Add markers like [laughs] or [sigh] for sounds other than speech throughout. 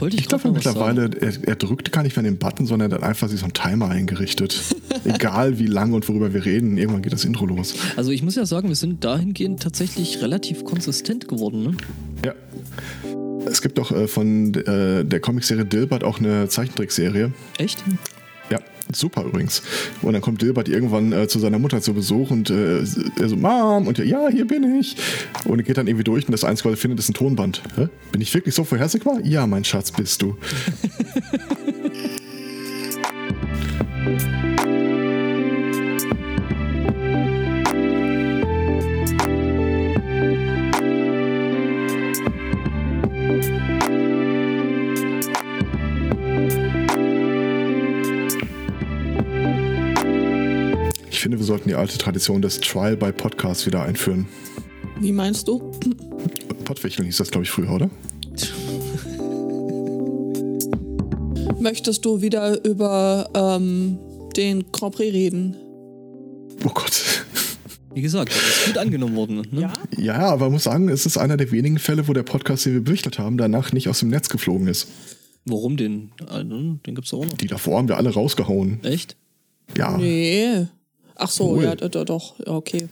Das wollte ich Ich glaube mittlerweile, er, er drückt gar nicht mehr den Button, sondern er hat einfach sich so einen Timer eingerichtet. [laughs] Egal wie lang und worüber wir reden, irgendwann geht das Intro los. Also ich muss ja sagen, wir sind dahingehend tatsächlich relativ konsistent geworden. Ne? Ja. Es gibt doch äh, von äh, der Comicserie Dilbert auch eine Zeichentrickserie. Echt? Super übrigens. Und dann kommt Dilbert irgendwann äh, zu seiner Mutter zu Besuch und äh, er so, Mom, und ja, hier bin ich. Und er geht dann irgendwie durch und das Einzige, was er findet, ist ein Tonband. Hä? Bin ich wirklich so vorhersehbar? Ja, mein Schatz, bist du. [laughs] die alte Tradition des Trial by Podcast wieder einführen. Wie meinst du? Pottwicheln hieß das, glaube ich, früher, oder? [laughs] Möchtest du wieder über ähm, den Grand Prix reden? Oh Gott. [laughs] Wie gesagt, das ist gut angenommen worden. Ne? Ja, aber man muss sagen, es ist einer der wenigen Fälle, wo der Podcast, den wir berichtet haben, danach nicht aus dem Netz geflogen ist. Warum den? Ne? Den gibt's auch noch. Die davor haben wir alle rausgehauen. Echt? Ja. Nee. Ach so, Cool. ja, doch, ja, okay.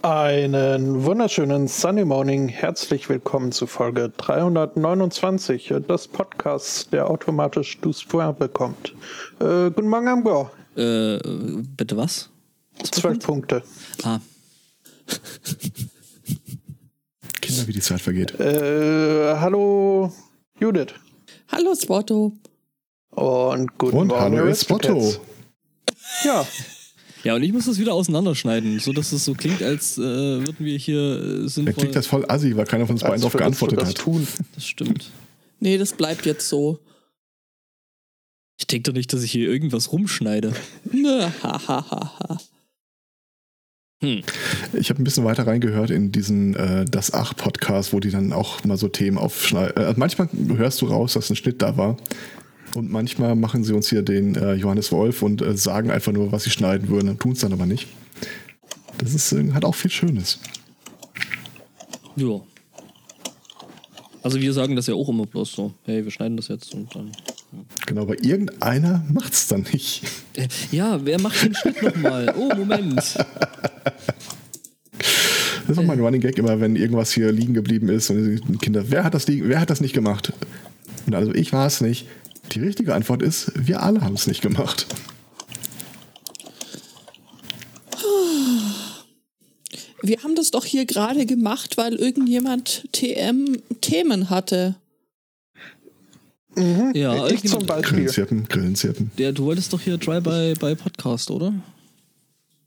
Einen wunderschönen Sunny Morning. Herzlich willkommen zu Folge 329 des Podcasts, der automatisch Douze bekommt. Äh, guten Morgen, Amber. Äh, bitte was? Zwölf Punkte. Ah, [laughs] Kinder, wie die Zeit vergeht. Äh, hallo, Judith. Hallo, Spotto. Und guten Und Morgen, hallo, Spotto. Ja, Ja, und ich muss das wieder auseinanderschneiden, so dass es so klingt, als äh, würden wir hier äh, Dann sinnvoll. klingt das voll assi, weil keiner von uns beiden darauf geantwortet das hat. tun. Das stimmt. Nee, das bleibt jetzt so. Ich denke doch nicht, dass ich hier irgendwas rumschneide. Nö, [laughs] ha, ha, ha, ha. Hm. Ich habe ein bisschen weiter reingehört in diesen äh, Das Ach-Podcast, wo die dann auch mal so Themen aufschneiden. Äh, manchmal hörst du raus, dass ein Schnitt da war. Und manchmal machen sie uns hier den äh, Johannes Wolf und äh, sagen einfach nur, was sie schneiden würden, tun es dann aber nicht. Das ist, äh, hat auch viel Schönes. Ja. Also wir sagen das ja auch immer bloß so. Hey, wir schneiden das jetzt und dann. Genau, aber irgendeiner macht es dann nicht. Äh, ja, wer macht den Schnitt nochmal? Oh, Moment. Das ist auch mein Running Gag immer, wenn irgendwas hier liegen geblieben ist und die Kinder, wer hat das, liegen, wer hat das nicht gemacht? Und also ich war es nicht. Die richtige Antwort ist, wir alle haben es nicht gemacht. Wir haben das doch hier gerade gemacht, weil irgendjemand TM-Themen hatte. Ja, ich zum Beispiel. Grillenzirpen, Grillenzirpen. Der, du wolltest doch hier Try by, by Podcast, oder?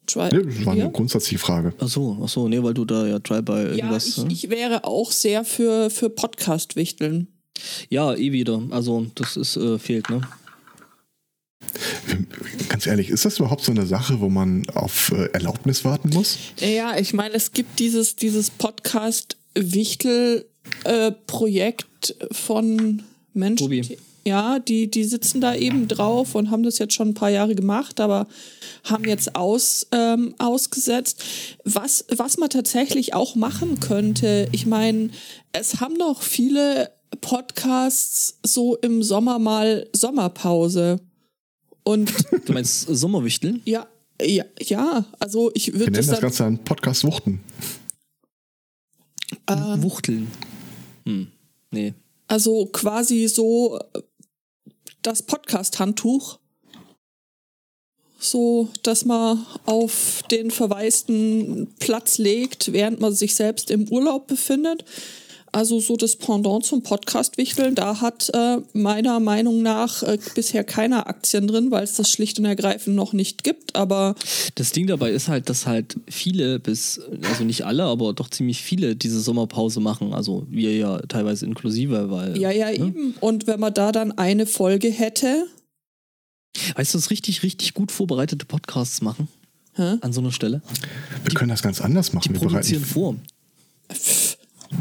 Try Ja, das war Ja? eine grundsätzliche Frage. Ach so, ach so, nee, weil du da ja Try by Ja, irgendwas. ich, ne? ich wäre auch sehr für, für Podcast-Wichteln. Ja, eh wieder. Also, das ist, äh, fehlt, ne? Ganz ehrlich, ist das überhaupt so eine Sache, wo man auf äh, Erlaubnis warten muss? Ja, ich meine, es gibt dieses, dieses Podcast-Wichtel-Projekt von Menschen. Tobi. die- Ja, die, die sitzen da eben drauf und haben das jetzt schon ein paar Jahre gemacht, aber haben jetzt aus, ähm, ausgesetzt. Was, was man tatsächlich auch machen könnte, ich meine, es haben doch viele Podcasts so im Sommer mal Sommerpause. Und Du meinst Sommerwichteln? ja, ja, ja, also ich Wir würde nennen das. Ganze dann Podcast Wuchten. Ähm, Wuchteln. Hm. Nee. Also quasi so äh, das Podcast-Handtuch. So, dass man auf den verwaisten Platz legt, während man sich selbst im Urlaub befindet. Also so das Pendant zum Podcast-Wichteln. Da hat äh, meiner Meinung nach äh, bisher keiner Aktien drin, weil es das schlicht und ergreifend noch nicht gibt. Aber Das Ding dabei ist halt, dass halt viele bis, also nicht alle, aber doch ziemlich viele diese Sommerpause machen. Also wir ja teilweise inklusive, weil. ja, ja, eben. Und wenn man da dann eine Folge hätte, Weißt du, was richtig, richtig gut vorbereitete Podcasts machen? Hä? An so einer Stelle? Wir können das ganz anders Die machen. Wir produzieren vor.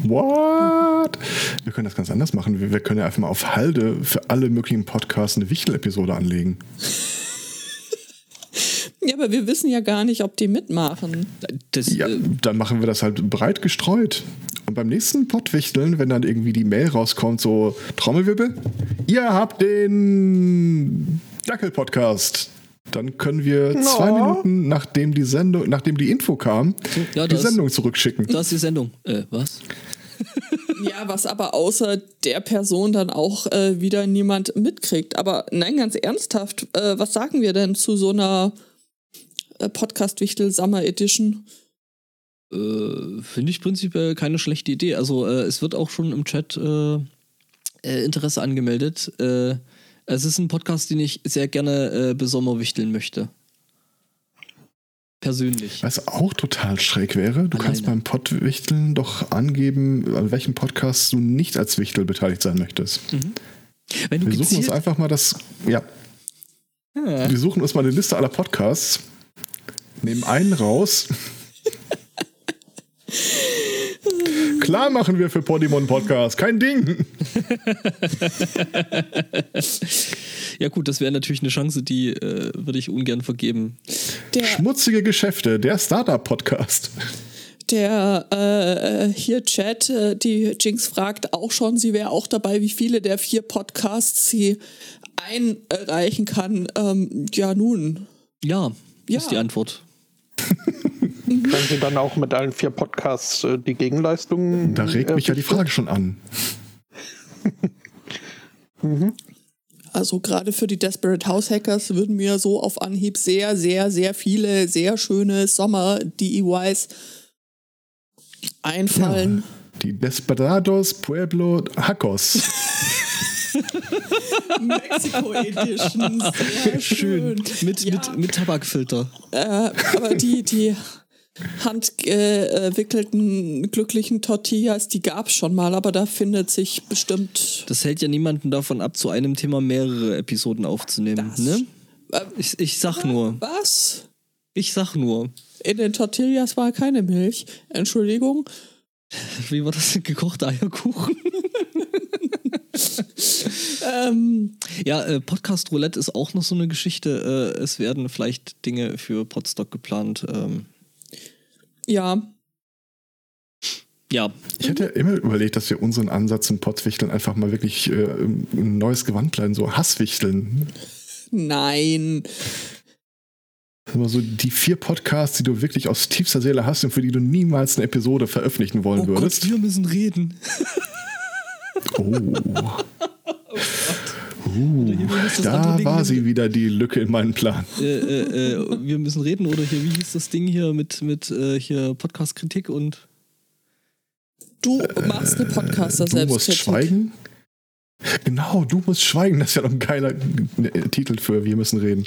What? Wir können das ganz anders machen. Wir, wir können ja einfach mal auf Halde für alle möglichen Podcasts eine Wichtel-Episode anlegen. [laughs] ja, aber wir wissen ja gar nicht, ob die mitmachen. Das, Ja, äh, dann machen wir das halt breit gestreut. Und beim nächsten Pottwichteln, wenn dann irgendwie die Mail rauskommt, so Trommelwirbel, ihr habt den Dackel-Podcast. Dann können wir No. zwei Minuten, nachdem die Sendung, nachdem die Info kam, Ja, die das- Sendung zurückschicken. Da ist die Sendung. Äh, was? [laughs] Ja, was aber außer der Person dann auch äh, wieder niemand mitkriegt. Aber nein, ganz ernsthaft, äh, was sagen wir denn zu so einer äh, Podcast-Wichtel Summer Edition? Äh, Finde ich prinzipiell keine schlechte Idee. Also äh, es wird auch schon im Chat äh, äh, Interesse angemeldet. Äh, es ist ein Podcast, den ich sehr gerne äh, besommerwichteln möchte. Persönlich. Was auch total schräg wäre, du kannst Alleine. beim Pottwichteln doch angeben, an welchem Podcast du nicht als Wichtel beteiligt sein möchtest. Du Wir suchen uns einfach mal das, ja, Ja. wir suchen uns mal eine Liste aller Podcasts, nehmen einen raus. [laughs] Klar machen wir für Podimon Podcast, kein Ding. [laughs] ja gut, das wäre natürlich eine Chance, die äh, würde ich ungern vergeben. Der, Schmutzige Geschäfte, der Startup Podcast. der äh, hier Chat, äh, die Jinx fragt auch schon, sie wäre auch dabei, wie viele der vier Podcasts sie einreichen kann. Ähm, ja, nun. Ja, Ja. ist die Antwort. Können Sie dann auch mit allen vier Podcasts äh, die Gegenleistungen? Da regt mich ja die? Frage schon an. [laughs] Also gerade für die Desperate House Hackers würden mir so auf Anhieb sehr, sehr, sehr viele sehr schöne Sommer-DIYs einfallen. Die Desperados Pueblo Hackos. [laughs] Mexico Edition, sehr schön. Mit, Ja. mit, mit Tabakfilter. Äh, aber die, die handgewickelten glücklichen Tortillas, die gab es schon mal, aber da findet sich bestimmt. Das hält ja niemanden davon ab, zu einem Thema mehrere Episoden aufzunehmen. Das- Ne? Äh, Ich, ich sag nur. Was? Ich sag nur. In den Tortillas war keine Milch. Entschuldigung. Wie war das? Gekochter Eierkuchen? [laughs] [laughs] Ähm, Ja, äh, Podcast Roulette ist auch noch so eine Geschichte. Äh, es werden vielleicht Dinge für Podstock geplant. Ähm, ja, ja, Ich hätte immer überlegt, dass wir unseren Ansatz im Pottwichteln einfach mal wirklich äh, ein neues Gewand bleiben, so Hasswichteln. nein. Das sind immer so die vier Podcasts, die du wirklich aus tiefster Seele hast und für die du niemals eine Episode veröffentlichen wollen oh würdest. Gott, wir müssen reden. [laughs] Oh. Uh, müssen das da Ding war sie wieder die Lücke in meinem Plan. äh, äh, äh, wir müssen reden oder hier, wie hieß das Ding hier mit, mit äh, hier Podcast-Kritik und Du machst eine Podcaster Du musst Selbstkritik. schweigen. Genau, du musst schweigen. Das ist ja doch ein geiler äh, Titel für Wir müssen reden.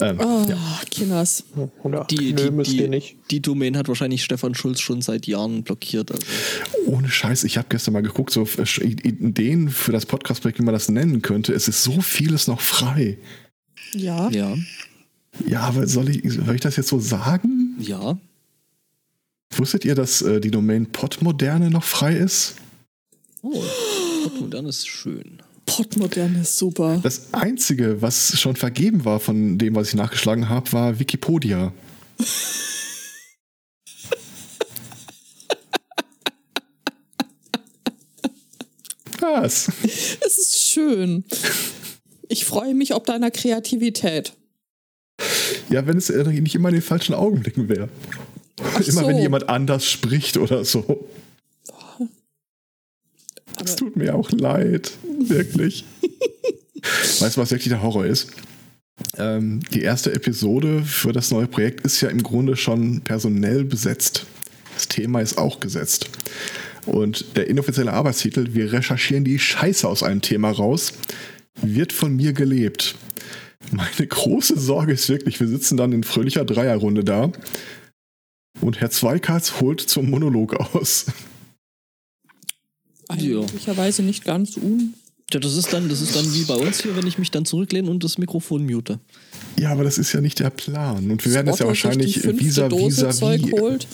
Ähm, Oh, ja. Kinders. Oder die, nö, die, müsst ihr die, nicht. die Domain hat wahrscheinlich Stefan Schulz schon seit Jahren blockiert. Also. Ohne Scheiß, ich habe gestern mal geguckt, so Ideen für das Podcast-Projekt, wie man das nennen könnte. Es ist so vieles noch frei. Ja. Ja, Ja, aber soll ich, soll ich das jetzt so sagen? ja. Wusstet ihr, dass äh, die Domain Podmoderne noch frei ist? Oh, Podmodern ist schön. Podmodern ist super. Das Einzige, was schon vergeben war von dem, was ich nachgeschlagen habe, war Wikipedia. Was? Es ist schön. Ich freue mich ob deiner Kreativität. Ja, wenn es nicht immer in den falschen Augenblicken wäre. Immer wenn so. jemand anders spricht oder so. Es tut mir auch leid. Wirklich. [laughs] weißt du, was wirklich der Horror ist? Ähm, die erste Episode für das neue Projekt ist ja im Grunde schon personell besetzt. Das Thema ist auch gesetzt. Und der inoffizielle Arbeitstitel, wir recherchieren die Scheiße aus einem Thema raus, wird von mir gelebt. Meine große Sorge ist wirklich, wir sitzen dann in fröhlicher Dreierrunde da und Herr Zweikatz holt zum Monolog aus. Eigentlicherweise nicht ganz un. Ja, das ist dann, das ist dann wie bei uns hier, wenn ich mich dann zurücklehne und das Mikrofon mute. Ja, aber das ist ja nicht der Plan. Und wir werden jetzt ja wahrscheinlich vis-à-vis Dose Zeug vis holt.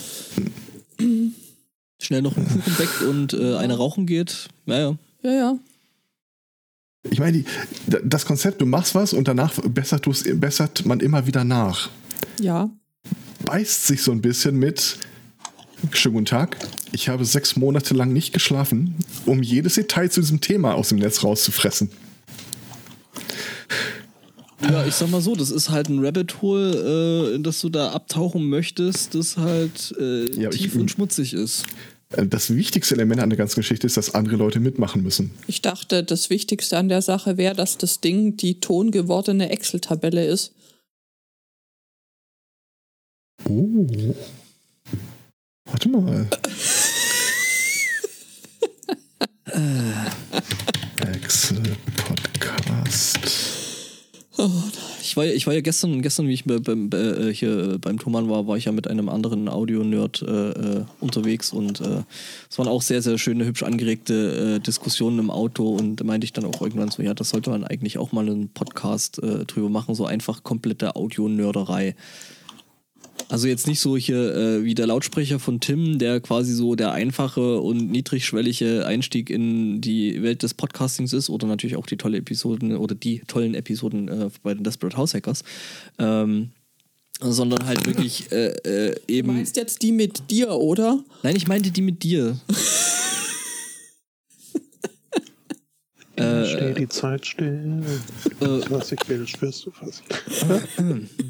Schnell noch einen Kuchen backt und äh, eine rauchen geht. Naja. Ja, ja. Ich meine, das Konzept, du machst was und danach bessert, bessert man immer wieder nach. Ja. Beißt sich so ein bisschen mit. Schönen guten Tag. Ich habe sechs Monate lang nicht geschlafen, um jedes Detail zu diesem Thema aus dem Netz rauszufressen. Ja, ich sag mal so, das ist halt ein Rabbit Hole, äh, in das du da abtauchen möchtest, das halt äh, Ja, tief ich- und schmutzig ist. Äh, Das wichtigste Element an der ganzen Geschichte ist, dass andere Leute mitmachen müssen. Ich dachte, das Wichtigste an der Sache wäre, dass das Ding die tongewordene Excel-Tabelle ist. Oh. Warte mal. [laughs] Excel Podcast. Ich war, ja- ich war ja gestern, gestern wie ich bei, beim, bei, äh, hier beim Thomann war, war ich ja mit einem anderen Audio-Nerd äh, äh, unterwegs und äh, es waren auch sehr, sehr schöne, hübsch angeregte äh, Diskussionen im Auto und da meinte ich dann auch irgendwann so, ja, das sollte man eigentlich auch mal einen Podcast äh, drüber machen, so einfach komplette Audio-Nerderei. Also jetzt nicht so hier äh, wie der Lautsprecher von Tim, der quasi so der einfache und niedrigschwellige Einstieg in die Welt des Podcastings ist oder natürlich auch die tolle Episoden oder die tollen Episoden äh, bei den Desperate House Hackers, ähm, sondern halt wirklich äh, äh, Du eben. meinst jetzt die mit dir, oder? Nein, ich meinte die mit dir. Äh, Steh die Zeit still. Äh, Was ich will, spürst du ich [clears throat] [clears throat]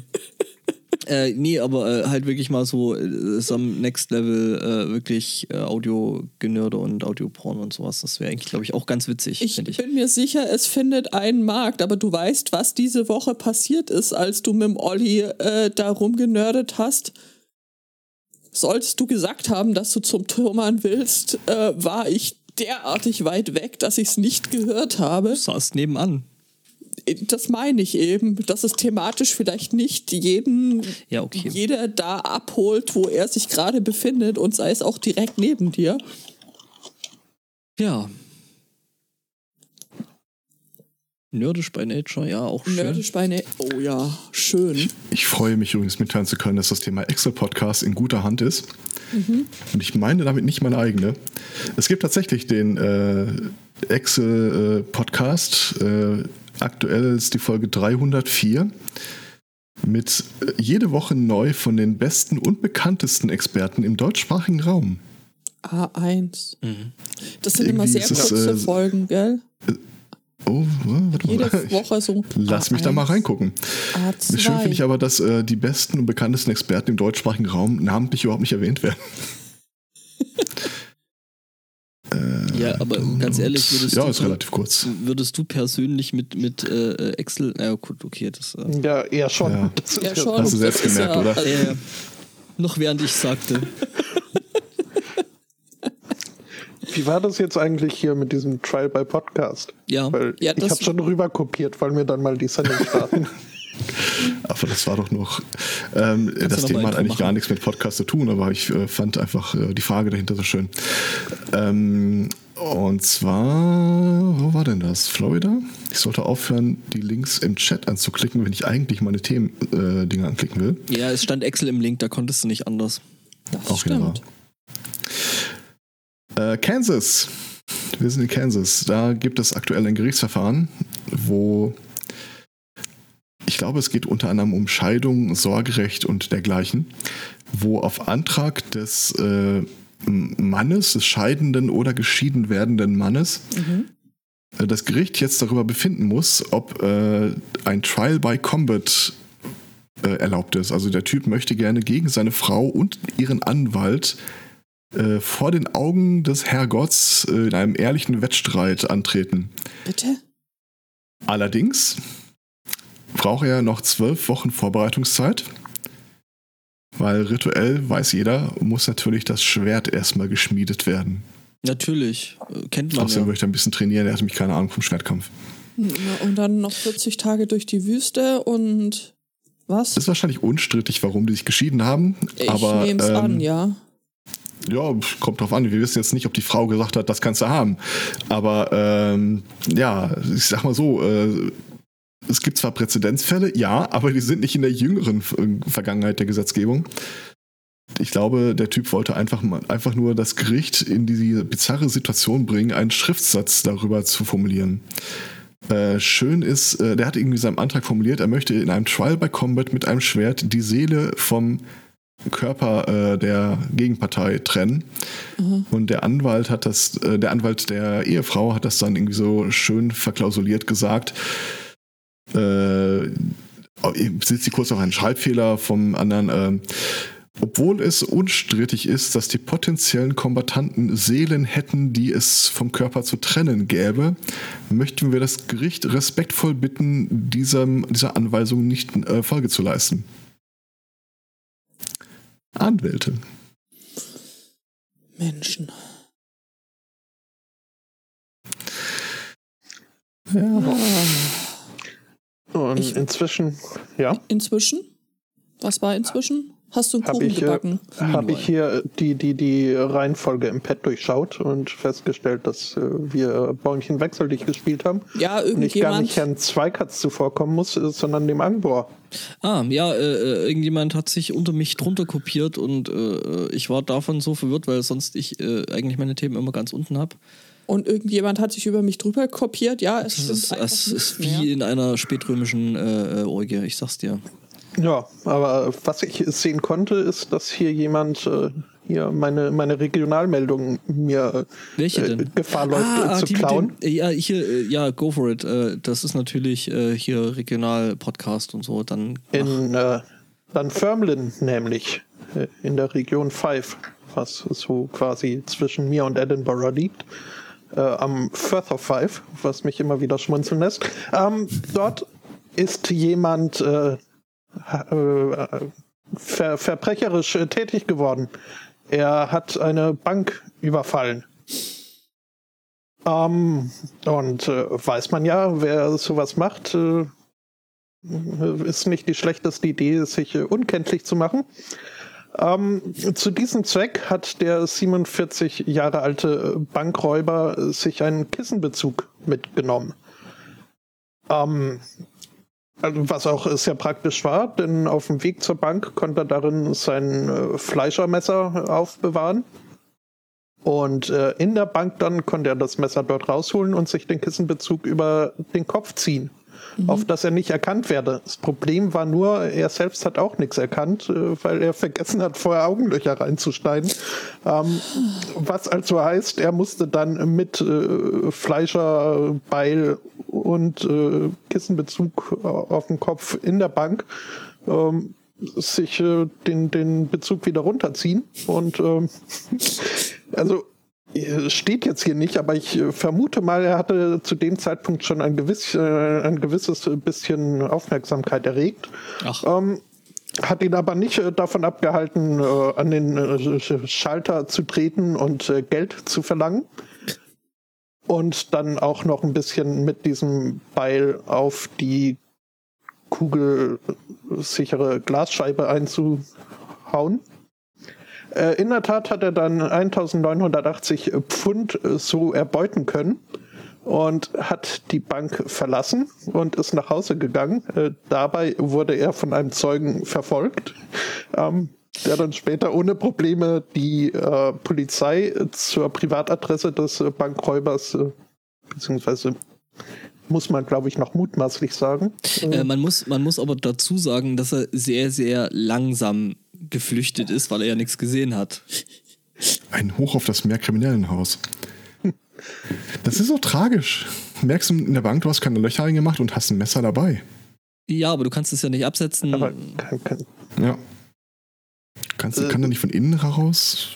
Äh, nee, aber äh, halt wirklich mal so äh, some Next Level äh, wirklich äh, Audio-Genörde und Audioporn und sowas. Das wäre eigentlich, glaube ich, auch ganz witzig, Ich ich. bin mir sicher, es findet einen Markt, aber du weißt, was diese Woche passiert ist, als du mit dem Olli äh, da rumgenördet hast. Solltest du gesagt haben, dass du zum Türmann willst, äh, war ich derartig weit weg, dass ich es nicht gehört habe. Du saßt nebenan. Das meine ich eben, dass es thematisch vielleicht nicht jeden, Ja, okay. jeder da abholt, wo er sich gerade befindet und sei es auch direkt neben dir. Ja. Nerdisch by Nature, ja, auch schön. Nerdisch bei ne Oh ja, schön. Ich freue mich übrigens mitteilen zu können, dass das Thema Excel Podcast in guter Hand ist. Und ich meine damit nicht meine eigene. Es gibt tatsächlich den äh, Excel äh, Podcast. Äh, aktuell ist die Folge 304 mit äh, jede Woche neu von den besten und bekanntesten Experten im deutschsprachigen Raum. A1. Mhm. Das sind immer sehr Irgendwie ist es, kurze äh, Folgen, gell? Oh, warte mal. Jede [laughs] Woche so. Lass mich da mal A1, reingucken. A2. Schön finde ich aber, dass äh, die besten und bekanntesten Experten im deutschsprachigen Raum namentlich überhaupt nicht erwähnt werden. Ja, aber ganz ehrlich, würdest ja, du, ist relativ kurz. würdest du persönlich mit, mit äh, Excel, na ja, gut, okay, das äh, Ja, eher schon. Ja. Das ist Ja, schon. Hast du selbst gemerkt, oder? äh, noch während ich sagte. [laughs] Wie war das jetzt eigentlich hier mit diesem Trial by Podcast? Ja, Weil Ja, ich habe schon rüber kopiert, weil wir dann mal die Sendung starten. [laughs] [laughs] Aber das war doch noch. Ähm, das noch Thema hat eigentlich machen? gar nichts mit Podcast zu tun, aber ich äh, fand einfach äh, die Frage dahinter so schön. Ähm, und zwar, wo war denn das? Florida? Ich sollte aufhören, die Links im Chat anzuklicken, wenn ich eigentlich meine Themen-Dinge äh, anklicken will. ja, es stand Excel im Link, da konntest du nicht anders. Das Auch stimmt. Äh, Kansas. Wir sind in Kansas. Da gibt es aktuell ein Gerichtsverfahren, wo ich glaube, es geht unter anderem um Scheidung, Sorgerecht und dergleichen, wo auf Antrag des äh, Mannes, des scheidenden oder geschieden werdenden Mannes, äh, das Gericht jetzt darüber befinden muss, ob äh, ein Trial by Combat äh, erlaubt ist. Also der Typ möchte gerne gegen seine Frau und ihren Anwalt äh, vor den Augen des Herrgotts äh, in einem ehrlichen Wettstreit antreten. Bitte? Allerdings braucht er noch zwölf Wochen Vorbereitungszeit, weil rituell, weiß jeder, muss natürlich das Schwert erstmal geschmiedet werden. Natürlich, äh, kennt man Außerdem ja. möchte er ein bisschen trainieren, er hat nämlich keine Ahnung vom Schwertkampf. Und dann noch 40 Tage durch die Wüste und was? Es ist wahrscheinlich unstrittig, warum die sich geschieden haben, Ich aber nehme es ähm, an, ja. Ja, kommt drauf an. Wir wissen jetzt nicht, ob die Frau gesagt hat, das kannst du haben. Aber ähm, ja, ich sag mal so, äh, es gibt zwar Präzedenzfälle, ja, aber die sind nicht in der jüngeren äh, Vergangenheit der Gesetzgebung. Ich glaube, der Typ wollte einfach, mal, einfach nur das Gericht in diese bizarre Situation bringen, einen Schriftsatz darüber zu formulieren. Äh, schön ist, äh, der hat irgendwie seinen Antrag formuliert, er möchte in einem Trial by Combat mit einem Schwert die Seele vom Körper äh, der Gegenpartei trennen. Und der Anwalt hat das, äh, der Anwalt der Ehefrau hat das dann irgendwie so schön verklausuliert gesagt. Äh, sitzt sie kurz auf einen Schreibfehler vom anderen. Äh, obwohl es unstrittig ist, dass die potenziellen Kombatanten Seelen hätten, die es vom Körper zu trennen gäbe, möchten wir das Gericht respektvoll bitten, diesem, dieser Anweisung nicht äh, Folge zu leisten. Anwälte. Menschen. Ja. Und Ich- inzwischen, ja, Inzwischen? Was war inzwischen? Hast du einen habe Kuchen ich, äh, gebacken? hab ich hier die, die, die Reihenfolge im Pad durchschaut und festgestellt, dass äh, wir Bäumchen wechselig gespielt haben. ja, Und ich gar irgendjemand. nicht Herrn Zweikatz zuvorkommen muss, äh, sondern dem Angbor. Ah, ja, äh, äh, irgendjemand hat sich unter mich drunter kopiert und äh, ich war davon so verwirrt, weil sonst ich äh, eigentlich meine Themen immer ganz unten habe. Und irgendjemand hat sich über mich drüber kopiert. Ja, es ist, es ist mehr. wie in einer spätrömischen äh, äh, Orgie, ich sag's dir. Ja, aber was ich sehen konnte, ist, dass hier jemand äh, hier meine, meine Regionalmeldung mir Welche äh? Gefahr läuft äh, zu die mit klauen. Äh, ja, hier, äh, ja, go for it. Äh, das ist natürlich äh, hier Regional-Podcast und so. Dann In äh, Dunfermline nämlich, äh, in der Region 5, was so quasi zwischen mir und Edinburgh liegt. Äh, am Firth of Five, was mich immer wieder schmunzeln lässt. Ähm, dort ist jemand äh, äh, ver verbrecherisch äh, tätig geworden. Er hat eine Bank überfallen. Ähm, und äh, weiß man ja, wer sowas macht, ist nicht die schlechteste Idee, sich unkenntlich zu machen. Ähm, zu diesem Zweck hat der 47 Jahre alte Bankräuber äh, sich einen Kissenbezug mitgenommen. Ähm, also was auch äh, sehr praktisch war, denn auf dem Weg zur Bank konnte er darin sein äh, Fleischermesser aufbewahren. Und äh, in der Bank dann konnte er das Messer dort rausholen und sich den Kissenbezug über den Kopf ziehen auf dass er nicht erkannt werde. Das Problem war nur, er selbst hat auch nichts erkannt, äh, weil er vergessen hat, vorher Augenlöcher reinzuschneiden. Ähm, was also heißt, er musste dann mit äh, Fleischer, Beil und äh, Kissenbezug äh, auf dem Kopf in der Bank ähm, sich äh, den, den Bezug wieder runterziehen. Und ähm, [laughs] also steht jetzt hier nicht, aber ich äh, vermute mal, er hatte zu dem Zeitpunkt schon ein, gewiss, äh, ein gewisses bisschen Aufmerksamkeit erregt. Ach. Ähm, hat ihn aber nicht äh, davon abgehalten, äh, an den äh, Sch- Schalter zu treten und äh, Geld zu verlangen. Und dann auch noch ein bisschen mit diesem Beil auf die kugelsichere Glasscheibe einzuhauen. Äh, in der Tat hat er dann 1980 Pfund äh, so erbeuten können und hat die Bank verlassen und ist nach Hause gegangen. Äh, dabei wurde er von einem Zeugen verfolgt, ähm, der dann später ohne Probleme die Polizei zur Privatadresse des Bankräubers, beziehungsweise muss man, glaube ich, noch mutmaßlich sagen. Äh, man, muss, man muss aber dazu sagen, dass er sehr, sehr langsam geflüchtet ist, weil er ja nichts gesehen hat. Ein Hoch auf das Mehrkriminellenhaus. Das ist so tragisch. Merkst du in der Bank, du hast keine Löcher reingemacht und hast ein Messer dabei. Ja, aber du kannst es ja nicht absetzen. Aber kann, kann, Ja. Kannst, Äh, kann er nicht von innen heraus?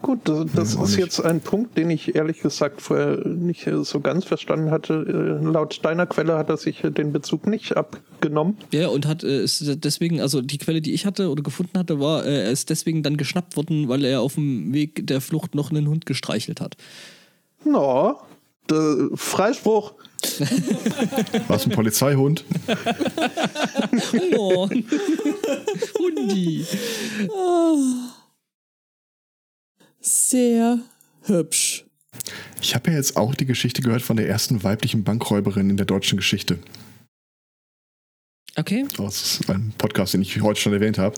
Gut, das, auch ist jetzt ein Punkt, den ich ehrlich gesagt vorher nicht äh, so ganz verstanden hatte. Äh, Laut deiner Quelle hat er sich äh, den Bezug nicht abgenommen. Ja, und hat ist deswegen, also die Quelle, die ich hatte oder gefunden hatte, war, er ist deswegen dann geschnappt worden, weil er auf dem Weg der Flucht noch einen Hund gestreichelt hat. No, Freispruch. [laughs] War es ein Polizeihund? [laughs] Oh, Hundi. [laughs] Sehr hübsch. Ich habe ja jetzt auch die Geschichte gehört von der ersten weiblichen Bankräuberin in der deutschen Geschichte. Okay. Aus einem Podcast, den ich heute schon erwähnt habe.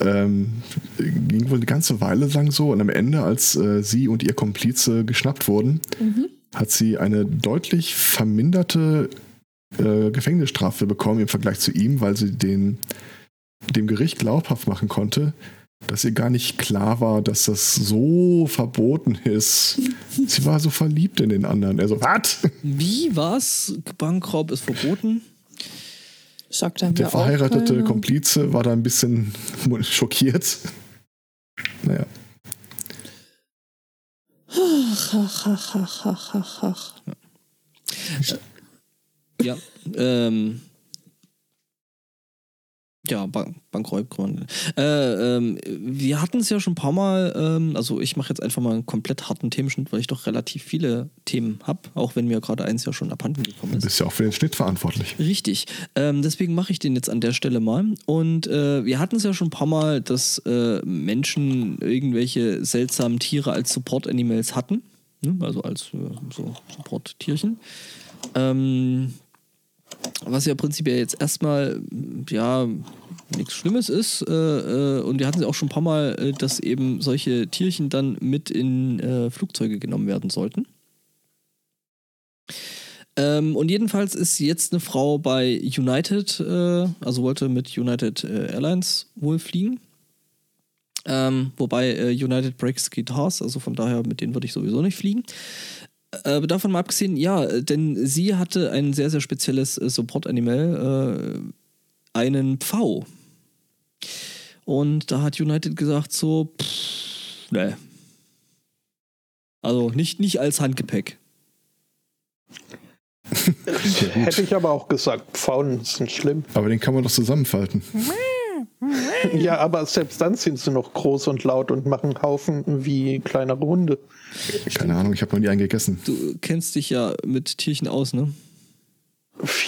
Ähm, ging wohl eine ganze Weile lang so und am Ende, als äh, sie und ihr Komplize geschnappt wurden, hat sie eine deutlich verminderte äh, Gefängnisstrafe bekommen im Vergleich zu ihm, weil sie den dem Gericht glaubhaft machen konnte, dass ihr gar nicht klar war, dass das so verboten ist. [laughs] Sie war so verliebt in den anderen. Also, was? Wie was? Bankraub ist verboten? Sagt dann Der ja auch verheiratete keiner. Komplize war da ein bisschen schockiert. Naja, Ach, ach, ach, ach, ach, ach, ach. Ja. ähm, ja, Bank Bankräub kann. Äh, ähm, wir hatten es ja schon ein paar Mal, ähm, also ich mache jetzt einfach mal einen komplett harten Themenschnitt, weil ich doch relativ viele Themen habe, auch wenn mir gerade eins ja schon abhanden gekommen du ist. bist ja auch für den Schnitt verantwortlich. Richtig. Ähm, deswegen mache ich den jetzt an der Stelle mal. Und äh, wir hatten es ja schon ein paar Mal, dass äh, Menschen irgendwelche seltsamen Tiere als Support-Animals hatten. Ne? Also als äh, so Support-Tierchen. Ähm, was ja prinzipiell jetzt erstmal ja nichts Schlimmes ist. Äh, äh, und wir hatten es auch schon ein paar Mal, äh, dass eben solche Tierchen dann mit in äh, Flugzeuge genommen werden sollten. Ähm, und jedenfalls ist jetzt eine Frau bei United, äh, also wollte mit United äh, Airlines wohl fliegen. Ähm, wobei United breaks Guitars, also von daher mit denen würde ich sowieso nicht fliegen. Äh, Aber davon mal abgesehen, ja, denn sie hatte ein sehr, sehr spezielles äh, Support-Animal, äh, einen Pfau. Und da hat United gesagt so, pff, ne. Also nicht, nicht als Handgepäck. [laughs] Hätte ich aber auch gesagt, Pfaunen sind schlimm. Aber den kann man doch zusammenfalten. Ja, aber selbst dann sind sie noch groß und laut und machen Haufen wie kleinere Hunde. Keine Ahnung, ich habe noch nie einen gegessen. Du kennst dich ja mit Tierchen aus, ne?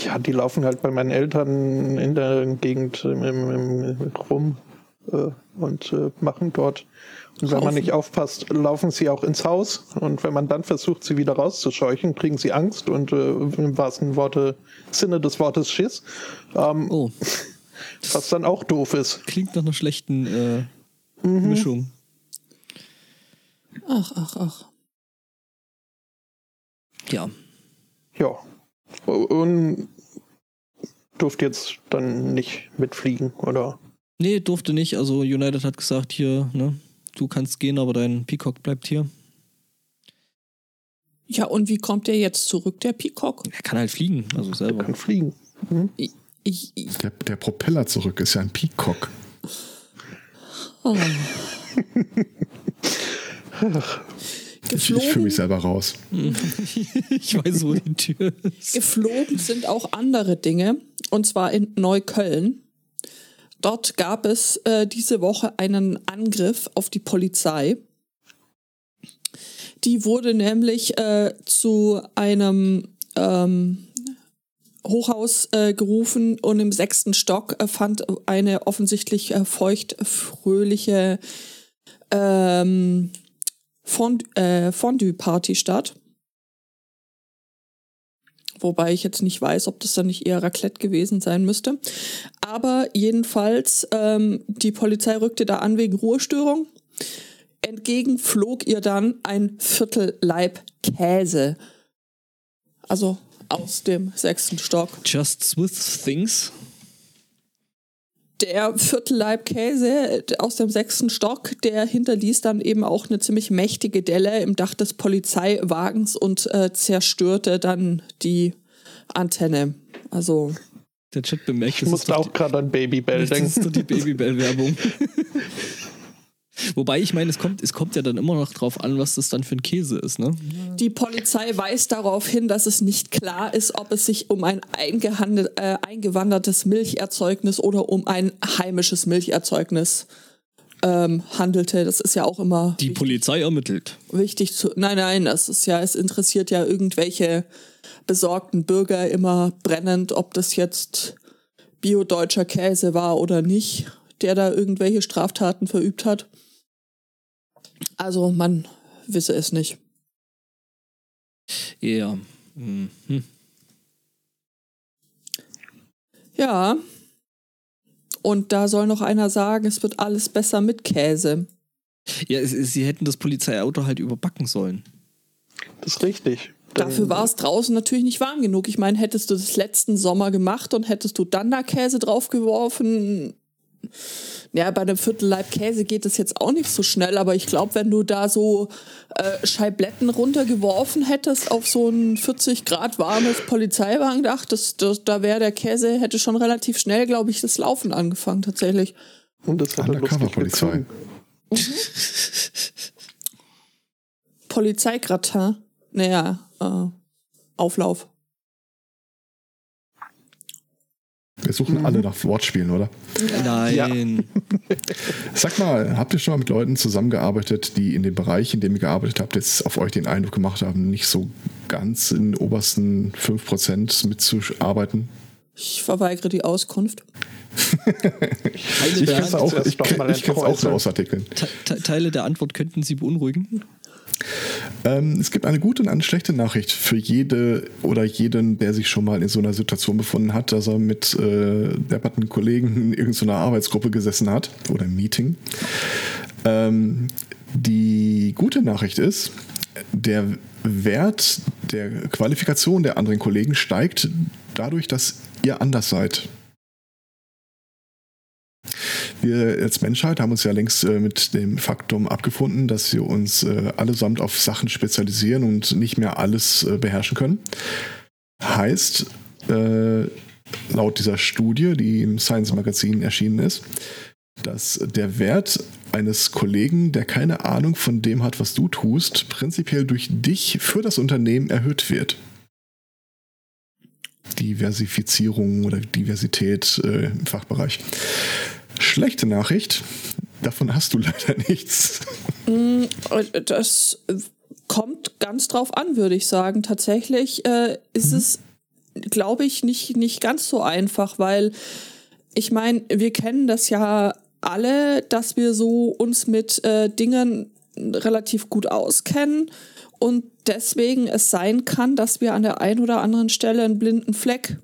Ja, die laufen halt bei meinen Eltern in der Gegend im, im, im, rum äh, und äh, machen dort. Und wenn man nicht aufpasst, laufen sie auch ins Haus. Und wenn man dann versucht, sie wieder rauszuscheuchen, kriegen sie Angst und äh, im wahrsten Worte, Sinne des Wortes Schiss. Ähm, Oh, [laughs] Was dann auch doof ist. klingt nach einer schlechten äh, Mischung. Ach, ach, ach. Ja. Ja. Und durfte jetzt dann nicht mitfliegen, oder? Nee, durfte nicht. Also United hat gesagt, hier, ne, du kannst gehen, aber dein Peacock bleibt hier. Ja, und wie kommt der jetzt zurück, der Peacock? Er kann halt fliegen, also selber. Kann fliegen. Ich, ich, ich, Der, der Propeller zurück ist ja ein Peacock. oh. [laughs] Ich, ich fühle mich selber raus. [laughs] ich weiß, wo die Tür ist. geflogen sind auch andere Dinge, und zwar in Neukölln. Dort gab es äh, diese Woche einen Angriff auf die Polizei. Die wurde nämlich äh, zu einem ähm, Hochhaus äh, gerufen und im sechsten Stock äh, fand eine offensichtlich äh, feuchtfröhliche ähm, Fond äh, Fondue-Party statt. Wobei ich jetzt nicht weiß, ob das dann nicht eher Raclette gewesen sein müsste. Aber jedenfalls, ähm, die Polizei rückte da an wegen Ruhestörung. Entgegen flog ihr dann ein Viertelleib Käse. Also aus dem sechsten Stock. Just Swiss Things. Der Viertelleib Käse aus dem sechsten Stock, der hinterließ dann eben auch eine ziemlich mächtige Delle im Dach des Polizeiwagens und äh, zerstörte dann die Antenne. Also Der Chat bemerkt, Ich musste auch gerade an Babybell die, das ist denken. doch die Babybell-Werbung. [laughs] Wobei ich meine, es kommt, es kommt ja dann immer noch drauf an, was das dann für ein Käse ist, ne? die Polizei weist darauf hin, dass es nicht klar ist, ob es sich um ein äh, eingewandertes Milcherzeugnis oder um ein heimisches Milcherzeugnis ähm, handelte. Das ist ja auch immer Die Polizei ermittelt. wichtig zu. Nein, nein, das ist ja, es interessiert ja irgendwelche besorgten Bürger immer brennend, ob das jetzt biodeutscher Käse war oder nicht, der da irgendwelche Straftaten verübt hat. Also man wisse es nicht. Ja. Mhm. Ja. Und da soll noch einer sagen, es wird alles besser mit Käse. Ja, es, es, sie hätten das Polizeiauto halt überbacken sollen. Das ist richtig. Dafür war es draußen natürlich nicht warm genug. Ich meine, hättest du das letzten Sommer gemacht und hättest du dann da Käse draufgeworfen, ja, bei einem Viertel Leib Käse geht das jetzt auch nicht so schnell, aber ich glaube, wenn du da so äh, Scheibletten runtergeworfen hättest auf so ein 40 Grad warmes Polizeiwagendach, das, das, da wäre der Käse, hätte schon relativ schnell, glaube ich, das Laufen angefangen tatsächlich. Und das hat er lustig Undercover-Polizei. gezogen. [laughs] Polizeigratin. Naja, äh, Auflauf. Wir suchen alle nach Wortspielen, oder? Nein. Sag mal, habt ihr schon mal mit Leuten zusammengearbeitet, die in dem Bereich, in dem ihr gearbeitet habt, jetzt auf euch den Eindruck gemacht haben, nicht so ganz in den obersten 5% mitzuarbeiten? Ich verweigere die Auskunft. [laughs] Ich kenne es auch, ich ich auch so entkräuseln. aus Artikeln. Te- Te- Teile der Antwort könnten Sie beunruhigen. Ähm, es gibt eine gute und eine schlechte Nachricht für jede oder jeden, der sich schon mal in so einer Situation befunden hat, dass er mit äh, depperten Kollegen in irgendeiner Arbeitsgruppe gesessen hat oder im Meeting. Ähm, die gute Nachricht ist, der Wert der Qualifikation der anderen Kollegen steigt dadurch, dass ihr anders seid. Wir als Menschheit haben uns ja längst äh, mit dem Faktum abgefunden, dass wir uns äh, allesamt auf Sachen spezialisieren und nicht mehr alles äh, beherrschen können. Heißt, laut dieser Studie, die im Science Magazin erschienen ist, dass der Wert eines Kollegen, der keine Ahnung von dem hat, was du tust, prinzipiell durch dich für das Unternehmen erhöht wird. Diversifizierung oder Diversität äh, im Fachbereich. Schlechte Nachricht, davon hast du leider nichts. Mm, Das äh, kommt ganz drauf an, würde ich sagen. Tatsächlich äh, ist es, glaube ich, nicht, nicht ganz so einfach, weil ich meine, wir kennen das ja alle, dass wir so uns mit äh, Dingen relativ gut auskennen und deswegen es sein kann, dass wir an der einen oder anderen Stelle einen blinden Fleck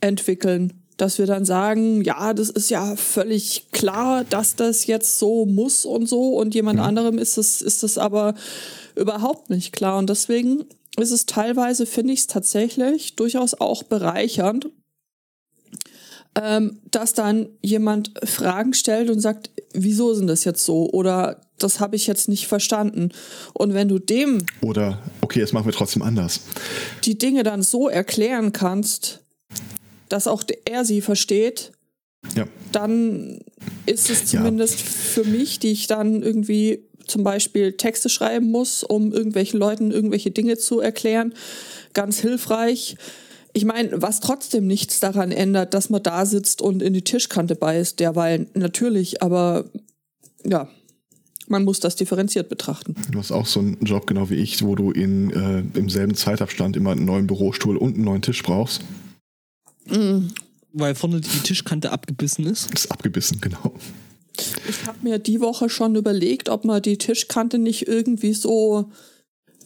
entwickeln. Dass wir dann sagen, ja, das ist ja völlig klar, dass das jetzt so muss und so und jemand anderem ist es, ist es aber überhaupt nicht klar. Und deswegen ist es teilweise, finde ich es tatsächlich durchaus auch bereichernd, ähm, dass dann jemand Fragen stellt und sagt, wieso sind das jetzt so? Oder das habe ich jetzt nicht verstanden. Und wenn du dem Oder, okay, jetzt machen wir trotzdem anders. die Dinge dann so erklären kannst, dass auch er sie versteht, Ja. dann ist es Ja. zumindest für mich, die ich dann irgendwie zum Beispiel Texte schreiben muss, um irgendwelchen Leuten irgendwelche Dinge zu erklären, ganz hilfreich. Ich meine, was trotzdem nichts daran ändert, dass man da sitzt und in die Tischkante beißt, derweil natürlich, aber ja, man muss das differenziert betrachten. Du hast auch so einen Job, genau wie ich, wo du in, äh, im selben Zeitabstand immer einen neuen Bürostuhl und einen neuen Tisch brauchst. Weil vorne die Tischkante abgebissen ist. Das ist abgebissen, genau. Ich habe mir die Woche schon überlegt, ob man die Tischkante nicht irgendwie so,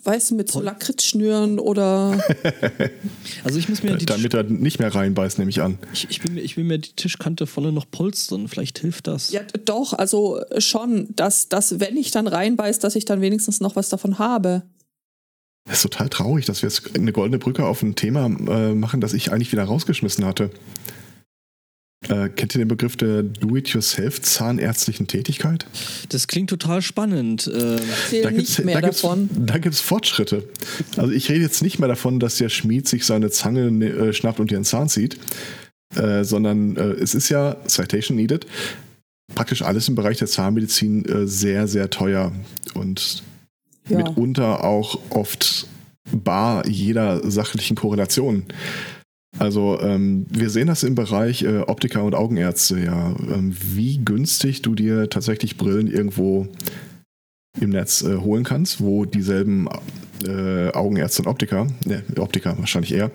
weißt du, mit so Lakritzschnüren oder [laughs] Also ich muss mir die Damit er nicht mehr reinbeißt, nehme ich an. ich, ich, will mir, ich will mir die Tischkante vorne noch polstern. Vielleicht hilft das. Ja, doch, also schon, dass, dass wenn ich dann reinbeiß, dass ich dann wenigstens noch was davon habe. Das ist total traurig, dass wir jetzt eine goldene Brücke auf ein Thema äh, machen, das ich eigentlich wieder rausgeschmissen hatte. Äh, kennt ihr den Begriff der Do-it-yourself-zahnärztlichen Tätigkeit? Das klingt total spannend. Äh, Erzähl nicht mehr da gibt's, davon. da gibt's Fortschritte. Also ich rede jetzt nicht mehr davon, dass der Schmied sich seine Zange äh, schnappt und ihren Zahn zieht, äh, sondern äh, es ist ja, Citation needed, praktisch alles im Bereich der Zahnmedizin äh, sehr, sehr teuer und Ja. mitunter auch oft bar jeder sachlichen Korrelation. Also ähm, wir sehen das im Bereich äh, Optiker und Augenärzte ja, ähm, wie günstig du dir tatsächlich Brillen irgendwo im Netz äh, holen kannst, wo dieselben äh, Augenärzte und Optiker, ne, Optiker wahrscheinlich eher,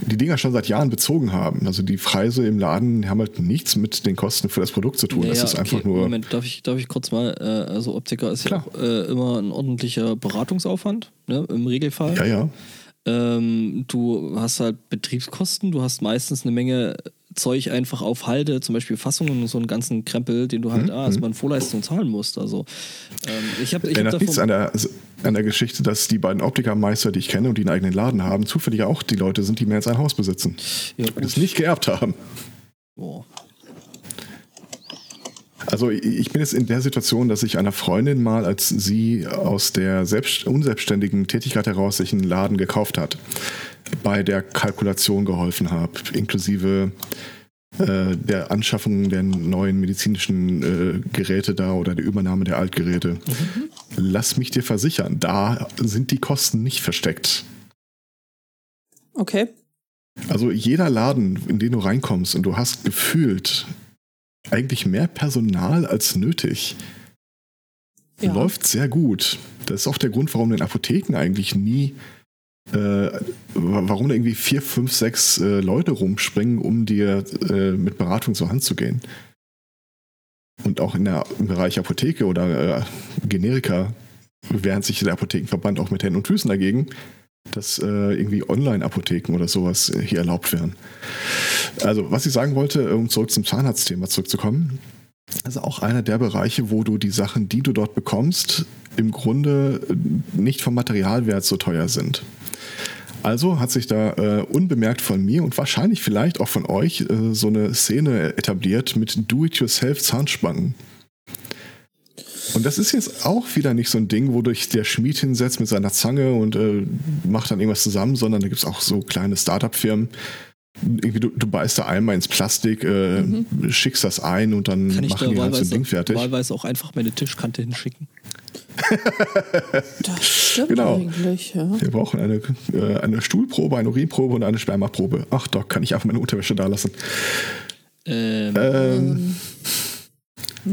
die Dinger schon seit Jahren bezogen haben. Also die Preise im Laden haben halt nichts mit den Kosten für das Produkt zu tun. das naja, ist einfach okay, nur. Moment, darf ich, darf ich kurz mal, äh, also Optiker ist Klar. ja auch äh, immer ein ordentlicher Beratungsaufwand, ne, im Regelfall. Ja, ja. Ähm, du hast halt Betriebskosten, du hast meistens eine Menge Zeug einfach auf Halde, zum Beispiel Fassungen und so einen ganzen Krempel, den du halt Mhm, ah, erstmal in Vorleistung zahlen musst. Also ähm, ich habe ich hab Ändert nichts an der, an der Geschichte, dass die beiden Optikermeister, die ich kenne und die einen eigenen Laden haben, zufällig auch die Leute sind, die mehr als ein Haus besitzen. ja, Und es nicht geerbt haben. boah. Also ich bin jetzt in der Situation, dass ich einer Freundin mal, als sie aus der selbst, unselbstständigen Tätigkeit heraus sich einen Laden gekauft hat, bei der Kalkulation geholfen habe, inklusive äh, der Anschaffung der neuen medizinischen äh, Geräte da oder der Übernahme der Altgeräte. Mhm. Lass mich dir versichern, da sind die Kosten nicht versteckt. Okay. Also jeder Laden, in den du reinkommst und du hast gefühlt eigentlich mehr Personal als nötig. Ja. Läuft sehr gut. Das ist auch der Grund, warum in Apotheken eigentlich nie, äh, warum da irgendwie vier, fünf, sechs äh, Leute rumspringen, um dir äh, mit Beratung zur Hand zu gehen. Und auch in der, im Bereich Apotheke oder äh, Generika wehrt sich der Apothekenverband auch mit Händen und Füßen dagegen, dass äh, irgendwie Online-Apotheken oder sowas äh, hier erlaubt werden. Also, was ich sagen wollte, um zurück zum Zahnarztthema zurückzukommen, also auch einer der Bereiche, wo du die Sachen, die du dort bekommst, im Grunde nicht vom Materialwert so teuer sind. Also hat sich da äh, unbemerkt von mir und wahrscheinlich vielleicht auch von euch äh, so eine Szene etabliert mit Do-it-yourself-Zahnspangen. Und das ist jetzt auch wieder nicht so ein Ding, wodurch der Schmied hinsetzt mit seiner Zange und äh, macht dann irgendwas zusammen, sondern da gibt es auch so kleine Startup-Firmen. Irgendwie du, du, beißt da einmal ins Plastik, äh, mhm. schickst das ein und dann Kann machen die halt so ein Ding fertig. Wahlweise auch einfach meine Tischkante hinschicken. das stimmt genau. eigentlich, ja. Wir brauchen eine, äh, eine Stuhlprobe, eine Urinprobe und eine Spermaprobe. Ach doch, kann ich einfach meine Unterwäsche da lassen. Ähm. ähm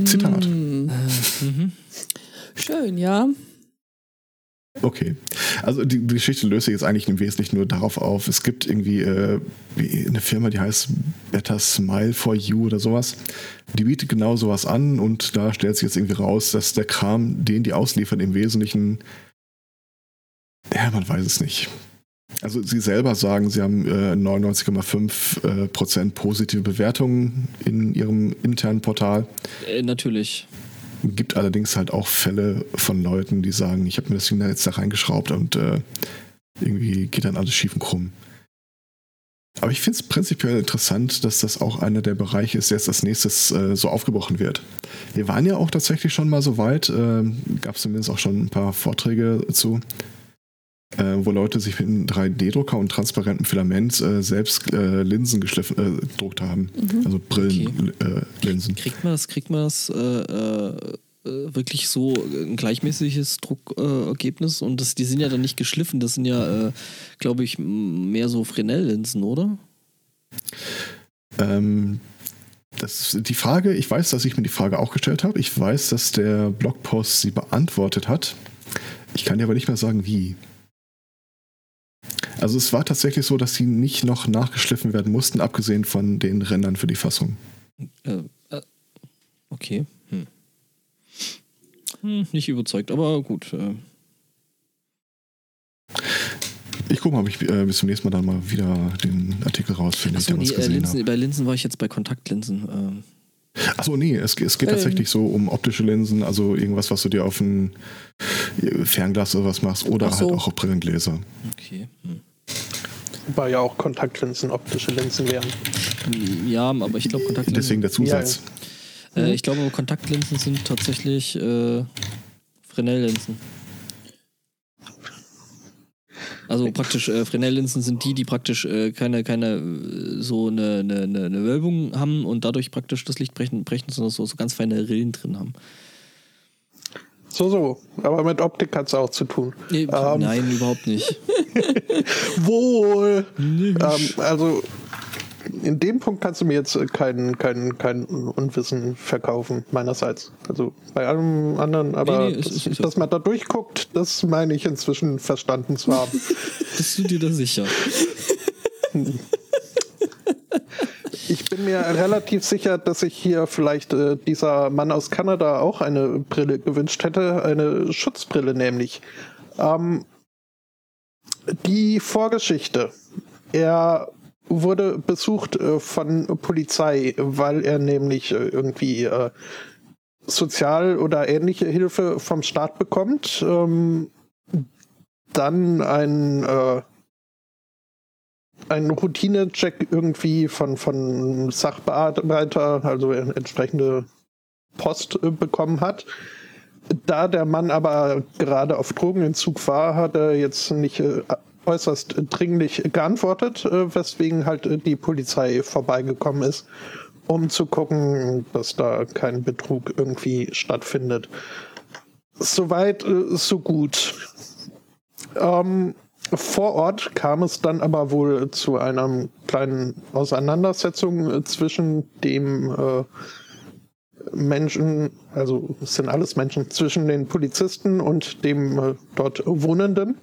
Zitat. Mhm. Schön, ja. Okay. Also die, die, Geschichte löst sich jetzt eigentlich im Wesentlichen nur darauf auf. Es gibt irgendwie äh, eine Firma, die heißt Better Smile for You oder sowas. Die bietet genau sowas an und da stellt sich jetzt irgendwie raus, dass der Kram, den die ausliefern, im Wesentlichen, ja, man weiß es nicht. Also sie selber sagen, sie haben äh, 99,5 äh, Prozent positive Bewertungen in ihrem internen Portal. Äh, natürlich. Gibt allerdings halt auch Fälle von Leuten, die sagen, ich habe mir das Ding da jetzt da reingeschraubt und äh, irgendwie geht dann alles schief und krumm. Aber ich finde es prinzipiell interessant, dass das auch einer der Bereiche ist, der jetzt als nächstes äh, so aufgebrochen wird. Wir waren ja auch tatsächlich schon mal so weit, äh, gab es zumindest auch schon ein paar Vorträge zu, äh, wo Leute sich mit einem 3D-Drucker und transparentem Filament äh, selbst äh, Linsen geschliffen, äh, gedruckt haben. Mhm. Also Brillenlinsen. Okay. kriegt man das, kriegt man das äh, äh, wirklich so ein gleichmäßiges Druckergebnis? und das, die sind ja dann nicht geschliffen, das sind ja, glaube ich, mehr so Fresnel-Linsen, oder? Ähm, das die Frage, ich weiß, dass ich mir die Frage auch gestellt habe. Ich weiß, dass der Blogpost sie beantwortet hat. Ich kann dir aber nicht mehr sagen, wie. Also es war tatsächlich so, dass sie nicht noch nachgeschliffen werden mussten, abgesehen von den Rändern für die Fassung. Äh, äh, okay. Hm. Hm, nicht überzeugt, aber gut. Äh. Ich gucke mal, ob ich äh, bis zum nächsten Mal dann mal wieder den Artikel rausfinde. Achso, nee, äh, Linsen, bei Linsen war ich jetzt bei Kontaktlinsen. Achso, nee, es, es geht ähm. tatsächlich so um optische Linsen, also irgendwas, was du dir auf ein Fernglas oder was machst oder so. halt auch auf Brillengläser. Okay. Hm. Wobei ja auch Kontaktlinsen optische Linsen wären. Ja, aber ich glaube Kontaktlinsen. Deswegen der Zusatz. Ja, ja. Äh, ich glaube, Kontaktlinsen sind tatsächlich äh, Fresnel-Linsen. Also praktisch äh, Fresnel-Linsen sind die, die praktisch äh, keine, keine äh, so eine, eine, eine Wölbung haben und dadurch praktisch das Licht brechen, brechen sondern so, so ganz feine Rillen drin haben. So, so. Aber mit Optik hat es auch zu tun. Nee, ähm, nein, überhaupt nicht. [laughs] Wohl. Ähm, also in dem Punkt kannst du mir jetzt kein, kein, kein Unwissen verkaufen, meinerseits. Also bei allem anderen, aber nee, nee, das, ist dass man da durchguckt, das meine ich inzwischen verstanden zu haben. [laughs] Bist du dir da sicher? [laughs] Ich bin mir relativ sicher, dass sich hier vielleicht äh, dieser Mann aus Kanada auch eine Brille gewünscht hätte, eine Schutzbrille nämlich. Ähm, die Vorgeschichte. Er wurde besucht äh, von Polizei, weil er nämlich äh, irgendwie äh, sozial oder ähnliche Hilfe vom Staat bekommt. Ähm, dann ein ein Routine-Check irgendwie von, von Sachbearbeiter, also entsprechende Post bekommen hat. Da der Mann aber gerade auf Drogenentzug war, hat er jetzt nicht äußerst dringlich geantwortet, äh, weswegen halt äh, die Polizei vorbeigekommen ist, um zu gucken, dass da kein Betrug irgendwie stattfindet. Soweit, äh, so gut. Ähm, vor Ort kam es dann aber wohl zu einer kleinen Auseinandersetzung zwischen dem äh, Menschen, also es sind alles Menschen, zwischen den Polizisten und dem äh, dort Wohnenden.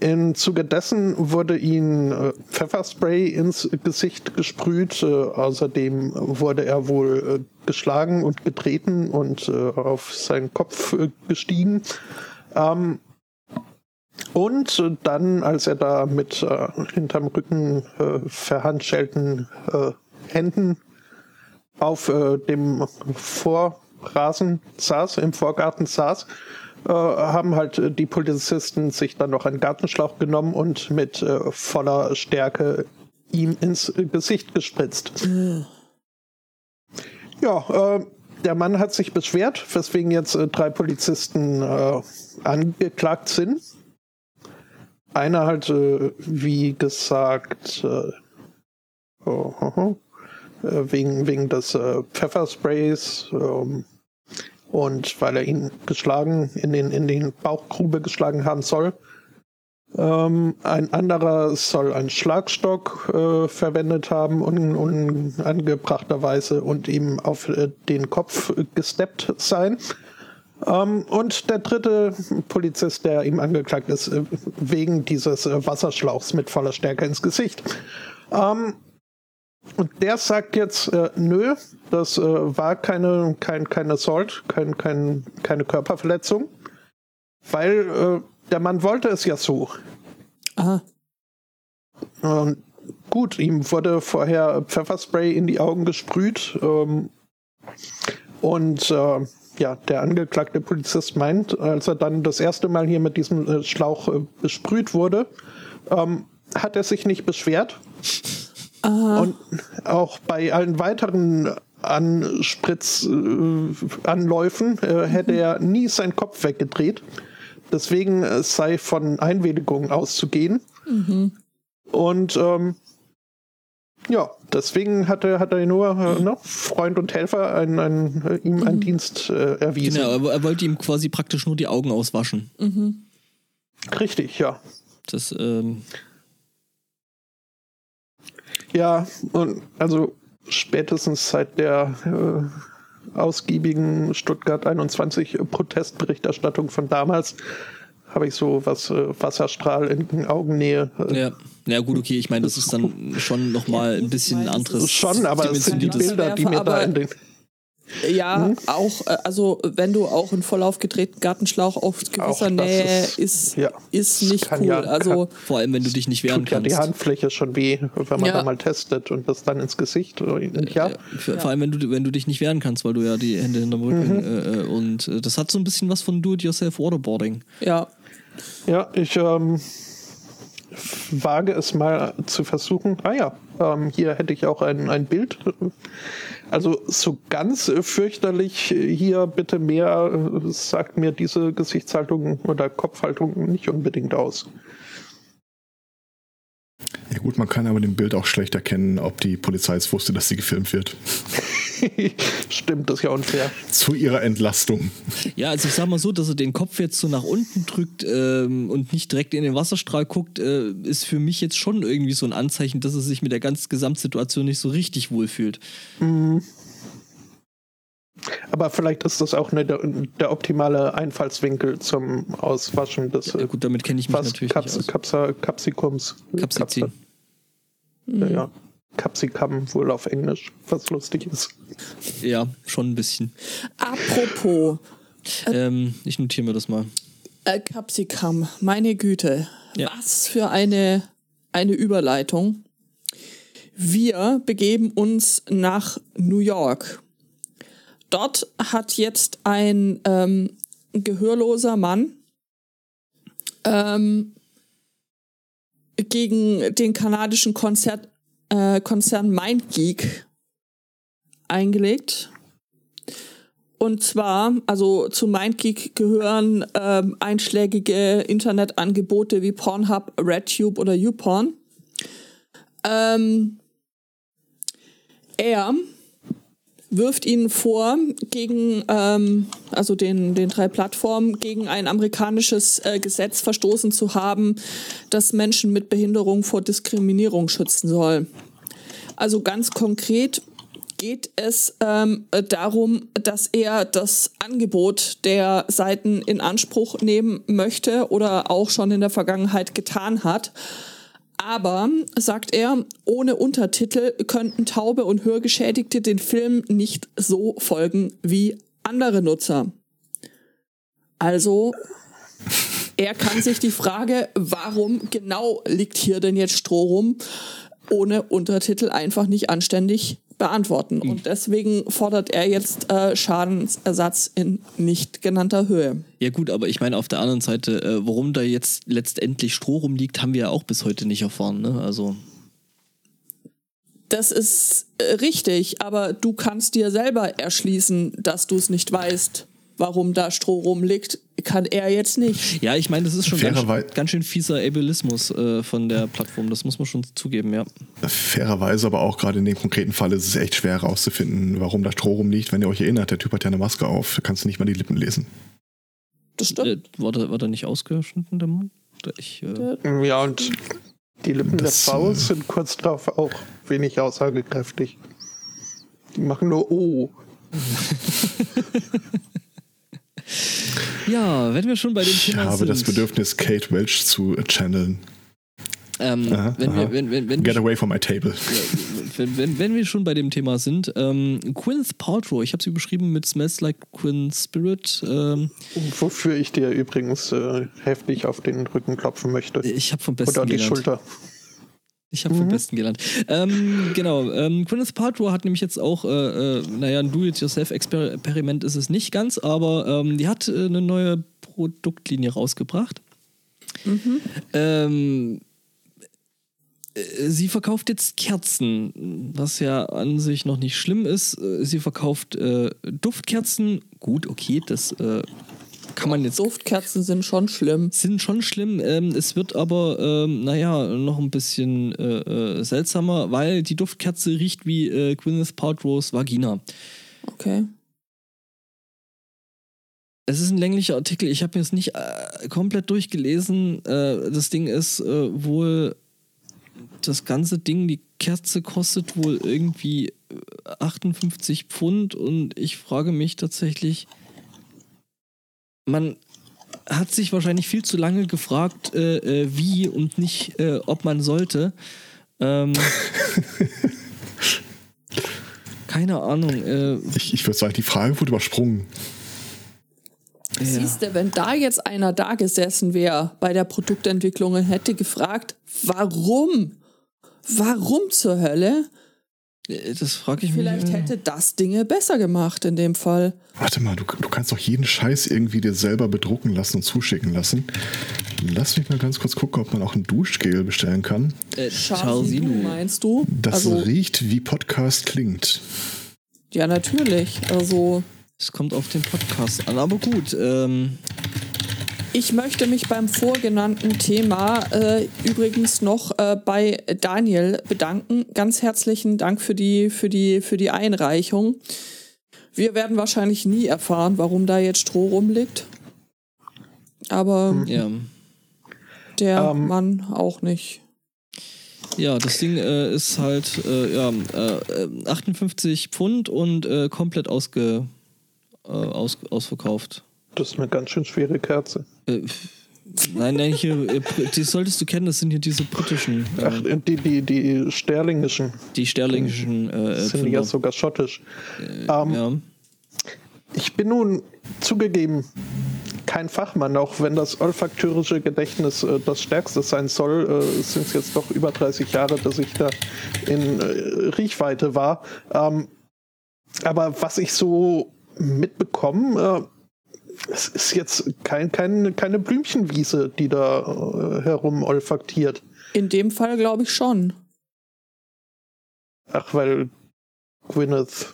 Im Zuge dessen wurde ihm äh, Pfefferspray ins Gesicht gesprüht. Äh, außerdem wurde er wohl äh, geschlagen und getreten und äh, auf seinen Kopf äh, gestiegen. Ähm, und dann, als er da mit äh, hinterm Rücken verhandschellten Händen auf dem Vorrasen saß, im Vorgarten saß, äh, haben halt äh, die Polizisten sich dann noch einen Gartenschlauch genommen und mit äh, voller Stärke ihm ins Gesicht gespritzt. Mhm. Ja, äh, der Mann hat sich beschwert, weswegen jetzt äh, drei Polizisten angeklagt sind. Einer halt, wie gesagt, oh, oh, [laughs] oh, wegen, wegen des Pfeffersprays. Ähm, und weil er ihn geschlagen, in den, in den Bauchgrube geschlagen haben soll. Ähm, ein anderer soll einen Schlagstock äh, verwendet haben, un, unangebrachterweise und ihm auf äh, den Kopf gesteppt sein. Ähm, und der dritte Polizist, der ihm angeklagt ist, äh, wegen dieses äh, Wasserschlauchs mit voller Stärke ins Gesicht. Ähm, und der sagt jetzt, äh, nö, das äh, war keine, kein, kein Assault, kein, kein, keine Körperverletzung, weil äh, der Mann wollte es ja so. Aha. Und gut, ihm wurde vorher Pfefferspray in die Augen gesprüht. Ähm, und äh, ja, der angeklagte Polizist meint, als er dann das erste Mal hier mit diesem äh, Schlauch äh, besprüht wurde, ähm, hat er sich nicht beschwert. Aha. Und auch bei allen weiteren Anspritzanläufen äh, äh, hätte er nie seinen Kopf weggedreht. Deswegen äh, sei von Einwilligung auszugehen. Mhm. Und ähm, ja, deswegen hat er, hat er nur äh, ne, Freund und Helfer ein, ein, äh, ihm einen mhm. Dienst äh, erwiesen. Genau, er wollte ihm quasi praktisch nur die Augen auswaschen. Mhm. Richtig, ja. Das, ähm, ja, und also spätestens seit der äh, ausgiebigen Stuttgart 21 Protestberichterstattung von damals habe ich so was äh, Wasserstrahl in Augennähe. Äh, ja. ja, gut, okay, ich meine, das ist dann schon nochmal ein bisschen anderes. Schon, aber es sind die Bilder, die mir da in den ja, hm? auch, äh, also wenn du auch einen voll aufgedrehten Gartenschlauch auf gewisser Nähe ist, ist, ja, ist nicht cool. Ja, also vor allem, wenn du dich nicht wehren tut kannst. Ja, die Handfläche schon weh, wenn man ja. da mal testet und das dann ins Gesicht. Äh, ja. Vor, vor allem, wenn du, wenn du dich nicht wehren kannst, weil du ja die Hände hinterm Rücken mhm. äh, und äh, das hat so ein bisschen was von Do-it-yourself Waterboarding. Ja. Ja, ich ähm, wage es mal zu versuchen. Ah ja, ähm, hier hätte ich auch ein, ein Bild. Also so ganz fürchterlich hier bitte mehr sagt mir diese Gesichtshaltung oder Kopfhaltung nicht unbedingt aus. Ja gut, man kann aber dem Bild auch schlecht erkennen, ob die Polizei es wusste, dass sie gefilmt wird. [laughs] Stimmt, das ist ja unfair. Zu ihrer Entlastung. Ja, also ich sag mal so, dass er den Kopf jetzt so nach unten drückt ähm, und nicht direkt in den Wasserstrahl guckt, äh, ist für mich jetzt schon irgendwie so ein Anzeichen, dass er sich mit der ganzen Gesamtsituation nicht so richtig wohlfühlt. Mhm. Aber vielleicht ist das auch eine, der, optimale Einfallswinkel zum Auswaschen des ja, gut, damit kenne ich mich natürlich Kaps, nicht aus. Kapsa, Kapsikums. Kapsizin. Ja, ja. Capsicum wohl auf Englisch, was lustig ist. Ja, schon ein bisschen. Apropos. Ähm, ich notiere mir das mal. Äh, Capsicum, meine Güte. Ja. Was für eine, eine Überleitung. Wir begeben uns nach New York. Dort hat jetzt ein ähm, gehörloser Mann ähm, gegen den kanadischen Konzert, äh, Konzern MindGeek eingelegt. Und zwar, also zu MindGeek gehören ähm, einschlägige Internetangebote wie Pornhub, RedTube oder YouPorn. Ähm, er wirft ihnen vor, gegen, ähm, also den, den drei Plattformen, gegen ein amerikanisches äh, Gesetz verstoßen zu haben, das Menschen mit Behinderung vor Diskriminierung schützen soll. Also ganz konkret geht es ähm, darum, dass er das Angebot der Seiten in Anspruch nehmen möchte oder auch schon in der Vergangenheit getan hat. Aber, sagt er, ohne Untertitel könnten taube und Hörgeschädigte den Film nicht so folgen wie andere Nutzer. Also, er kann sich die Frage, warum genau liegt hier denn jetzt Stroh rum, ohne Untertitel einfach nicht anständig beantworten. Und deswegen fordert er jetzt äh, Schadensersatz in nicht genannter Höhe. Ja gut, aber ich meine auf der anderen Seite, äh, warum da jetzt letztendlich Stroh rumliegt, haben wir ja auch bis heute nicht erfahren. Ne? Also das ist äh, richtig, aber du kannst dir selber erschließen, dass du es nicht weißt warum da Stroh rumliegt, kann er jetzt nicht. Ja, ich meine, das ist schon ganz, ganz, schön fieser Ableismus äh, von der Plattform, das muss man schon zugeben, ja. Fairerweise, aber auch gerade in dem konkreten Fall ist es echt schwer herauszufinden, warum da Stroh rumliegt. Wenn ihr euch erinnert, der Typ hat ja eine Maske auf, da kannst du nicht mal die Lippen lesen. Das stimmt. Äh, war, der, war der nicht ausgeschnitten, der Mund? Ich, äh ja, und die Lippen das, der Frau äh, sind kurz darauf auch wenig aussagekräftig. Die machen nur O. [laughs] [laughs] Ja, wenn wir schon bei dem Thema sind. Ich habe das Bedürfnis, Kate Welch zu channeln. Ähm, aha, wenn aha. Wir, wenn, wenn, wenn Get away from my table. wenn, wenn, wenn wir schon bei dem Thema sind, ähm, Gwyneth Paltrow, ich habe sie beschrieben mit Smells Like Quinn Spirit. Ähm, Wofür ich dir übrigens äh, heftig auf den Rücken klopfen möchte. Ich habe vom Besten Oder die gelernt. Schulter. Ich habe mhm. vom Besten gelernt. Ähm, genau, ähm, Gwyneth Paltrow hat nämlich jetzt auch, äh, äh, naja, ein Do-it-yourself-Experiment ist es nicht ganz, aber ähm, die hat äh, eine neue Produktlinie rausgebracht. Mhm. Ähm, äh, sie verkauft jetzt Kerzen, was ja an sich noch nicht schlimm ist. Äh, sie verkauft äh, Duftkerzen. Gut, okay, das äh, kann man jetzt. Duftkerzen sind schon schlimm. Sind schon schlimm. Ähm, es wird aber, ähm, naja, noch ein bisschen äh, äh, seltsamer, weil die Duftkerze riecht wie äh, Gwyneth Paltrow's Vagina. Okay. Es ist ein länglicher Artikel. Ich habe es nicht äh, komplett durchgelesen. Äh, das Ding ist äh, wohl das ganze Ding, die Kerze kostet wohl irgendwie 58 äh, Pfund und ich frage mich tatsächlich, man hat sich wahrscheinlich viel zu lange gefragt, äh, äh, wie und nicht, äh, ob man sollte. Ähm, [laughs] keine Ahnung. Äh, ich, ich würde sagen, die Frage wurde übersprungen. Ja. Siehst du, wenn da jetzt einer da gesessen wäre bei der Produktentwicklung und hätte gefragt, warum? Warum zur Hölle? Äh, das frage ich Vielleicht mich. Vielleicht hätte das Dinge besser gemacht in dem Fall. Warte mal, du, du kannst doch jeden Scheiß irgendwie dir selber bedrucken lassen und zuschicken lassen. Lass mich mal ganz kurz gucken, ob man auch ein Duschgel bestellen kann. Äh, Charsinu meinst du? Das also, riecht wie Podcast klingt. Ja, natürlich. Also. Es kommt auf den Podcast an, aber gut. Ähm, ich möchte mich beim vorgenannten Thema äh, übrigens noch äh, bei Daniel bedanken. Ganz herzlichen Dank für die, für die, für die Einreichung. Wir werden wahrscheinlich nie erfahren, warum da jetzt Stroh rumliegt. Aber hm. ja. der um. Ähm. Mann auch nicht. Ja, das Ding äh, ist halt äh, ja, 58 äh, Pfund und äh, komplett ausge, aus, ausverkauft. Das ist eine ganz schön schwere Kerze. Äh, nein, nein, hier, äh, die solltest du kennen, das sind hier diese britischen. Äh, Ach, die, die, die sterlingischen. Die sterlingischen. Äh, sind ja sogar schottisch. Äh, ähm, ja. Ich bin nun zugegeben kein Fachmann, auch wenn das olfakteurische Gedächtnis äh, das stärkste sein soll, äh, sind es jetzt doch über 30 Jahre, dass ich da in Riechweite war. Ähm, aber was ich so mitbekomme, es ist jetzt kein, kein, keine Blümchenwiese, die da äh, herum olfaktiert. In dem Fall glaube ich schon. Ach, weil Gwyneth.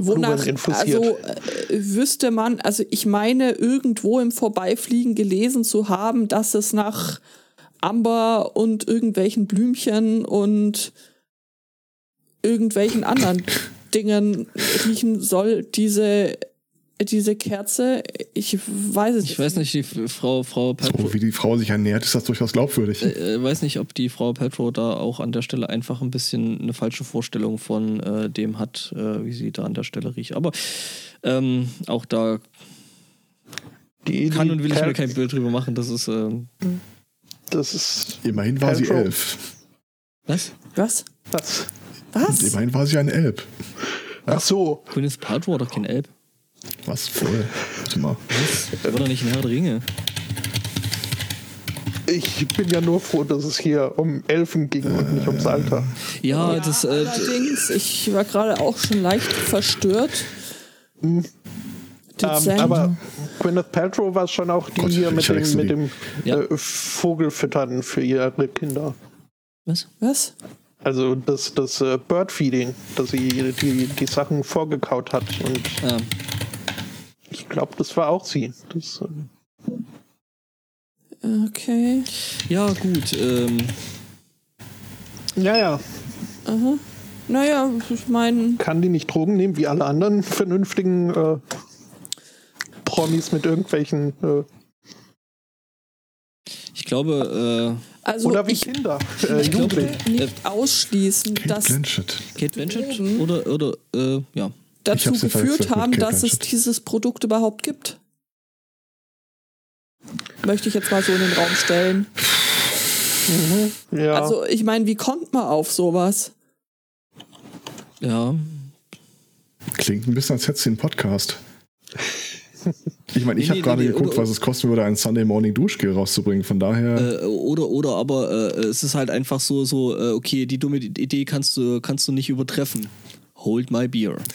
Wonach, also äh, wüsste man, also ich meine irgendwo im Vorbeifliegen gelesen zu haben, dass es nach Amber und irgendwelchen Blümchen und irgendwelchen anderen [laughs] Dingen riechen soll, diese, diese Kerze. Ich weiß es Ich weiß nicht, die Frau, Frau Petro, So wie die Frau sich ernährt, ist das durchaus glaubwürdig. äh, weiß nicht, ob die Frau Petro da auch an der Stelle einfach ein bisschen eine falsche Vorstellung von äh, dem hat, äh, wie sie da an der Stelle riecht. Aber ähm, auch da Die, kann die und will ich mir kein Bild drüber machen. Das ist ähm, Das ist. Immerhin war sie Petro. elf. was? Was? Was? Und Was? immerhin war sie ein Elb. Ach so. Gwyneth Paltrow war doch kein Elb. Was voll. Warte mal. Was? War doch nicht ein Herr der Ringe. Ich bin ja nur froh, dass es hier um Elfen ging und nicht ums Alter. Ja, Ja, das. Äh, allerdings, ich war gerade auch schon leicht verstört. Ähm, Dezent. aber Gwyneth Paltrow war schon auch die Gott, hier mit dem, mit dem Ja. äh, Vogelfüttern für ihre Kinder. was? Was? Also das, das äh, Birdfeeding, dass sie die, die Sachen vorgekaut hat. Und Ah, ich glaube, das war auch sie. Das, äh, Okay. ja, gut. Ähm, ja, ja. Aha. Naja, ich meine, Kann die nicht Drogen nehmen, wie alle anderen vernünftigen äh, Promis mit irgendwelchen. Äh, ich glaube, also oder wie ich Kinder. Äh, ich glaube, nicht ausschließen, Kate dass Blanchett. äh, Kate Blanchett oder, oder äh, ja. Dazu geführt haben, dass es dieses Produkt überhaupt gibt. Möchte ich jetzt mal so in den Raum stellen. Ja. Also, ich meine, wie kommt man auf sowas? Ja, Klingt ein bisschen, als hättest du einen Podcast. Ich meine, ich Nee, habe nee, gerade nee, geguckt, oder- was es kosten würde, ein Sunday Morning Duschgel rauszubringen. Von daher, äh, oder, oder aber äh, es ist halt einfach so, so äh, okay, die dumme Idee kannst du, kannst du nicht übertreffen. Hold my beer. [laughs]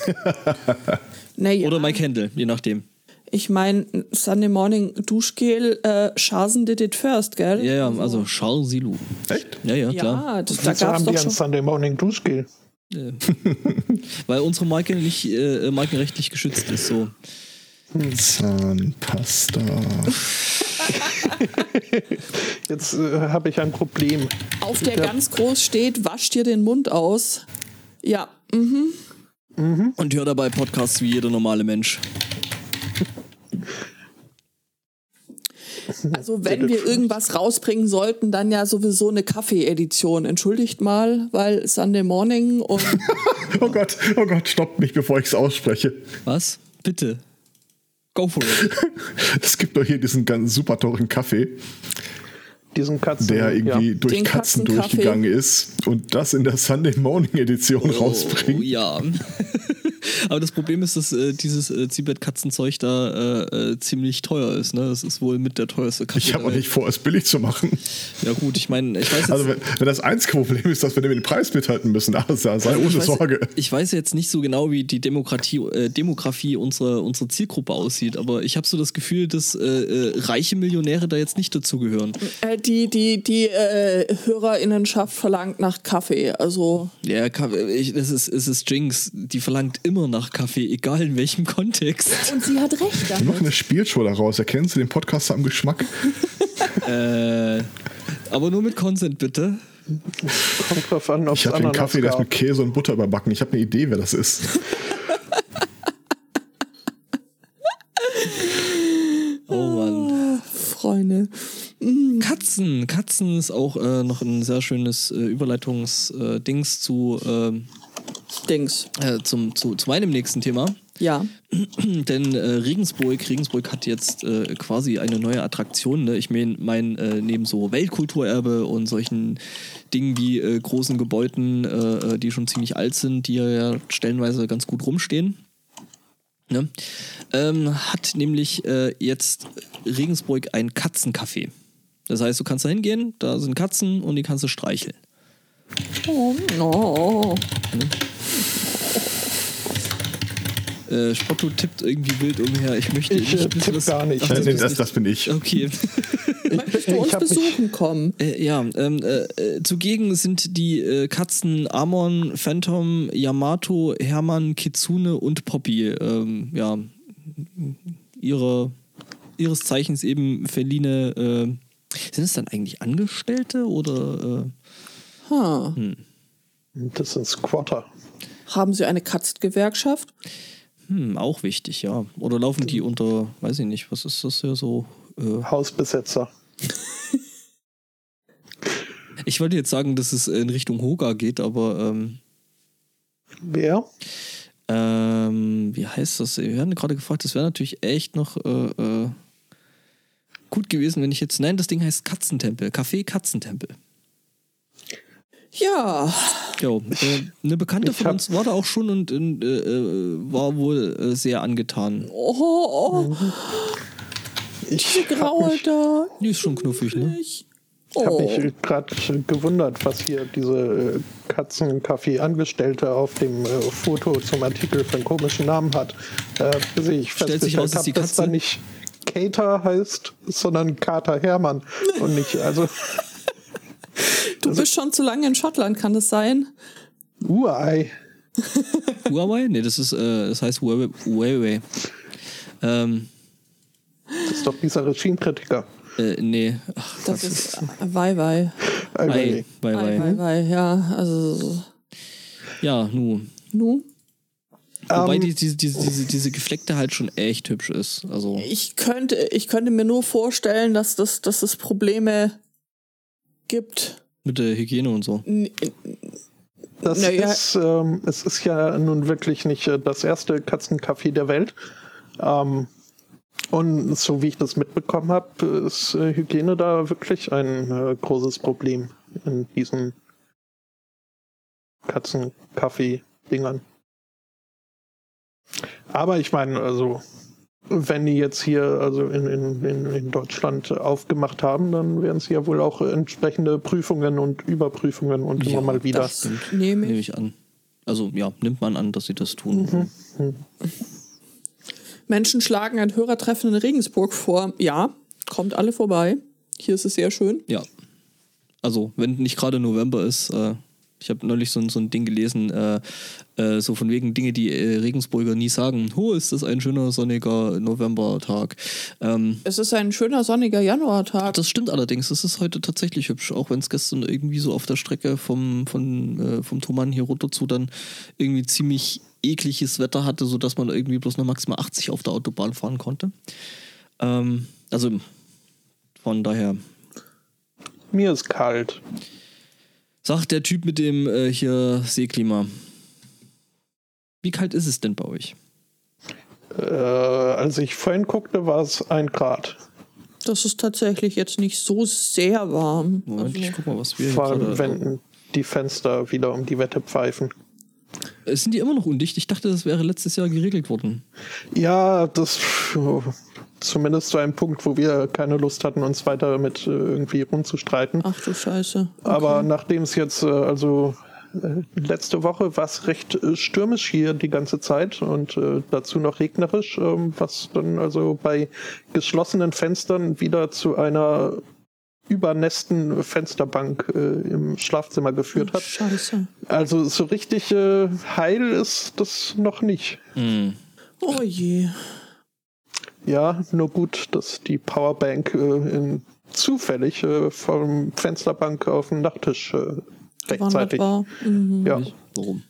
Naja, Oder my candle, je nachdem. ich meine, Sunday Morning Duschgel, äh, Schasen did it first, gell? Ja, ja, also Charles Silou. echt? Ja, ja, klar. Ja, das, da Wieso gab es haben die doch ein schon. Sunday Morning Duschgel? [laughs] Weil unsere Marke nicht äh, markenrechtlich geschützt ist. So. Zahnpasta. [laughs] Jetzt äh, habe ich ein Problem. Auf der ganz groß steht, wasch dir den Mund aus. Ja, Und hör dabei Podcasts wie jeder normale Mensch. also wenn wir irgendwas rausbringen sollten, dann ja sowieso eine Kaffee-Edition. Entschuldigt mal, weil Sunday Morning und [laughs] Oh Gott, oh Gott, stoppt mich, bevor ich es ausspreche. Was? Bitte. Go for it. [laughs] Es gibt doch hier diesen ganz super teuren Kaffee, Diesen Katzen. der irgendwie ja. durch Den Katzen durchgegangen ist und das in der Sunday Morning Edition Oh, rausbringt. ja. [laughs] Aber das Problem ist, dass äh, dieses äh, Zibet-Katzenzeug da äh, äh, ziemlich teuer ist. Ne? Das ist wohl mit der teuerste Kaffee. Ich habe auch nicht vor, es billig zu machen. Ja, gut, ich meine, ich weiß jetzt. Also wenn, wenn das einzige Problem ist, dass wir dem Preis mithalten müssen, [laughs] also sei ich ohne weiß, Sorge. Ich weiß jetzt nicht so genau, wie die Demokratie, äh, Demografie unserer, unserer Zielgruppe aussieht, aber ich habe so das Gefühl, dass äh, äh, reiche Millionäre da jetzt nicht dazugehören. äh, die, die, die äh, Hörerinnenschaft verlangt nach Kaffee. Also Ja, Kaffee, ich, das ist, es ist Jinx, die verlangt immer nach Kaffee, egal in welchem Kontext. und sie hat recht Wir machen damit. eine Spielshow daraus. Erkennen Sie den Podcast am Geschmack? [laughs] äh, aber nur mit Consent, bitte. Kommt drauf an, ob Ich habe einen Ananas Kaffee, der ist gab. mit Käse und Butter überbacken. Ich habe eine Idee, wer das ist. Oh Mann. Freunde. Katzen. Katzen ist auch äh, noch ein sehr schönes äh, Überleitungsdings zu, ähm, Dings. äh, zum, zu, zu meinem nächsten Thema. Ja. [clears throat] Denn äh, Regensburg, Regensburg hat jetzt äh, quasi eine neue Attraktion. Ne? Ich meine, mein, äh, neben so Weltkulturerbe und solchen Dingen wie äh, großen Gebäuden, äh, äh, die schon ziemlich alt sind, die ja stellenweise ganz gut rumstehen. Ne? Ähm, hat nämlich jetzt Regensburg ein Katzencafé. Das heißt, du kannst da hingehen, da sind Katzen und die kannst du streicheln. Oh, no. Äh, Spotto tippt irgendwie wild umher. Ich möchte Ich, nicht äh, wissen, tipp gar nicht. Ach, das das, nicht- das bin ich. Okay. [laughs] Möchtest du uns Ich besuchen kommen? Äh, ja, ähm, äh, äh, zugegen sind die äh, Katzen Amon, Phantom, Yamato, Hermann, Kitsune und Poppy. Ähm, ja, ihre, ihres Zeichens eben Feline. Äh, sind es dann eigentlich Angestellte oder? Äh, Ha. Das sind Squatter. Haben Sie eine Katzengewerkschaft? Hm, auch wichtig, ja. Oder laufen die unter, weiß ich nicht, was ist das hier so? Äh, Hausbesetzer. [laughs] ich wollte jetzt sagen, dass es in Richtung Hoga geht, aber ähm, Wer? Ähm, wie heißt das? Wir haben gerade gefragt, das wäre natürlich echt noch äh, äh, gut gewesen, wenn ich jetzt. Nein, das Ding heißt Katzentempel. Café Katzentempel. Ja, Jo, äh, eine Bekannte Ich von uns war da auch schon und äh, äh, war wohl äh, sehr angetan. oh, oh, Ich die Graue habe da. Die ist schon knuffig, ne? Ich. mich, hab Oh. mich gerade gewundert, was hier diese äh, Katzenkaffee-Angestellte auf dem äh, Foto zum Artikel für einen komischen Namen hat. Äh, bis ich Stellt sich raus, festgestellt habe, dass da Katze. nicht Kater heißt, sondern Kater Hermann. Und nicht, also Du bist schon zu lange in Schottland, kann das sein? Uei. [laughs] Huawei? Nee, das ist, äh, das heißt Huawei. Huawei. Ähm, Das ist doch dieser Regimekritiker. äh, nee. Ach, Das ist Wei Wei. Äh, Ei, bye, Wei bye. Wei Wei, ja. Also, Ja, nu. nu? Wobei Ähm, die, diese, diese, diese, diese Gefleckte halt schon echt hübsch ist. Also. Ich könnte, ich könnte mir nur vorstellen, dass, das, dass es Probleme gibt. Mit der Hygiene und so. N- Das Naja. ist, ähm, es ist ja nun wirklich nicht äh, das erste Katzencafé der Welt. Ähm, und so wie ich das mitbekommen habe, ist äh, Hygiene da wirklich ein äh, großes Problem in diesen Katzenkaffee-Dingern. Aber ich meine, also wenn die jetzt hier also in, in, in, Deutschland aufgemacht haben, dann werden sie ja wohl auch entsprechende Prüfungen und Überprüfungen und Ja, immer mal wieder. Das nehme Nehme ich. ich an. Also ja, nimmt man an, dass sie das tun. Menschen schlagen ein Hörertreffen in Regensburg vor. Ja, kommt alle vorbei. Hier ist es sehr schön. Ja. Also, wenn nicht gerade November ist, äh, ich habe neulich so, ein- so ein Ding gelesen, äh, äh, so von wegen Dinge, die äh, Regensburger nie sagen. Oh, ist das ein schöner sonniger Novembertag. Ähm, Es ist ein schöner sonniger Januartag. das stimmt allerdings, es ist heute tatsächlich hübsch, auch wenn es gestern irgendwie so auf der Strecke vom, von, äh, vom Thomann hier runter zu dann irgendwie ziemlich ekliges Wetter hatte, sodass man irgendwie bloß noch maximal 80 auf der Autobahn fahren konnte. Ähm, also von daher Mir ist kalt. Sagt der Typ mit dem äh, hier Seeklima. Wie kalt ist es denn bei euch? Äh, als ich vorhin guckte, war es ein Grad. Das ist tatsächlich jetzt nicht so sehr warm. Moment, ich Also, guck mal, was wir hier Vor allem, gerade. wenn die Fenster wieder um die Wette pfeifen. Äh, Sind die immer noch undicht? Ich dachte, das wäre letztes Jahr geregelt worden. Ja, das zumindest zu einem Punkt, wo wir keine Lust hatten, uns weiter mit äh, irgendwie rumzustreiten. ach du Scheiße. Aber nachdem es jetzt, äh, also äh, letzte Woche war es recht stürmisch hier die ganze Zeit und äh, dazu noch regnerisch, ähm, was dann also bei geschlossenen Fenstern wieder zu einer übernässten Fensterbank äh, im Schlafzimmer geführt hat. Scheiße. Also so richtig äh, heil ist das noch nicht. Hm. Oh je. Ja, nur gut, dass die Powerbank äh, in, zufällig äh, vom Fensterbank auf den Nachttisch äh, rechtzeitig. war. Mhm. Ja. Warum?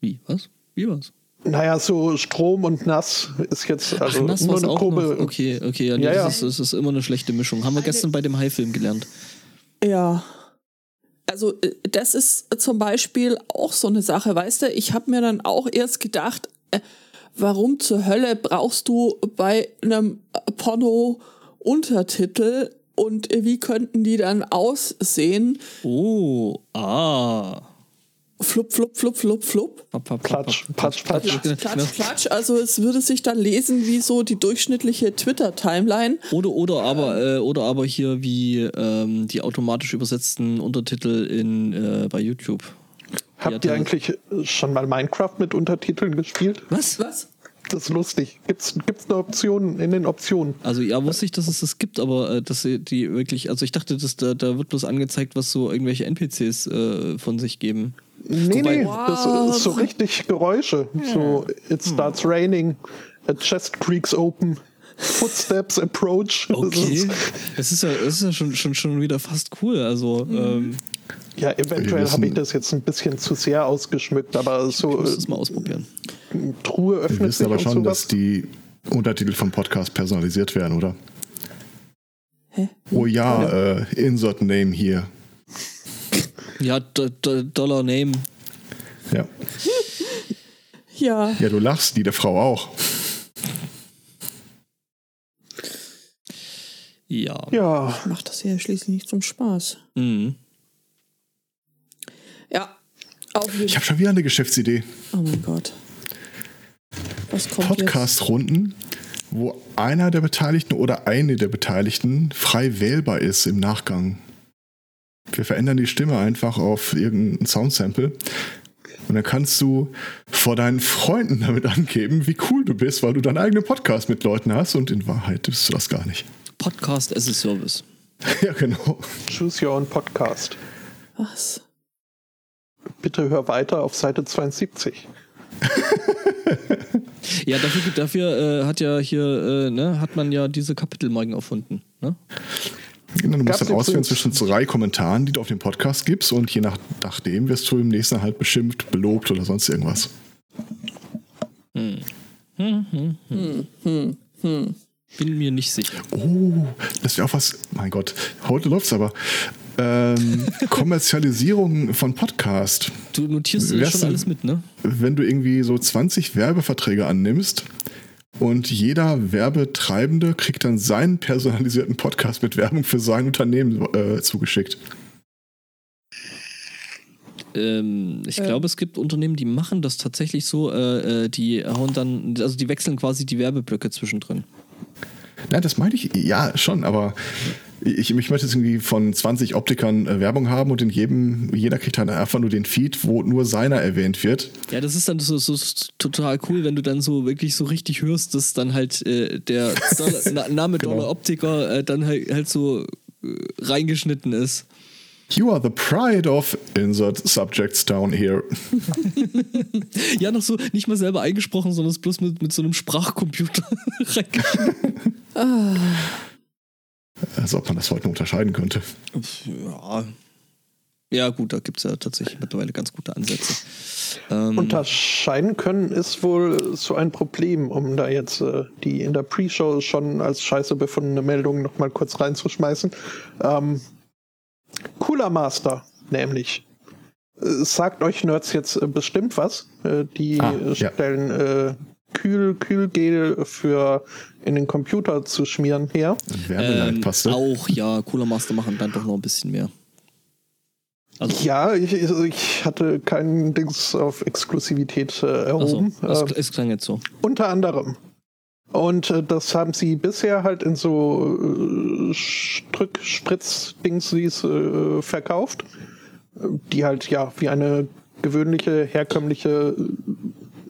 Wie? Was? Wie was? Naja, so Strom und nass ist jetzt also Ach, nass nur eine noch. Okay, okay, ja, nee, Ja, ja. Das, ist, das ist immer eine schlechte Mischung. Haben wir gestern bei dem Hai-Film gelernt. Ja. Also äh, das ist zum Beispiel auch so eine Sache, weißt du, ich habe mir dann auch erst gedacht, äh, warum zur Hölle brauchst du bei einem Porno Untertitel und wie könnten die dann aussehen? Oh, ah. Flup, flup, flup, flup, flup. Platsch, platsch, platsch. Klatsch, klatsch. Also es würde sich dann lesen wie so die durchschnittliche Twitter-Timeline. Oder, oder, aber, äh, oder aber hier wie ähm, die automatisch übersetzten Untertitel in, äh, bei YouTube. Habt ihr eigentlich schon mal Minecraft mit Untertiteln gespielt? Was? Was? Das ist lustig. Gibt's, gibt's eine Option in den Optionen? Also ja, wusste ich, dass es das gibt, aber äh, dass sie die wirklich, also ich dachte, dass da, da wird bloß angezeigt, was so irgendwelche NPCs äh, von sich geben. Nee, Wobei- nee, Wow. das ist so richtig Geräusche. So, it starts raining, a chest creaks open, footsteps approach. [laughs] Okay. Es ist ja, es ist ja schon, schon, schon wieder fast cool. Also, ähm, ja, eventuell Wir habe ich das jetzt ein bisschen zu sehr ausgeschmückt, aber ich so muss äh, das mal ausprobieren. Truhe Wir öffnet wissen sich aber schon, sowas. dass die Untertitel vom Podcast personalisiert werden, oder? Hä? Oh ja, äh, Insert Name hier. Ja, do, do, Dollar Name. Ja. Ja. ja, du lachst, die der Frau auch. Ja. Ja, Ich mach das ja schließlich nicht zum Spaß. Mhm. Ja. Auf jeden Ich habe schon wieder eine Geschäftsidee. Oh mein Gott. Was kommt? Podcast-Runden, wo einer der Beteiligten oder eine der Beteiligten frei wählbar ist im Nachgang. Wir verändern die Stimme einfach auf irgendein Soundsample. Und dann kannst du vor deinen Freunden damit angeben, wie cool du bist, weil du deinen eigenen Podcast mit Leuten hast und in Wahrheit bist du das gar nicht. Podcast as a Service. [laughs] ja, genau. choose your own podcast. Was? Bitte hör weiter auf Seite 72. [laughs] Ja, dafür, dafür äh, hat ja hier, äh, ne, hat man ja diese Kapitelmarken erfunden. Ne? Genau, Du musst Gab's dann auswählen zwischen drei Kommentaren, die du auf dem Podcast gibst und je nach, nachdem wirst du im nächsten halt beschimpft, belobt oder sonst irgendwas. Bin mir nicht sicher. Oh, das wäre auch was, mein Gott, heute läuft's aber. Ähm, [laughs] Kommerzialisierung von Podcast. Du notierst dir Wär's schon alles mit, ne? Wenn du irgendwie so 20 Werbeverträge annimmst und jeder Werbetreibende kriegt dann seinen personalisierten Podcast mit Werbung für sein Unternehmen äh, zugeschickt. Ähm, ich glaube, es gibt Unternehmen, die machen das tatsächlich so, äh, äh, die hauen dann, also die wechseln quasi die Werbeblöcke zwischendrin. Nein, das meine ich, ja, schon, aber ich, ich möchte jetzt irgendwie von 20 Optikern äh, Werbung haben und in jedem, jeder kriegt halt einfach nur den Feed, wo nur seiner erwähnt wird. Ja, das ist dann so, so total cool, wenn du dann so wirklich so richtig hörst, dass dann halt äh, der Dollar, [laughs] Name Genau. Dollar Optiker äh, dann halt, halt so äh, reingeschnitten ist. You are the pride of insert subjects down here. [laughs] Ja, noch so nicht mal selber eingesprochen, sondern es bloß mit, mit so einem Sprachcomputer [laughs] reingeschnitten. Als ob man das heute noch unterscheiden könnte. Ja. Ja, gut, da gibt es ja tatsächlich mittlerweile ganz gute Ansätze. Ähm, Unterscheiden können ist wohl so ein Problem, um da jetzt äh, die in der Pre-Show schon als scheiße befundene Meldung nochmal kurz reinzuschmeißen. Ähm, Cooler Master, nämlich. Äh, sagt euch Nerds jetzt äh, bestimmt was. Äh, die Ah, ja. stellen äh, Kühl, Kühlgel für in den Computer zu schmieren her. ähm, auch, ja, Cooler Master machen dann doch noch ein bisschen mehr. Also, Ja, ich, ich hatte keinen Dings auf Exklusivität äh, also, erhoben. es, Äh, es klang jetzt so. Unter anderem. Und äh, das haben sie bisher halt in so äh, Strück-Spritz-Dingsies äh, verkauft, äh, die halt ja wie eine gewöhnliche, herkömmliche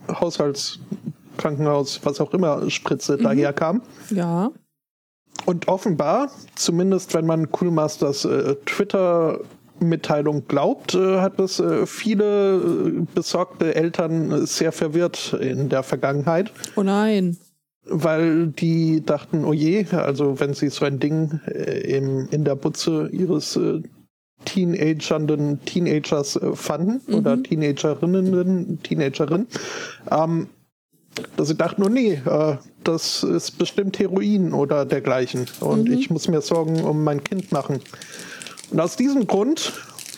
äh, Haushaltskrankenhaus, was auch immer, Spritze daherkam. Ja. Und offenbar, zumindest wenn man Coolmasters äh, Twitter-Mitteilung glaubt, äh, hat es äh, viele äh, besorgte Eltern äh, sehr verwirrt in der Vergangenheit, Oh nein. Weil die dachten, oh je, also wenn sie so ein Ding äh, im, in der Butze ihres äh, teenagernden Teenagers äh, fanden oder Teenagerinnen, Teenagerin, ähm, dass sie dachten, oh nee, äh, das ist bestimmt Heroin oder dergleichen. Und ich muss mir Sorgen um mein Kind machen. Und aus diesem Grund,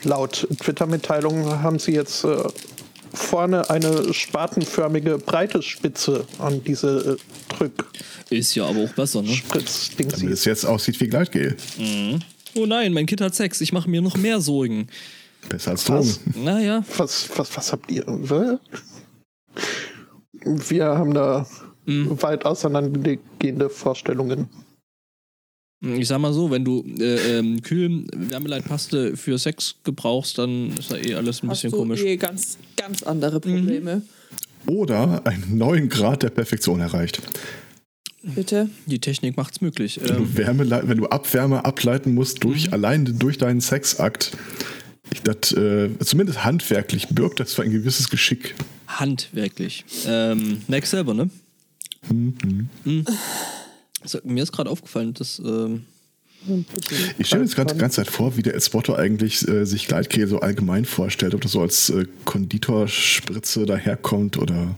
laut Twitter-Mitteilung, haben sie jetzt äh, vorne eine spatenförmige breite Spitze an diese äh, Drück. Ist ja aber auch besser, ne? Damit Spritzdings. es jetzt aussieht wie Gleitgel. Oh nein, mein Kind hat Sex, ich mache mir noch mehr Sorgen. Besser als Drogen. Naja, Was, was, was habt ihr? Wir haben da weit auseinandergehende Vorstellungen. Ich sag mal so, wenn du äh, ähm, Kühl Wärmeleitpaste für Sex gebrauchst, dann ist da eh alles ein Hast bisschen du komisch. eh ganz, ganz andere Probleme. oder einen neuen Grad der Perfektion erreicht. Bitte? Die Technik macht's möglich. Wenn Ähm, du, Wärme, lei- wenn du Abwärme ableiten musst durch allein durch deinen Sexakt, das, äh, zumindest handwerklich birgt das für ein gewisses Geschick. handwerklich. Ähm, Max selber, ne? Mhm. So, mir ist gerade aufgefallen, dass ähm, Ich stelle mir jetzt gerade die ganze Zeit vor, wie der Elspoto eigentlich äh, sich Gleitgel so allgemein vorstellt, ob das so als äh, Konditorspritze daherkommt oder.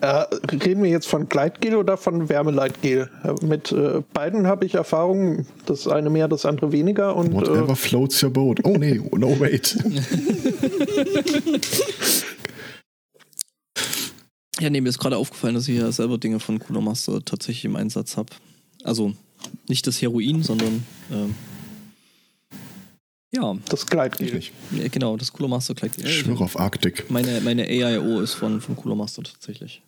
Äh, reden wir jetzt von Gleitgel oder von Wärmeleitgel? Mit äh, beiden habe ich Erfahrung, das eine mehr, das andere weniger. Und Whatever äh, floats your boat. Oh nee, no wait. [laughs] [laughs] Ja, nee, mir ist gerade aufgefallen, dass ich ja selber Dinge von Cooler Master tatsächlich im Einsatz habe. Also nicht das Heroin, sondern ähm, ja, das Gleitgel. Ja, genau, das Cooler Master Kleid. Ich schwöre auf Arktik. Meine, meine AIO ist von, von Cooler Master tatsächlich.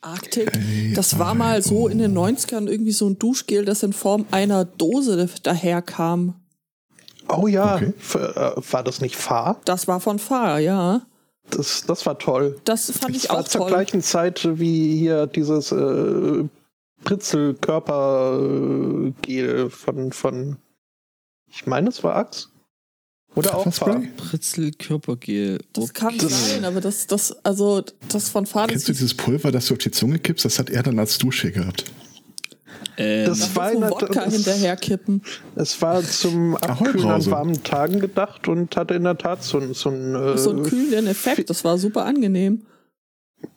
Arktik. Das war mal so in den 90ern irgendwie so ein Duschgel, das in Form einer Dose daherkam. Oh ja, Okay. äh, war das nicht Fahr? Das war von Fahr, ja. Das, das war toll. Das fand ich Das war auch zur toll. gleichen Zeit wie hier dieses äh, Pritzel-Körpergel von, von, ich meine, es war Axe. Oder auch Fahr. Pfefferspray? Pritzel Körpergel. Das kann Das- sein, aber das, das, also, das von das Kennst du dieses Pulver, das du auf die Zunge kippst? Das hat er dann als Dusche gehabt. Ähm, Das das war so Wodka das- hinterherkippen. Es war zum [laughs] Abkühlen an warmen Tagen gedacht und hatte in der Tat so, so ein. Äh, So einen kühlenden Effekt, das war super angenehm.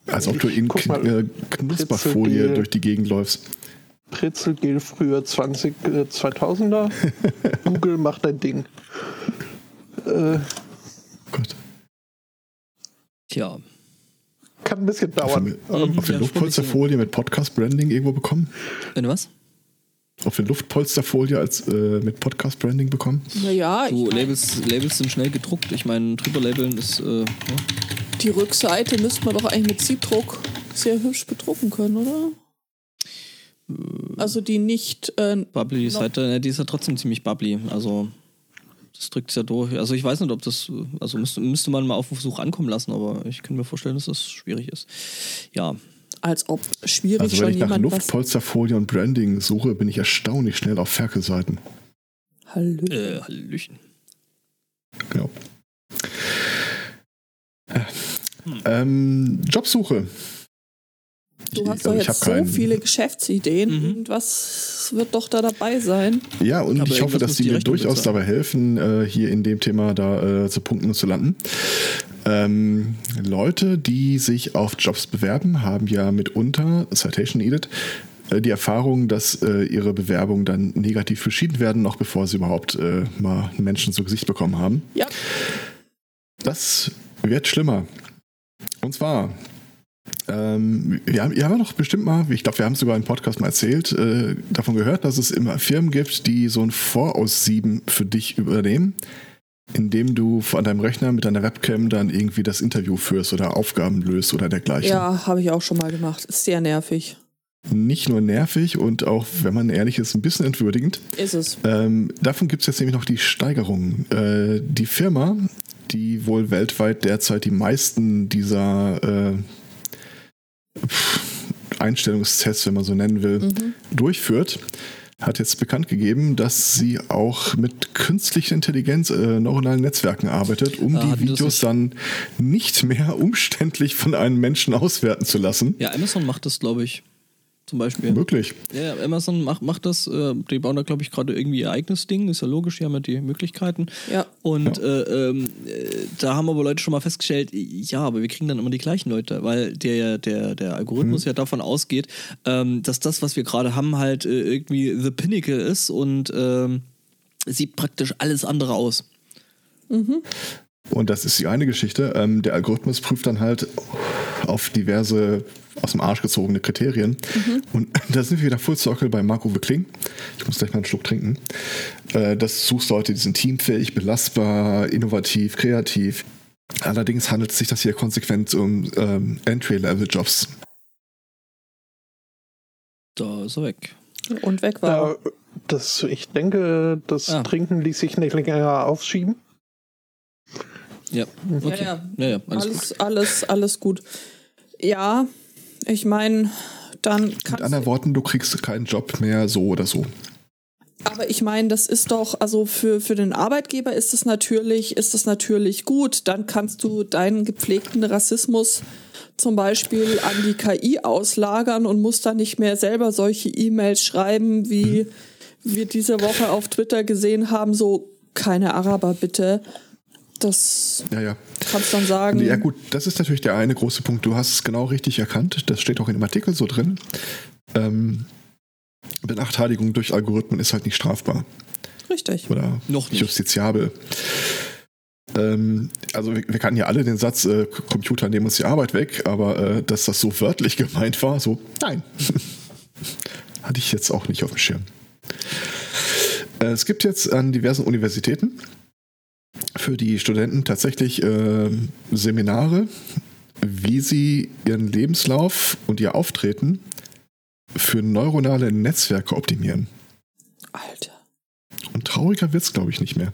Als ob du in mal, Kn- äh, Knusperfolie durch die Gegend läufst. Pritzelgel früher 20, äh, 2000er. [laughs] Google macht ein Ding. Äh, Gott. Tja, kann ein bisschen Auf, dauern. der- Ähm, auf der ja, Luftpolsterfolie mit Podcast-Branding irgendwo bekommen? wenn du was? Auf der Luftpolsterfolie als äh, mit Podcast-Branding bekommen? Naja, Du, Labels, Labels sind schnell gedruckt. Ich meine, drüber labeln ist, äh, ja. die Rückseite müsste man doch eigentlich mit Siebdruck sehr hübsch bedrucken können, oder? Also die nicht, äh, Bubbly. Seite, ne, die ist ja trotzdem ziemlich bubbly. Also, das drückt es ja durch. Also, ich weiß nicht, ob das, also müsste, müsste man mal auf den Versuch ankommen lassen, aber ich kann mir vorstellen, dass das schwierig ist. Ja, als ob schwierig Also wenn schon ich nach. Luftpolsterfolie und Branding suche, bin ich erstaunlich schnell auf Ferkel-Seiten. Hallo. äh, Hallöchen. Genau. Ähm, Jobsuche. Du Ich- hast doch jetzt so keinen- viele Geschäftsideen. Mhm. Irgendwas wird doch da dabei sein. Ja, und Aber ich hoffe, dass die mir durchaus dabei helfen, äh, hier in dem Thema da äh, zu punkten und zu landen. Ähm, Leute, die sich auf Jobs bewerben, haben ja mitunter, Citation needed, äh, die Erfahrung, dass äh, ihre Bewerbungen dann negativ beschieden werden, noch bevor sie überhaupt äh, mal einen Menschen zu Gesicht bekommen haben. Ja, Das wird schlimmer. Und zwar, ähm, wir, haben, wir haben doch bestimmt mal, ich glaube, wir haben es sogar im Podcast mal erzählt, äh, davon gehört, dass es immer Firmen gibt, die so ein Voraussieben für dich übernehmen, indem du an deinem Rechner mit deiner Webcam dann irgendwie das Interview führst oder Aufgaben löst oder dergleichen. ja, habe ich auch schon mal gemacht. Ist sehr nervig. Nicht nur nervig und auch, wenn man ehrlich ist, ein bisschen entwürdigend. Ist es. Ähm, davon gibt es jetzt nämlich noch die Steigerung. Äh, die Firma, die wohl weltweit derzeit die meisten dieser äh, Einstellungstests, wenn man so nennen will, Mhm. durchführt, hat jetzt bekannt gegeben, dass sie auch mit künstlicher Intelligenz, äh, neuronalen Netzwerken arbeitet, um Ah, die Videos dann nicht mehr umständlich von einem Menschen [laughs] auswerten zu lassen. Ja, Amazon macht das, glaube ich. Zum Beispiel. Möglich. Ja, ja, Amazon macht, macht das. Äh, die bauen da, glaube ich, gerade irgendwie ihr eigenes Ding. Ist ja logisch, die haben ja die Möglichkeiten. Ja. Und Äh, ähm, äh, da haben aber Leute schon mal festgestellt, ja, aber wir kriegen dann immer die gleichen Leute, weil der, der, der Algorithmus ja davon ausgeht, ähm, dass das, was wir gerade haben, halt äh, irgendwie the pinnacle ist und ähm, sieht praktisch alles andere aus. Und das ist die eine Geschichte. Ähm, der Algorithmus prüft dann halt auf diverse aus dem Arsch gezogene Kriterien. Und [laughs] da sind wir wieder Full Circle bei Marco Wickling. Ich muss gleich mal einen Schluck trinken. Äh, das suchst Leute, die sind teamfähig, belastbar, innovativ, kreativ. Allerdings handelt es sich das hier konsequent um ähm, Entry-Level-Jobs. Da ist er weg. Und weg war. Ja, das, ich denke, das Ah. Trinken ließ sich nicht länger aufschieben. Ja, okay. Ja, ja. ja, ja alles, alles, gut. alles, alles gut. Ja, ich meine, dann Mit kannst anderen Worten, du kriegst keinen Job mehr so oder so. Aber ich meine, das ist doch, also für, für den Arbeitgeber ist es natürlich, ist es natürlich gut. Dann kannst du deinen gepflegten Rassismus zum Beispiel an die KI auslagern und musst dann nicht mehr selber solche E-Mails schreiben, wie wir diese Woche auf Twitter gesehen haben, so keine Araber bitte. Das Ja, ja. kannst dann sagen. Ja gut, das ist natürlich der eine große Punkt. Du hast es genau richtig erkannt. Das steht auch in dem Artikel so drin. Ähm, Benachteiligung durch Algorithmen ist halt nicht strafbar Richtig. oder Noch nicht. justiziabel. Ähm, also wir, wir kannten ja alle den Satz, äh, Computer nehmen uns die Arbeit weg, aber äh, dass das so wörtlich [laughs] gemeint war, so nein. [laughs] Hatte ich jetzt auch nicht auf dem Schirm. Äh, es gibt jetzt an diversen Universitäten für die Studenten tatsächlich äh, Seminare, wie sie ihren Lebenslauf und ihr Auftreten für neuronale Netzwerke optimieren. Alter. Und trauriger wird's, glaube ich, nicht mehr.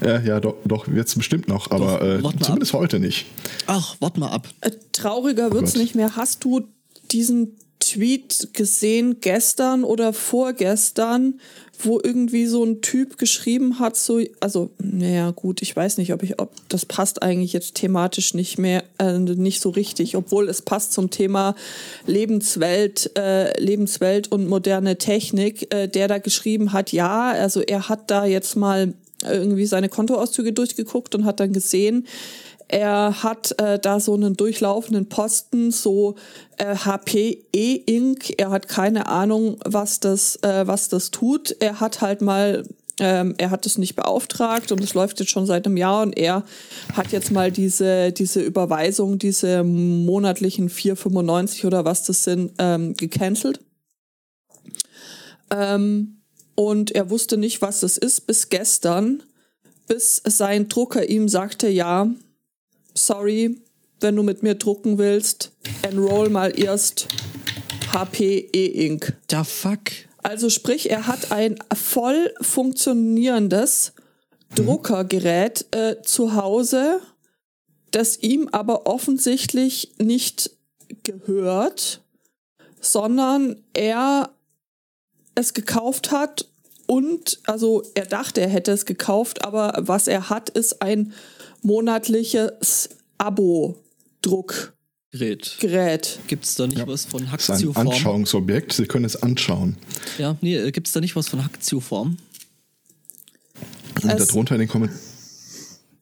Ja, ja, doch, doch wird's bestimmt noch, aber Doch, äh, zumindest heute nicht. Ach, wart mal ab. Äh, trauriger wird's Gott. nicht mehr. Hast du diesen Tweet gesehen gestern oder vorgestern, wo irgendwie so ein Typ geschrieben hat, so, also, naja, gut, ich weiß nicht, ob ich, ob das passt eigentlich jetzt thematisch nicht mehr, äh, nicht so richtig, obwohl es passt zum Thema Lebenswelt, äh, Lebenswelt und moderne Technik, äh, der da geschrieben hat, ja, also er hat da jetzt mal irgendwie seine Kontoauszüge durchgeguckt und hat dann gesehen, er hat äh, da so einen durchlaufenden Posten, so äh, HP E-Ink. Er hat keine Ahnung, was das, äh, was das tut. Er hat halt mal, ähm, er hat es nicht beauftragt und es läuft jetzt schon seit einem Jahr und er hat jetzt mal diese, diese Überweisung, diese monatlichen 4,95 oder was das sind, ähm, gecancelt. Ähm, und er wusste nicht, was das ist, bis gestern, bis sein Drucker ihm sagte, ja, sorry, wenn du mit mir drucken willst, enroll mal erst HP E-Ink. Da fuck. Also sprich, er hat ein voll funktionierendes Druckergerät äh, zu Hause, das ihm aber offensichtlich nicht gehört, sondern er es gekauft hat und, also er dachte, er hätte es gekauft, aber was er hat, ist ein monatliches Abo-Druckgerät. Gerät. Gibt's da nicht Ja. was von Das ist ein Haktioform? Anschauungsobjekt. Sie können es anschauen. Ja, nee, äh, gibt's da nicht was von Haktioform? Und Es- darunter in, den Komment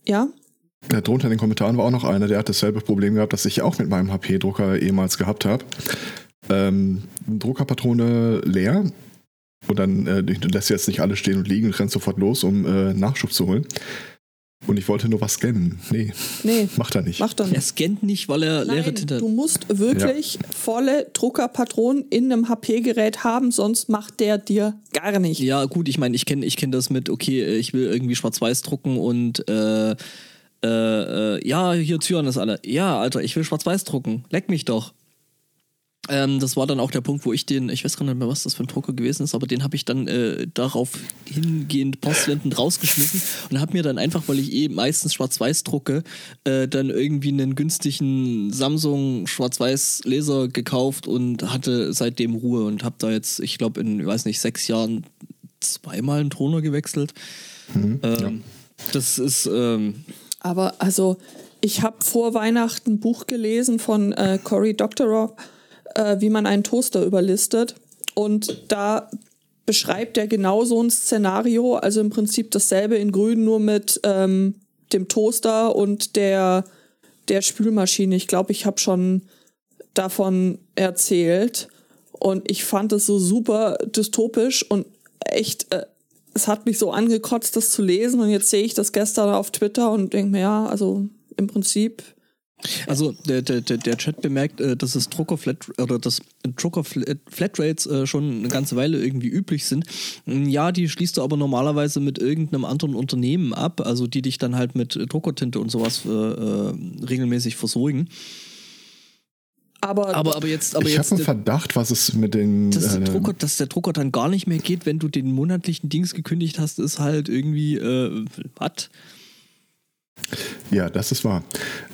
Ja? darunter in den Kommentaren war auch noch einer, der hat dasselbe Problem gehabt, das ich auch mit meinem HP-Drucker ehemals gehabt habe. Ähm, Druckerpatrone leer. Und dann äh, du lässt jetzt nicht alle stehen und liegen und rennst sofort los, um äh, Nachschub zu holen. Und ich wollte nur was scannen. Nee, Nee, macht er nicht. macht Er nicht. scannt nicht, weil er leere Nein, Tinte du musst wirklich volle Druckerpatronen in einem HP-Gerät haben, sonst macht der dir gar nicht. Ja, gut, ich meine, ich kenne ich kenn das mit, okay, äh, ich will irgendwie schwarz-weiß drucken und äh, äh, äh, ja, hier Zyron ist alle. Ja, Alter, ich will schwarz-weiß drucken. Leck mich doch. Ähm, das war dann auch der Punkt, wo ich den, ich weiß gar nicht mehr, was das für ein Drucker gewesen ist, aber den habe ich dann äh, darauf hingehend postwendend rausgeschmissen und habe mir dann einfach, weil ich eh meistens schwarz-weiß drucke, äh, dann irgendwie einen günstigen Samsung schwarz-weiß Laser gekauft und hatte seitdem Ruhe und habe da jetzt, ich glaube, in, ich weiß nicht, sechs Jahren zweimal einen Toner gewechselt. ähm, Das ist, ähm, Aber also, ich habe vor Weihnachten ein Buch gelesen von äh, Cory Doctorow, äh, wie man einen Toaster überlistet. Und da beschreibt er genau so ein Szenario, also im Prinzip dasselbe in Grün, nur mit ähm, dem Toaster und der, der Spülmaschine. Ich glaube, ich habe schon davon erzählt. Und ich fand es so super dystopisch und echt, äh, es hat mich so angekotzt, das zu lesen. Und jetzt sehe ich das gestern auf Twitter und denke mir, ja, also im Prinzip, Also der, der, der, der Chat bemerkt, äh, dass es Drucker Flat oder dass Drucker Flat- Flatrates äh, schon eine ganze Weile irgendwie üblich sind. Mm, Ja, die schließt du aber normalerweise mit irgendeinem anderen Unternehmen ab, also die dich dann halt mit Druckertinte und sowas äh, äh, regelmäßig versorgen. aber, Aber, aber jetzt, aber ich habe einen der- Verdacht, was es mit den. dass, der äh, Drucker, dass der Drucker dann gar nicht mehr geht, wenn du den monatlichen Dings gekündigt hast, ist halt irgendwie, äh, was? Ja, das ist wahr.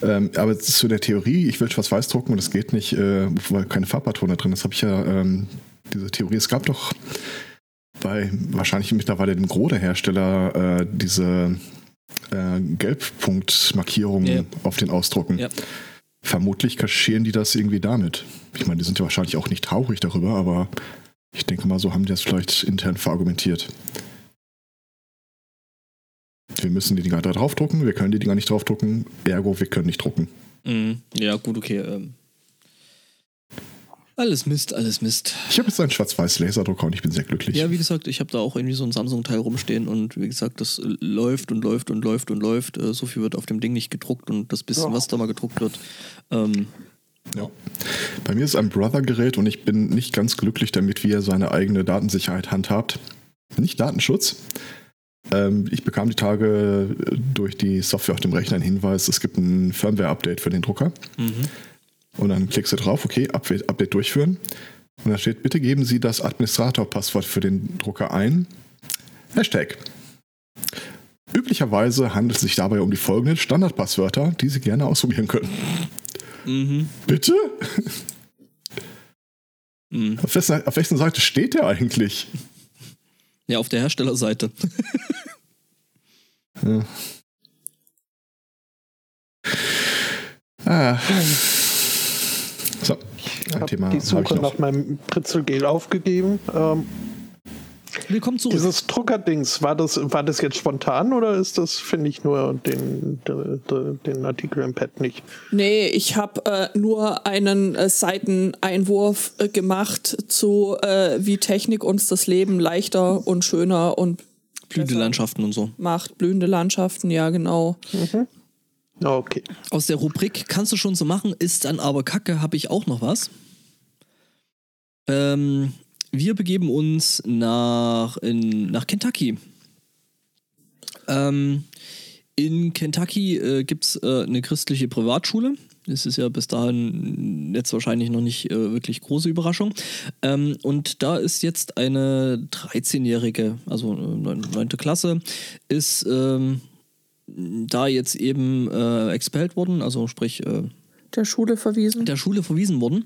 Ähm, aber zu der Theorie, ich will schwarz-weiß drucken und es geht nicht, äh, weil keine Farbpatrone drin ist, habe ich ja ähm, diese Theorie. Es gab doch bei wahrscheinlich mittlerweile dem Gros der Hersteller äh, diese äh, Gelbpunktmarkierungen Ja. auf den Ausdrucken. Ja. Vermutlich kaschieren die das irgendwie damit. Ich meine, die sind ja wahrscheinlich auch nicht traurig darüber, aber ich denke mal, so haben die das vielleicht intern verargumentiert. Wir müssen die Dinger da draufdrucken, wir können die Dinger nicht draufdrucken, ergo, wir können nicht drucken. Mhm. Ja, gut, okay. Ähm. Alles Mist, alles Mist. Ich habe jetzt einen schwarz-weiß Laserdrucker und ich bin sehr glücklich. Ja, wie gesagt, ich habe da auch irgendwie so ein Samsung-Teil rumstehen und wie gesagt, das läuft und läuft und läuft und läuft. Äh, So viel wird auf dem Ding nicht gedruckt und das bisschen, Ja. was da mal gedruckt wird. Ähm, Ja. Bei mir ist ein Brother-Gerät und ich bin nicht ganz glücklich damit, wie er seine eigene Datensicherheit handhabt. Nicht Datenschutz. Ähm, ich bekam die Tage äh, durch die Software auf dem Rechner einen Hinweis, es gibt ein Firmware-Update für den Drucker. Und dann klickst du drauf, okay, Update, Update durchführen. Und da steht, bitte geben Sie das Administrator-Passwort für den Drucker ein. Hashtag. Üblicherweise handelt es sich dabei um die folgenden Standardpasswörter, die Sie gerne ausprobieren können. mhm. Bitte? Mhm. Auf wessen, auf wessen Seite steht der eigentlich? Ja, auf der Herstellerseite. [laughs] Ah. So, Ich ein habe Thema die habe ich Suche noch. nach meinem Pritzelgel aufgegeben. Ähm, Willkommen zurück. dieses Druckerdings, war das, war das jetzt spontan oder ist das, finde ich, nur den, den, den Artikel im Pad nicht? Nee, ich habe äh, nur einen äh, Seiteneinwurf äh, gemacht zu, äh, wie Technik uns das Leben leichter und schöner und Blühende Landschaften und so. macht. Blühende Landschaften, ja, genau. Okay. Aus der Rubrik kannst du schon so machen, ist dann aber Kacke, habe ich auch noch was. Ähm, wir begeben uns nach, in, nach Kentucky. Ähm, in Kentucky äh, gibt es äh, eine christliche Privatschule. Das ist ja bis dahin jetzt wahrscheinlich noch nicht äh, wirklich große Überraschung. Ähm, und da ist jetzt eine 13-jährige, also äh, 9. Klasse, ist ähm, da jetzt eben äh, expelled worden, also sprich äh, Der Schule verwiesen. der Schule verwiesen worden,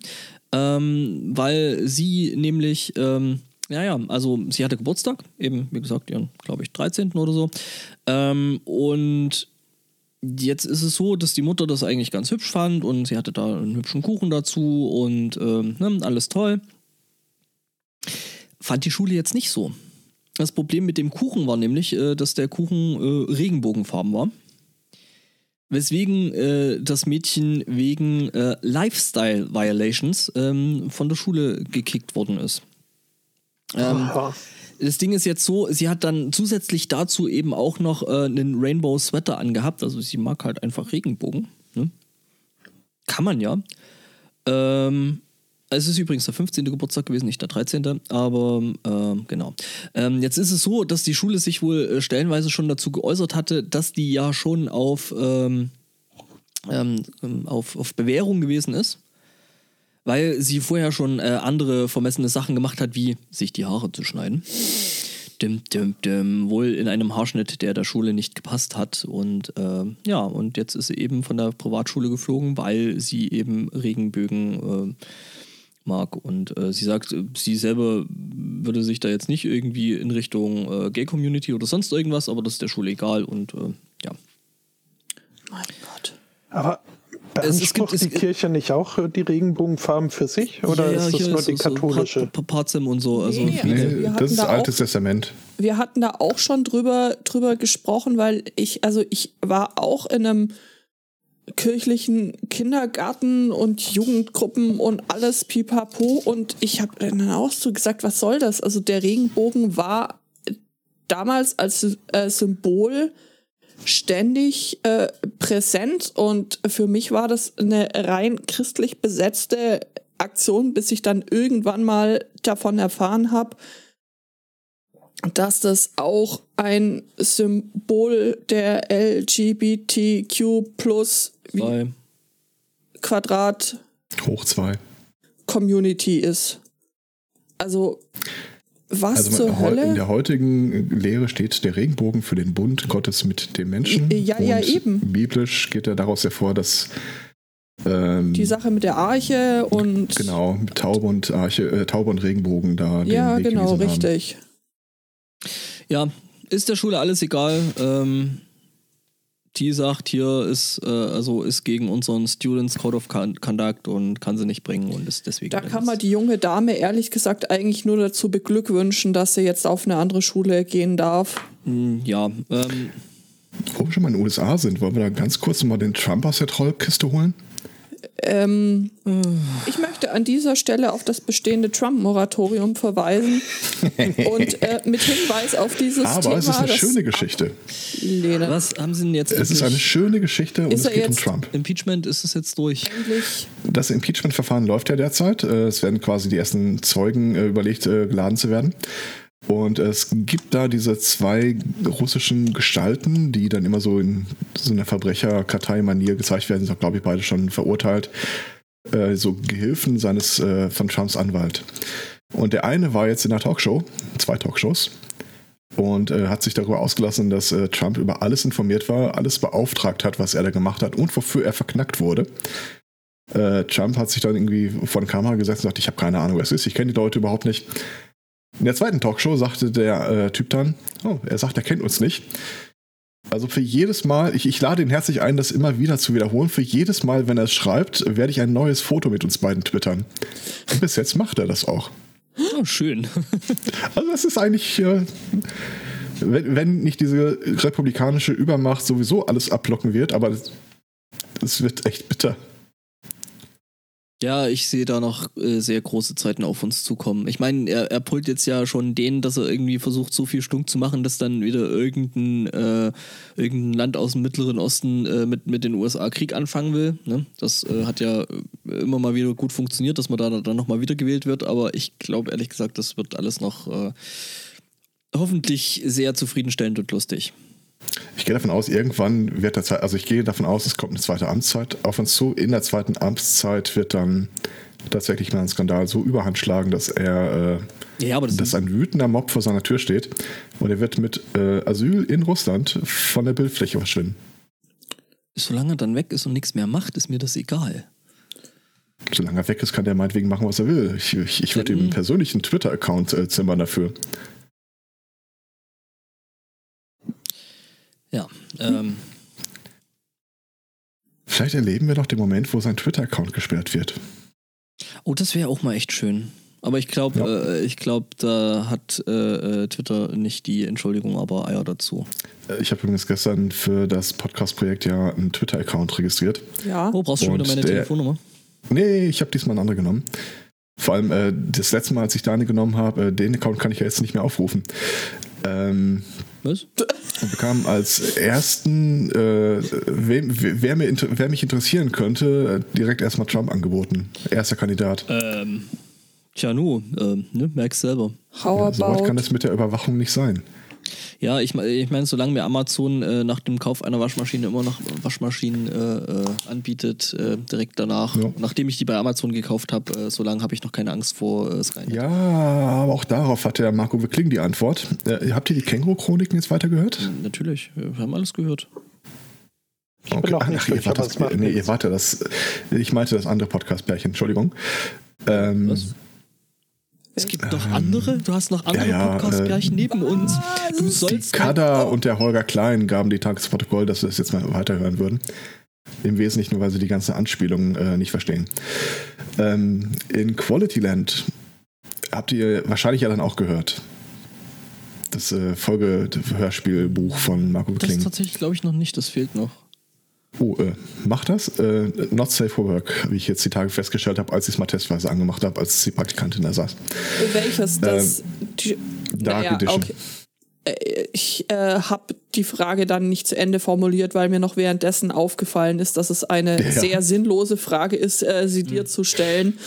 ähm, weil sie nämlich, ähm, ja, ja, also sie hatte Geburtstag, eben, wie gesagt, ihren, glaube ich, 13. oder so. Ähm, und jetzt ist es so, dass die Mutter das eigentlich ganz hübsch fand und sie hatte da einen hübschen Kuchen dazu und ähm, ne, alles toll. Fand die Schule jetzt nicht so. Das Problem mit dem Kuchen war nämlich, äh, dass der Kuchen äh, Regenbogenfarben war. Weswegen äh, das Mädchen wegen äh, Lifestyle Violations ähm, von der Schule gekickt worden ist. Ähm, Aha. das Ding ist jetzt so, sie hat dann zusätzlich dazu eben auch noch äh, einen Rainbow Sweater angehabt. Also sie mag halt einfach Regenbogen. Ne? Kann man ja. Ähm, es ist übrigens der 15. Geburtstag gewesen, nicht der 13. Aber ähm, genau. Ähm, jetzt ist es so, dass die Schule sich wohl äh, stellenweise schon dazu geäußert hatte, dass die ja schon auf, ähm, ähm, auf, auf Bewährung gewesen ist. Weil sie vorher schon äh, andere vermessene Sachen gemacht hat, wie sich die Haare zu schneiden. Dim, dim, dim, wohl in einem Haarschnitt, der der Schule nicht gepasst hat. Und ähm, ja, und jetzt ist sie eben von der Privatschule geflogen, weil sie eben Regenbögen äh, mag. Und äh, sie sagt, sie selber würde sich da jetzt nicht irgendwie in Richtung äh, Gay-Community oder sonst irgendwas, aber das ist der Schule egal und äh, ja. Mein Gott. Aber Es- es beansprucht gibt- es- die Kirche nicht auch äh, die Regenbogenfarben für sich? Oder Ja, ist das nur die so katholische? Pa- Pa- Pazem und so. Also Nee, viele- also das ist da altes auch- Testament. Wir hatten da auch schon drüber, drüber gesprochen, weil ich, also ich war auch in einem kirchlichen Kindergarten und Jugendgruppen und alles pipapo und ich habe dann auch so gesagt, was soll das? Also der Regenbogen war damals als äh, Symbol ständig äh, präsent und für mich war das eine rein christlich besetzte Aktion, bis ich dann irgendwann mal davon erfahren habe, dass das auch ein Symbol der LGBTQ plus Zwei. Quadrat Hoch zwei. Community ist. Also Was Also zur in Hölle? der heutigen Lehre steht der Regenbogen für den Bund Gottes mit dem Menschen. Ja, ja, Und eben. Biblisch geht er daraus hervor, dass ähm, Die Sache mit der Arche und. genau Taube und Arche, äh, Taube und Regenbogen da Ja, genau, gewiesen haben. richtig. Ja, ist der Schule alles egal. Ähm, die sagt hier ist äh, also ist gegen unseren Students Code of Con- Conduct und kann sie nicht bringen und ist deswegen. Da kann man die junge Dame ehrlich gesagt eigentlich nur dazu beglückwünschen, dass sie jetzt auf eine andere Schule gehen darf. Hm, Ja, ähm, Wo wir schon mal in den USA sind, wollen wir da ganz kurz mal den Trump aus der Trollkiste holen? Ähm, ich möchte an dieser Stelle auf das bestehende Trump-Moratorium verweisen [laughs] und äh, mit Hinweis auf dieses Aber Thema. es ist eine schöne Geschichte. Lene, was haben sie denn jetzt? Es ist eine schöne Geschichte und Ist es er geht um jetzt- Trump. Impeachment ist es jetzt durch. Das Impeachment-Verfahren läuft ja derzeit. Äh, Es werden quasi die ersten Zeugen äh, überlegt, äh, geladen zu werden. Und es gibt da diese zwei russischen Gestalten, die dann immer so in so einer Verbrecherkartei-Manier gezeigt werden, sind, glaube ich, beide schon verurteilt. Äh, So Gehilfen seines äh, von Trumps Anwalt. Und der eine war jetzt in der Talkshow, zwei Talkshows, und äh, hat sich darüber ausgelassen, dass äh, Trump über alles informiert war, alles beauftragt hat, was er da gemacht hat und wofür er verknackt wurde. Äh, Trump hat sich dann irgendwie vor die Kamera gesetzt und sagt, ich habe keine Ahnung, wer es ist, ich kenne die Leute überhaupt nicht. In der zweiten Talkshow sagte der äh, Typ dann, oh, er sagt, er kennt uns nicht. Also für jedes Mal, ich, ich lade ihn herzlich ein, das immer wieder zu wiederholen. Für jedes Mal, wenn er es schreibt, werde ich ein neues Foto mit uns beiden twittern. Und bis jetzt macht er das auch. Oh, schön. Also das ist eigentlich, äh, wenn, wenn nicht diese republikanische Übermacht sowieso alles ablocken wird, aber es wird echt bitter. Ja, ich sehe da noch äh, sehr große Zeiten auf uns zukommen. Ich meine, er, er pullt jetzt ja schon den, dass er irgendwie versucht, so viel Stunk zu machen, dass dann wieder irgendein, äh, irgendein Land aus dem Mittleren Osten äh, mit, mit den USA Krieg anfangen will. Ne? Das äh, hat ja äh, immer mal wieder gut funktioniert, dass man da dann nochmal wiedergewählt wird, aber ich glaube ehrlich gesagt, das wird alles noch äh, hoffentlich sehr zufriedenstellend und lustig. Ich gehe davon aus, irgendwann wird der Zeit, also ich gehe davon aus, es kommt eine zweite Amtszeit auf uns zu. In der zweiten Amtszeit wird dann tatsächlich mal ein Skandal so überhand schlagen, dass er, äh, Ja, das dass ein wütender Mob vor seiner Tür steht und er wird mit äh, Asyl in Russland von der Bildfläche verschwinden. solange er dann weg ist und nichts mehr macht, ist mir das egal. Solange er weg ist, kann der meinetwegen machen, was er will. Ich, ich, ich würde ihm einen persönlichen Twitter-Account äh, zimmern dafür. Ja, ähm, Vielleicht erleben wir noch den Moment, wo sein Twitter-Account gesperrt wird. Oh, das wäre auch mal echt schön. Aber ich glaube, Ja. äh, ich glaube, da hat äh, äh, Twitter nicht die Entschuldigung, aber Eier dazu. Äh, Ich habe übrigens gestern für das Podcast-Projekt ja einen Twitter-Account registriert. ja. Oh, brauchst du schon wieder meine der- Telefonnummer? Nee, ich habe diesmal einen anderen genommen. Vor allem äh, das letzte Mal, als ich deine genommen habe, äh, den Account kann ich ja jetzt nicht mehr aufrufen. Ähm, Was? und bekam als ersten, äh, wem, wer, mir, wer mich interessieren könnte, äh, direkt erstmal Trump angeboten. Erster Kandidat. Ähm, tja, nu, ähm, ne, merkst selber. How So weit about? kann es mit der Überwachung nicht sein. Ja, ich, ich meine, solange mir Amazon äh, nach dem Kauf einer Waschmaschine immer noch Waschmaschinen äh, äh, anbietet, äh, direkt danach, Ja. nachdem ich die bei Amazon gekauft habe, äh, solange habe ich noch keine Angst vor äh, Skynet. Ja, aber auch darauf hat der Marco Wickling die Antwort. Äh, habt ihr die Känguru-Chroniken jetzt weitergehört? Natürlich, wir haben alles gehört. Ich bin noch nicht ihr durch, wart aber das, nee, ihr wart ja das. Ich meinte das andere Podcast-Pärchen, Entschuldigung. Ähm, Was? Es gibt noch andere? Du hast noch andere ja, ja, Podcast-Pärchen neben uns. Du Die sollst Kada und der Holger Klein gaben die Tagesprotokoll, dass wir das jetzt mal weiterhören würden. Im Wesentlichen nur, weil sie die ganzen Anspielungen äh, nicht verstehen. Ähm, in Quality Land habt ihr wahrscheinlich ja dann auch gehört. Das äh, Folge-Hörspielbuch von Marco Das Wickling. tatsächlich, glaube ich, noch nicht. Das fehlt noch. Oh, äh, macht das? Äh, not safe for work, wie ich jetzt die Tage festgestellt habe, als ich es mal testweise angemacht habe, als die Praktikantin da saß. Welches das? die, Ähm, Dark Edition. Äh, Ich äh, habe die Frage dann nicht zu Ende formuliert, weil mir noch währenddessen aufgefallen ist, dass es eine Ja. sehr sinnlose Frage ist, äh, sie dir zu stellen.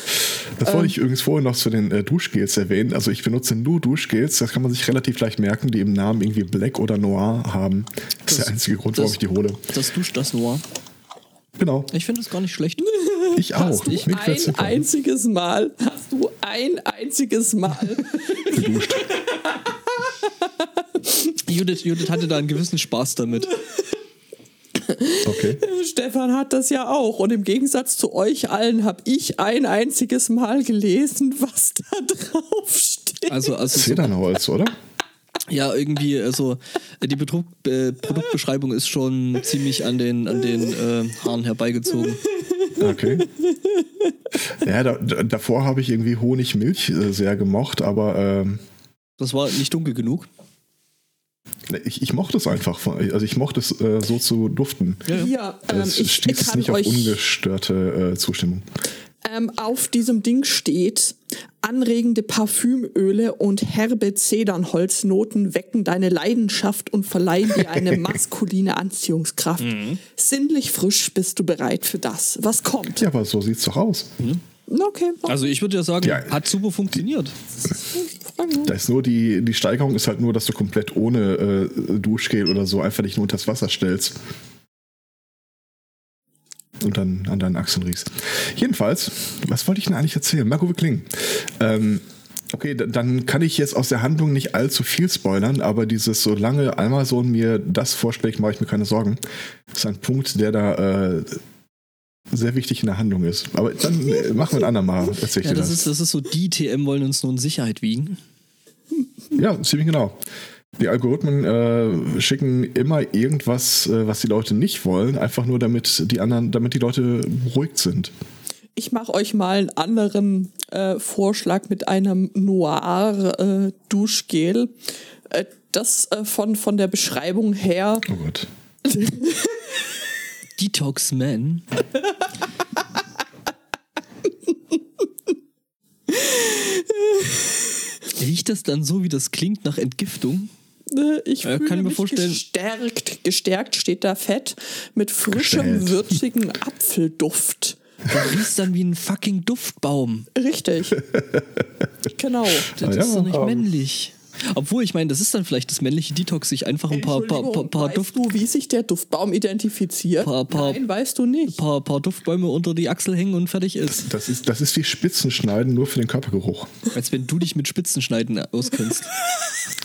Das Ähm. wollte ich übrigens vorhin noch zu den äh, Duschgels erwähnen. Also ich benutze nur Duschgels, das kann man sich relativ leicht merken, die im Namen irgendwie Black oder Noir haben. Das ist Das- der einzige Grund, warum ich die hole. Das duscht das Noir. Genau, Ich finde es gar nicht schlecht. ich auch. Hast gefällt's ein einziges Mal, hast du ein einziges Mal. geduscht. [laughs] Judith, Judith hatte da einen gewissen Spaß damit. Okay. Stefan hat das ja auch. Und im Gegensatz zu euch allen habe ich ein einziges Mal gelesen, was da drauf steht. Also, also so, Zedernholz, oder? ja, irgendwie, also die Bedruck, äh, Produktbeschreibung ist schon ziemlich an den, an den äh, Haaren herbeigezogen. Okay. Ja, da, da, davor habe ich irgendwie Honigmilch äh, sehr gemocht, aber ähm, Das war nicht dunkel genug. Ich, ich mochte es einfach. Also ich mochte es äh, so zu duften. Ja, ja. Hier, ähm, Es ich, stieß nicht auf ungestörte äh, Zustimmung. ähm, auf diesem Ding steht, anregende Parfümöle und herbe Zedernholznoten wecken deine Leidenschaft und verleihen dir eine [laughs] maskuline Anziehungskraft. Mhm. Sinnlich frisch bist du bereit für das, was kommt. Ja, aber so sieht's doch aus. Okay, Also ich würde ja sagen, Ja. hat super funktioniert. Da ist nur die, die Steigerung ist halt nur, dass du komplett ohne äh, Duschgel oder so einfach nicht nur unter das Wasser stellst. Und dann an deinen Achseln riechst. Jedenfalls, was wollte ich denn eigentlich erzählen? Marco Wickling. Ähm, okay, da- dann kann ich jetzt aus der Handlung nicht allzu viel spoilern, aber dieses, solange Amazon mir das vorschlägt, mache ich mir keine Sorgen. Das ist ein Punkt, der da äh, sehr wichtig in der Handlung ist. Aber dann äh, machen wir ein andermal. Erzähl ich Ja, dir das ist, das ist so, die TM wollen uns nur in Sicherheit wiegen. Ja, ziemlich genau. Die Algorithmen äh, schicken immer irgendwas, äh, was die Leute nicht wollen, einfach nur damit die anderen, damit die Leute beruhigt sind. Ich mache euch mal einen anderen äh, Vorschlag mit einem Noir-Duschgel. Äh, das äh, von, von der Beschreibung her Oh Gott. [laughs] Detox Man. Riecht das dann so, wie das klingt nach Entgiftung? Ne, Ich Äh, fühle kann mir vorstellen- Gestärkt, gestärkt steht da Fett mit frischem, Gestellt. würzigen Apfelduft. Du riechst dann wie ein fucking Duftbaum. Richtig. [laughs] genau. Das Ah, ist ja. doch nicht männlich. Obwohl, ich meine, das ist dann vielleicht das männliche Detox, sich einfach ein paar, paar, paar, paar, weißt Duft, du, wie sich der Duftbaum identifiziert? Paar- paar- Nein, weißt du nicht. paar, paar Duftbäume unter die Achsel hängen und fertig ist. Das ist, das ist wie Spitzenschneiden nur für den Körpergeruch. Als wenn du dich mit Spitzenschneiden auskennst.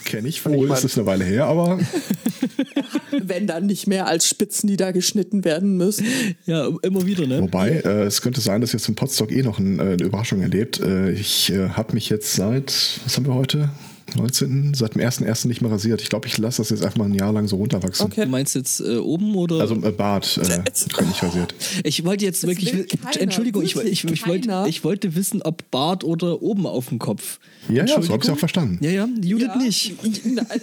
Kenne ich ich wohl, mein- ist es eine Weile her, aber [laughs] Wenn dann nicht mehr als Spitzen, die da geschnitten werden müssen. Ja, immer wieder, ne? wobei, äh, es könnte sein, dass jetzt im Podstock eh noch ein, äh, eine Überraschung erlebt. Äh, ich äh, habe mich jetzt seit, was haben wir heute? 19. Seit dem 1.1. nicht mehr rasiert. Ich glaube, ich lasse das jetzt einfach mal ein Jahr lang so runterwachsen. Okay. Du meinst jetzt äh, oben oder? Also äh, Bart, äh, nicht rasiert. ich wollte jetzt Das wirklich. Entschuldigung, ich, ich, ich, wollte, ich wollte wissen, ob Bart oder oben auf dem Kopf. Ja, ja, so habe ich auch verstanden. Ja, ja, Judith Ja, nicht. [laughs] Nein.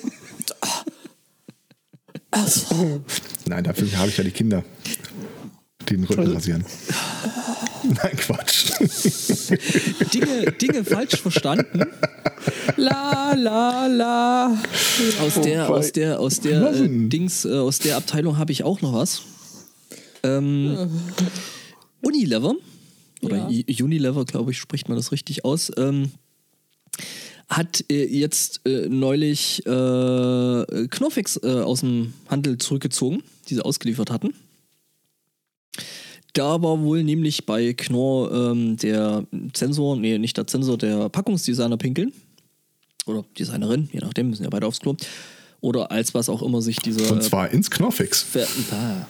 Nein, dafür habe ich ja die Kinder, den Rücken rasieren. [laughs] Nein, Quatsch. Dinge, Dinge falsch verstanden. la, la, la. Aus der, aus der, aus der äh? Dings, äh, aus der Abteilung habe ich auch noch was. Ähm, Unilever oder Ja. Unilever, glaube ich, spricht man das richtig aus. Ähm, hat äh, jetzt äh, neulich äh, Knorfix äh, aus dem Handel zurückgezogen, die sie ausgeliefert hatten. Da war wohl nämlich bei Knorr ähm, der Zensor, nee, nicht der Zensor, der Packungsdesigner pinkeln. Oder Designerin, je nachdem, müssen ja beide aufs Klo. Oder als was auch immer sich dieser. Und zwar ins Knorfix. Ver ah.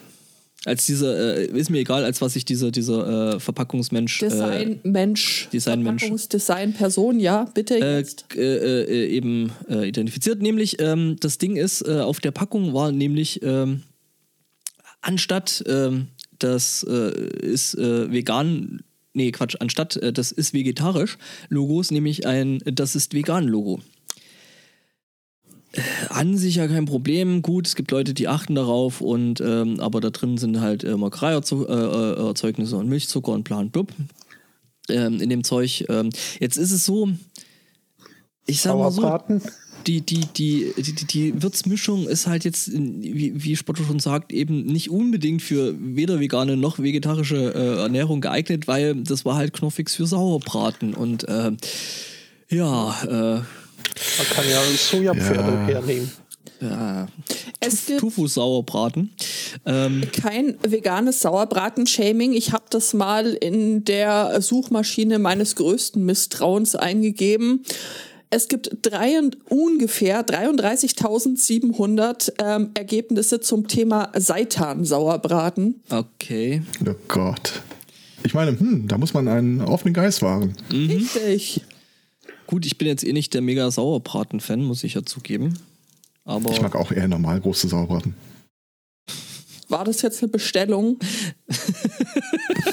als dieser, äh, ist mir egal, als was sich dieser, dieser äh, Verpackungsmensch. Designmensch. Designmensch. Verpackungsdesignperson, ja, bitte Äh, jetzt. äh, äh, eben äh, identifiziert. Nämlich, ähm, das Ding ist, äh, auf der Packung war nämlich ähm, anstatt ähm, das äh, ist äh, vegan, nee, Quatsch, anstatt äh, das ist vegetarisch Logos, nämlich ein das ist vegan Logo. Äh, An sich ja kein Problem. Gut, es gibt Leute, die achten darauf und ähm, aber da drin sind halt äh, Molkereierzeugnisse und Milchzucker und plan blub ähm, in dem Zeug. Ähm, jetzt ist es so, ich sag mal so. Die, die, die, die, die, die Würzmischung ist halt jetzt, wie, wie Spotto schon sagt, eben nicht unbedingt für weder vegane noch vegetarische äh, Ernährung geeignet, weil das war halt Knorfix für Sauerbraten und äh, ja, Man kann ja Sojapferde Ja. hernehmen. äh, ja, Es gibt, Tofu-Sauerbraten. Ähm, Kein veganes Sauerbraten-Shaming. Ich habe das mal in der Suchmaschine meines größten Misstrauens eingegeben. Es gibt drei, ungefähr 33.700 ähm, Ergebnisse zum Thema Seitan-Sauerbraten. okay. Oh Gott. Ich meine, hm, da muss man einen offenen Geist wahren. Richtig. Gut, ich bin jetzt eh nicht der mega Sauerbraten-Fan, muss ich ja zugeben. Aber Ich mag auch eher normal große Sauerbraten. War das jetzt eine Bestellung?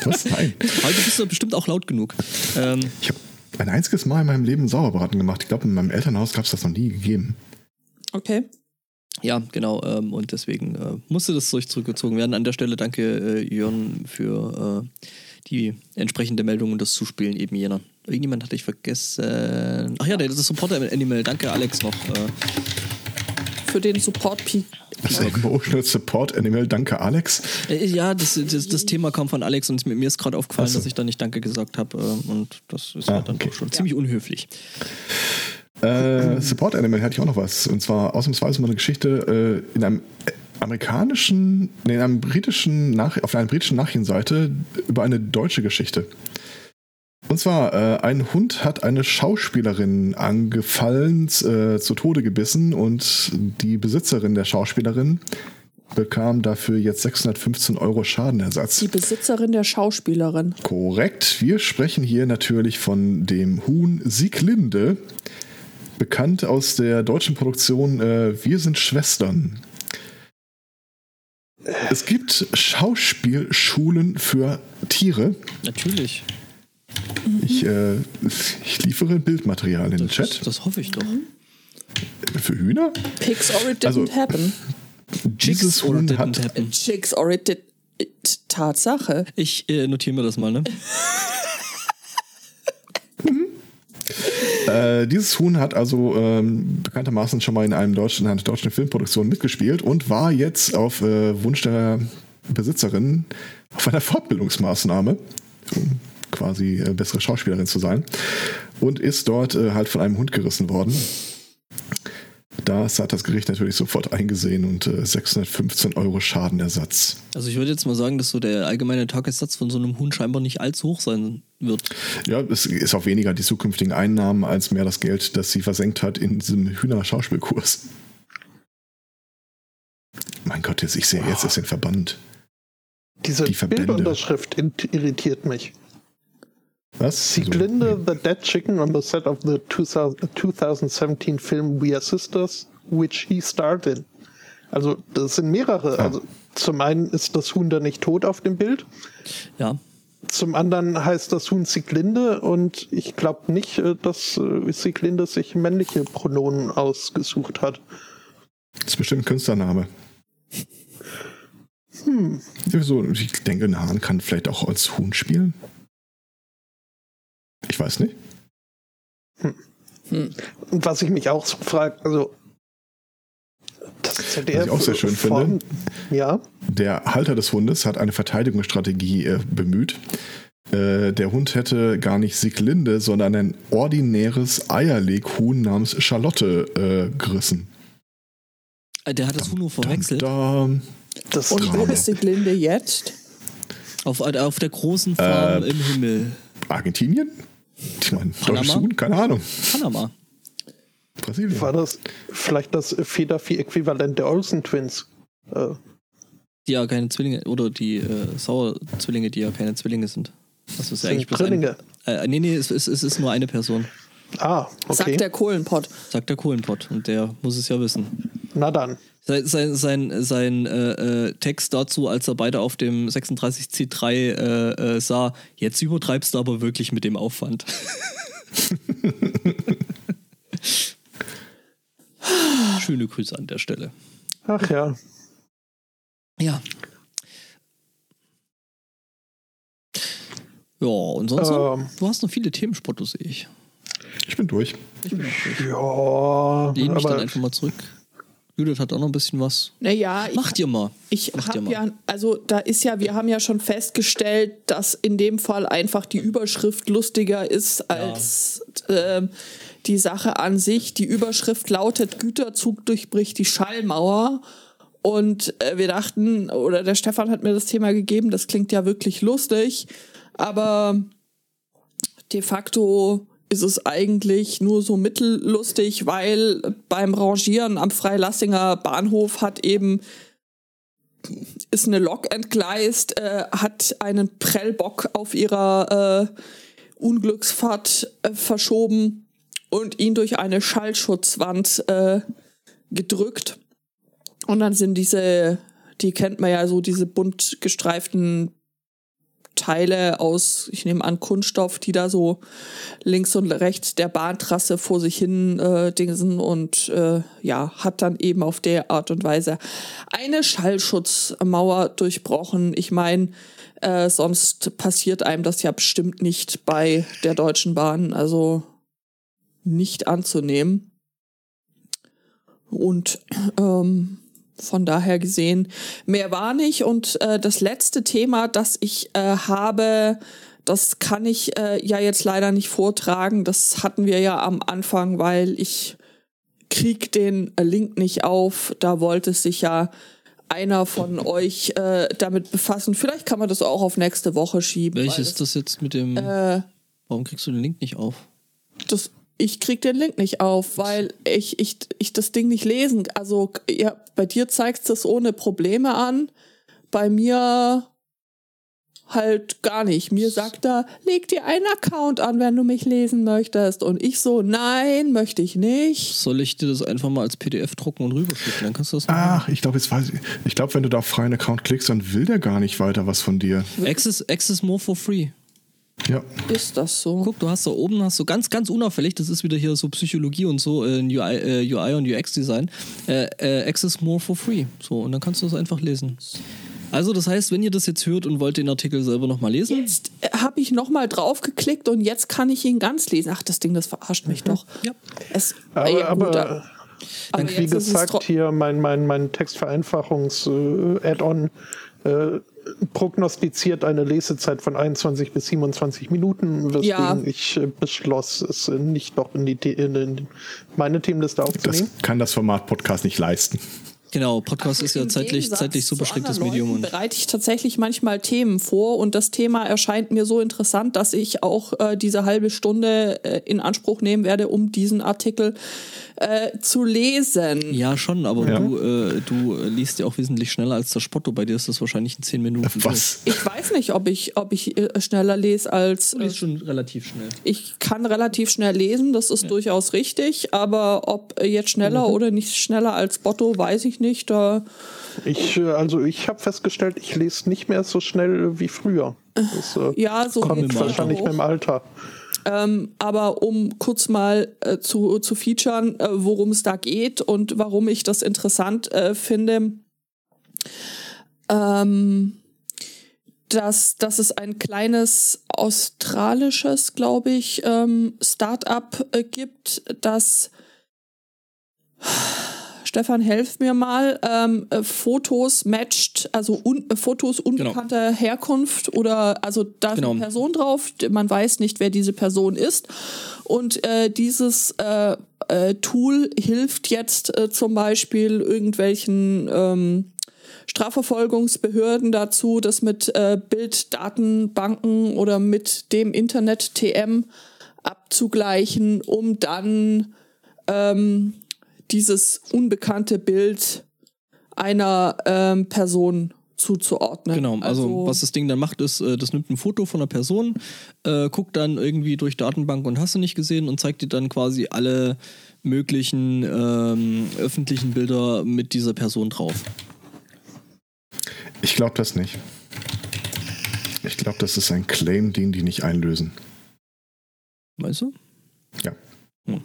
Was? Nein. [laughs] heute bist du bestimmt auch laut genug. Ähm, Ich habe ein einziges Mal in meinem Leben Sauerbraten gemacht. Ich glaube, in meinem Elternhaus gab es das noch nie gegeben. Okay. ja, genau. Ähm, und deswegen äh, musste das durch zurückgezogen werden. An der Stelle danke äh, Jörn für äh, die entsprechende Meldung und das Zuspielen eben jener. Irgendjemand hatte ich vergessen. Ach ja, das ist Supporter Animal. Danke, Alex, noch. Für den support -Peak. Das Emotional Support Animal. Danke, Alex. Äh, Ja, das, das, das Thema kam von Alex und mir ist gerade aufgefallen, so. dass ich da nicht Danke gesagt habe. äh, Und das ist Ah, halt dann okay. doch schon ziemlich unhöflich. Äh, Support Animal hatte ich auch noch was. Und zwar ausnahmsweise mal eine Geschichte äh, in einem amerikanischen, nee, in einem britischen Nach auf einer britischen Nachrichtenseite über eine deutsche Geschichte. Und zwar, äh, ein Hund hat eine Schauspielerin angefallen, äh, zu Tode gebissen und die Besitzerin der Schauspielerin bekam dafür jetzt 615 Euro Schadenersatz. Die Besitzerin der Schauspielerin. Korrekt. Wir sprechen hier natürlich von dem Huhn Sieglinde, bekannt aus der deutschen Produktion äh, Wir sind Schwestern. Es gibt Schauspielschulen für Tiere. Natürlich. Ich, äh, ich liefere Bildmaterial in den Das, Chat. das hoffe ich doch. Für Hühner? Pigs or it didn't Also- happen. Huhn didn't hat happen. Chicks or it did. It, Tatsache. Ich äh, notiere mir das mal, ne? [laughs] Äh, dieses Huhn hat also ähm, bekanntermaßen schon mal in einem deutschen, einer deutschen Filmproduktion mitgespielt und war jetzt auf äh, Wunsch der Besitzerin auf einer Fortbildungsmaßnahme, quasi äh, bessere Schauspielerin zu sein, und ist dort äh, halt von einem Hund gerissen worden. Das hat das Gericht natürlich sofort eingesehen und äh, 615 Euro Schadenersatz. Also ich würde jetzt mal sagen, dass so der allgemeine Tagessatz von so einem Huhn scheinbar nicht allzu hoch sein wird. Ja, es ist auch weniger die zukünftigen Einnahmen als mehr das Geld, das sie versenkt hat in diesem Hühner-Schauspielkurs. Mein Gott, jetzt, ich sehe jetzt erst den Verband. Diese Die Verbände. Bildunterschrift irritiert mich. Was? Sieglinde, the dead chicken on the set of the 2000, 2017 film We Are Sisters, which he starred in. Also, das sind mehrere. Ah. Also, zum einen ist das Huhn da nicht tot auf dem Bild. Ja. Zum anderen heißt das Huhn Sieglinde und ich glaube nicht, äh, dass äh, Sieglinde sich männliche Pronomen ausgesucht hat. Das ist bestimmt ein Künstlername. Hm. So, ich denke, ein Hahn kann vielleicht auch als Huhn spielen. Ich weiß nicht. Und was ich mich auch so frage, also das ZDF Was ich auch sehr schön Form- Ja, Der Halter des Hundes hat eine Verteidigungsstrategie äh, bemüht. Äh, der Hund hätte gar nicht Sieglinde, sondern ein ordinäres Eierleghuhn namens Charlotte äh, gerissen. Äh, Der hat das Huhn nur verwechselt. Dam, das Und wo ist die Glinde jetzt? Auf, äh, auf der großen Farm Äh, im Himmel. Argentinien? Ich meine, Panama? Huhn? Keine Ahnung. Panama. Brasilien. war das vielleicht das Federvieh-Äquivalent der Olsen Twins. Äh, Die ja keine Zwillinge, oder die äh, Sauerzwillinge, die ja keine Zwillinge sind. Das ist ja eigentlich Drillinge. Ein, äh, nee, nee, es, es, es ist nur eine Person, Ah, okay. Sagt der Kohlenpott. sagt der Kohlenpott. Und der muss es ja wissen. Na dann. Sein, sein, sein, sein äh, äh, Text dazu, als er beide auf dem 36C3 äh, äh, sah, jetzt übertreibst du aber wirklich mit dem Aufwand. [laughs] Schöne Grüße an der Stelle. Ach ja. Ja. Ja, und sonst so? Ähm. Du hast noch viele Themen, Spotto, sehe ich. Ich bin durch. Ich bin auch durch. Ja, Lehn mich dann einfach mal zurück. Judith hat auch noch ein bisschen was. Naja, ich, Mach dir mal. ich habe mal. ja, also da ist ja, wir haben ja schon festgestellt, dass in dem Fall einfach die Überschrift lustiger ist als ähm, die Sache an sich. Die Überschrift lautet: Güterzug durchbricht die Schallmauer. und äh, wir dachten, oder der Stefan hat mir das Thema gegeben, das klingt ja wirklich lustig, aber de facto ist es eigentlich nur so mittellustig, weil beim Rangieren am Freilassinger Bahnhof hat eben ist eine Lok entgleist, äh, hat einen Prellbock auf ihrer äh, Unglücksfahrt äh, verschoben und ihn durch eine Schallschutzwand äh, gedrückt. Und dann sind diese, die kennt man ja so, diese bunt gestreiften Teile aus, ich nehme an, Kunststoff, die da so links und rechts der Bahntrasse vor sich hin äh, dingsen und äh, ja, hat dann eben auf der Art und Weise eine Schallschutzmauer durchbrochen. Ich meine, äh, sonst passiert einem das ja bestimmt nicht bei der Deutschen Bahn, also nicht anzunehmen. Und ähm, von daher gesehen, mehr war nicht. Und äh, das letzte Thema, das ich äh, habe, das kann ich äh, ja jetzt leider nicht vortragen. Das hatten wir ja am Anfang, weil ich krieg den Link nicht auf. Da wollte sich ja einer von euch äh, damit befassen. Vielleicht kann man das auch auf nächste Woche schieben. Welches ist das jetzt mit dem. Äh, warum kriegst du den Link nicht auf? Das ich krieg den Link nicht auf, weil ich, ich, ich das Ding nicht lesen. Also, ja, bei dir zeigst du es ohne Probleme an. Bei mir halt gar nicht. Mir sagt er, leg dir einen Account an, wenn du mich lesen möchtest. Und ich so, nein, möchte ich nicht. Soll ich dir das einfach mal als PDF drucken und rüberschicken? Dann kannst du das machen. Ach, ich glaube, jetzt weiß ich. Ich glaube, wenn du da auf freien Account klickst, dann will der gar nicht weiter was von dir. Access, access more for free. Ja. Ist das so? Guck, du hast da oben hast du ganz, ganz unauffällig, das ist wieder hier so Psychologie und so, äh, UI, äh, UI und UX-Design, äh, äh, Access More for Free. So, und dann kannst du das einfach lesen. Also, das heißt, wenn ihr das jetzt hört und wollt den Artikel selber nochmal lesen. Jetzt äh, habe ich nochmal drauf geklickt und jetzt kann ich ihn ganz lesen. Ach, das Ding, das verarscht mich doch. Ja. Es, Aber, ja, aber, gut, aber wie ist es gesagt, hier mein, mein, mein Textvereinfachungs-Add-on äh, prognostiziert eine Lesezeit von 21 bis 27 Minuten, weswegen Ja. ich äh, beschloss, es äh, nicht doch in, die, in, in meine Themenliste Das aufzunehmen. kann das Format Podcast nicht leisten. Genau, Podcast ist ja zeitlich, Gegensatz zeitlich so beschränktes Medium. Und bereite ich tatsächlich manchmal Themen vor und das Thema erscheint mir so interessant, dass ich auch äh, diese halbe Stunde äh, in Anspruch nehmen werde, um diesen Artikel äh, zu lesen. ja, schon, aber Ja. du, äh, du liest ja auch wesentlich schneller als der Spotto. Bei dir ist das wahrscheinlich in 10 Minuten. Was? Ich weiß nicht, ob ich, ob ich äh, schneller lese als. Du Äh, liest schon relativ schnell. ich kann relativ schnell lesen, das ist durchaus richtig, aber ob äh, jetzt schneller Mhm. oder nicht schneller als Botto, weiß ich nicht. Da Ich, äh, also ich habe festgestellt, ich lese nicht mehr so schnell wie früher. Das äh, ja, so kommt wahrscheinlich mit dem Alter. Ähm, aber um kurz mal äh, zu, zu featuren, äh, worum es da geht und warum ich das interessant äh, finde, ähm, dass, dass es ein kleines australisches, glaube ich, ähm, Start-up äh, gibt, das Stefan, helf mir mal, ähm, äh, Fotos matcht, also un, äh, Fotos unbekannter Herkunft oder also da ist Genau. eine Person drauf, man weiß nicht, wer diese Person ist. Und äh, dieses äh, äh, Tool hilft jetzt äh, zum Beispiel irgendwelchen ähm, Strafverfolgungsbehörden dazu, das mit äh, Bilddatenbanken oder mit dem Internet TM abzugleichen, um dann ähm, dieses unbekannte Bild einer ähm, Person zuzuordnen. Genau, also, was das Ding dann macht, ist, äh, das nimmt ein Foto von einer Person, äh, guckt dann irgendwie durch Datenbank und hast du nicht gesehen und zeigt dir dann quasi alle möglichen ähm, öffentlichen Bilder mit dieser Person drauf. Ich glaube das nicht. Ich glaube, das ist ein Claim, den die nicht einlösen. Weißt du? Ja. Hm.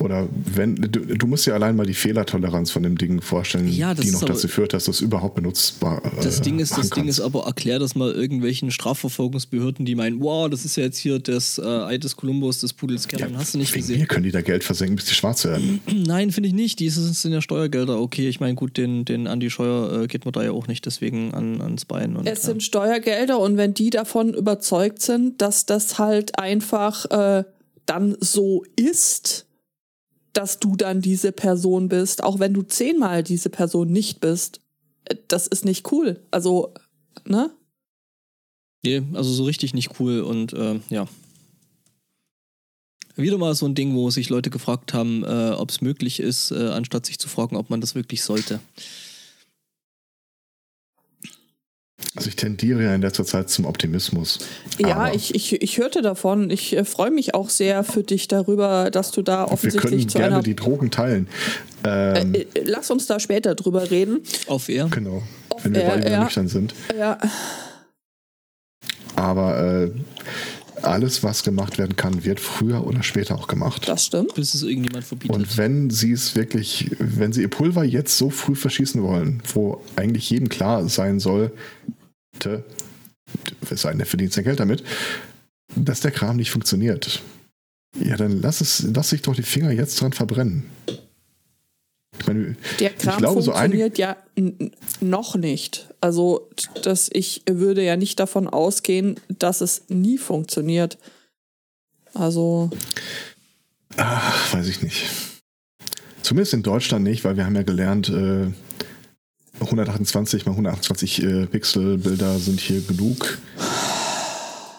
Oder wenn, du, du musst dir allein mal die Fehlertoleranz von dem Ding vorstellen, Ja, das die noch aber- dazu führt, dass du es überhaupt benutzbar äh, Das Ding ist, das Ding ist aber, erklär das mal irgendwelchen Strafverfolgungsbehörden, die meinen, wow, das ist ja jetzt hier das äh, Ei des Kolumbus, des Pudels Kern, hast du nicht wegen gesehen. mir können die da Geld versenken, bis die schwarz werden. [clears throat] Nein, finde ich nicht. Die sind ja Steuergelder. Okay, ich meine, gut, den, den Andi Scheuer äh, geht man da ja auch nicht deswegen an, ans Bein. Und, Es ja. sind Steuergelder und wenn die davon überzeugt sind, dass das halt einfach äh, dann so ist, dass du dann diese Person bist, auch wenn du zehnmal diese Person nicht bist, das ist nicht cool. Also, ne? Nee, also so richtig nicht cool und äh, ja. Wieder mal so ein Ding, wo sich Leute gefragt haben, äh, ob es möglich ist, äh, anstatt sich zu fragen, ob man das wirklich sollte. Also ich tendiere ja in letzter Zeit zum Optimismus. Ja, ich, ich, ich hörte davon. Ich äh, freue mich auch sehr für dich darüber, dass du da wir offensichtlich können zu gerne einer. die Drogen teilen. Ähm, Äh, äh, lass uns da später drüber reden. Auf er. genau. Wenn wir beide ja. nüchtern sind. Ja, Aber äh, alles, was gemacht werden kann, wird früher oder später auch gemacht. das stimmt. Bis es irgendjemand verbietet. Und wenn sie es wirklich, wenn sie ihr Pulver jetzt so früh verschießen wollen, wo eigentlich jedem klar sein sollte, es sei denn, er verdient sein Geld damit, dass der Kram nicht funktioniert, ja, dann lass es, lass sich doch die Finger jetzt dran verbrennen. Ich meine, Der Kram glaube, so funktioniert ja n- n- noch nicht. Also, dass ich würde ja nicht davon ausgehen, dass es nie funktioniert. Also, ach, weiß ich nicht. Zumindest in Deutschland nicht, weil wir haben ja gelernt, äh, 128 mal 128 äh, Pixel Bilder sind hier genug.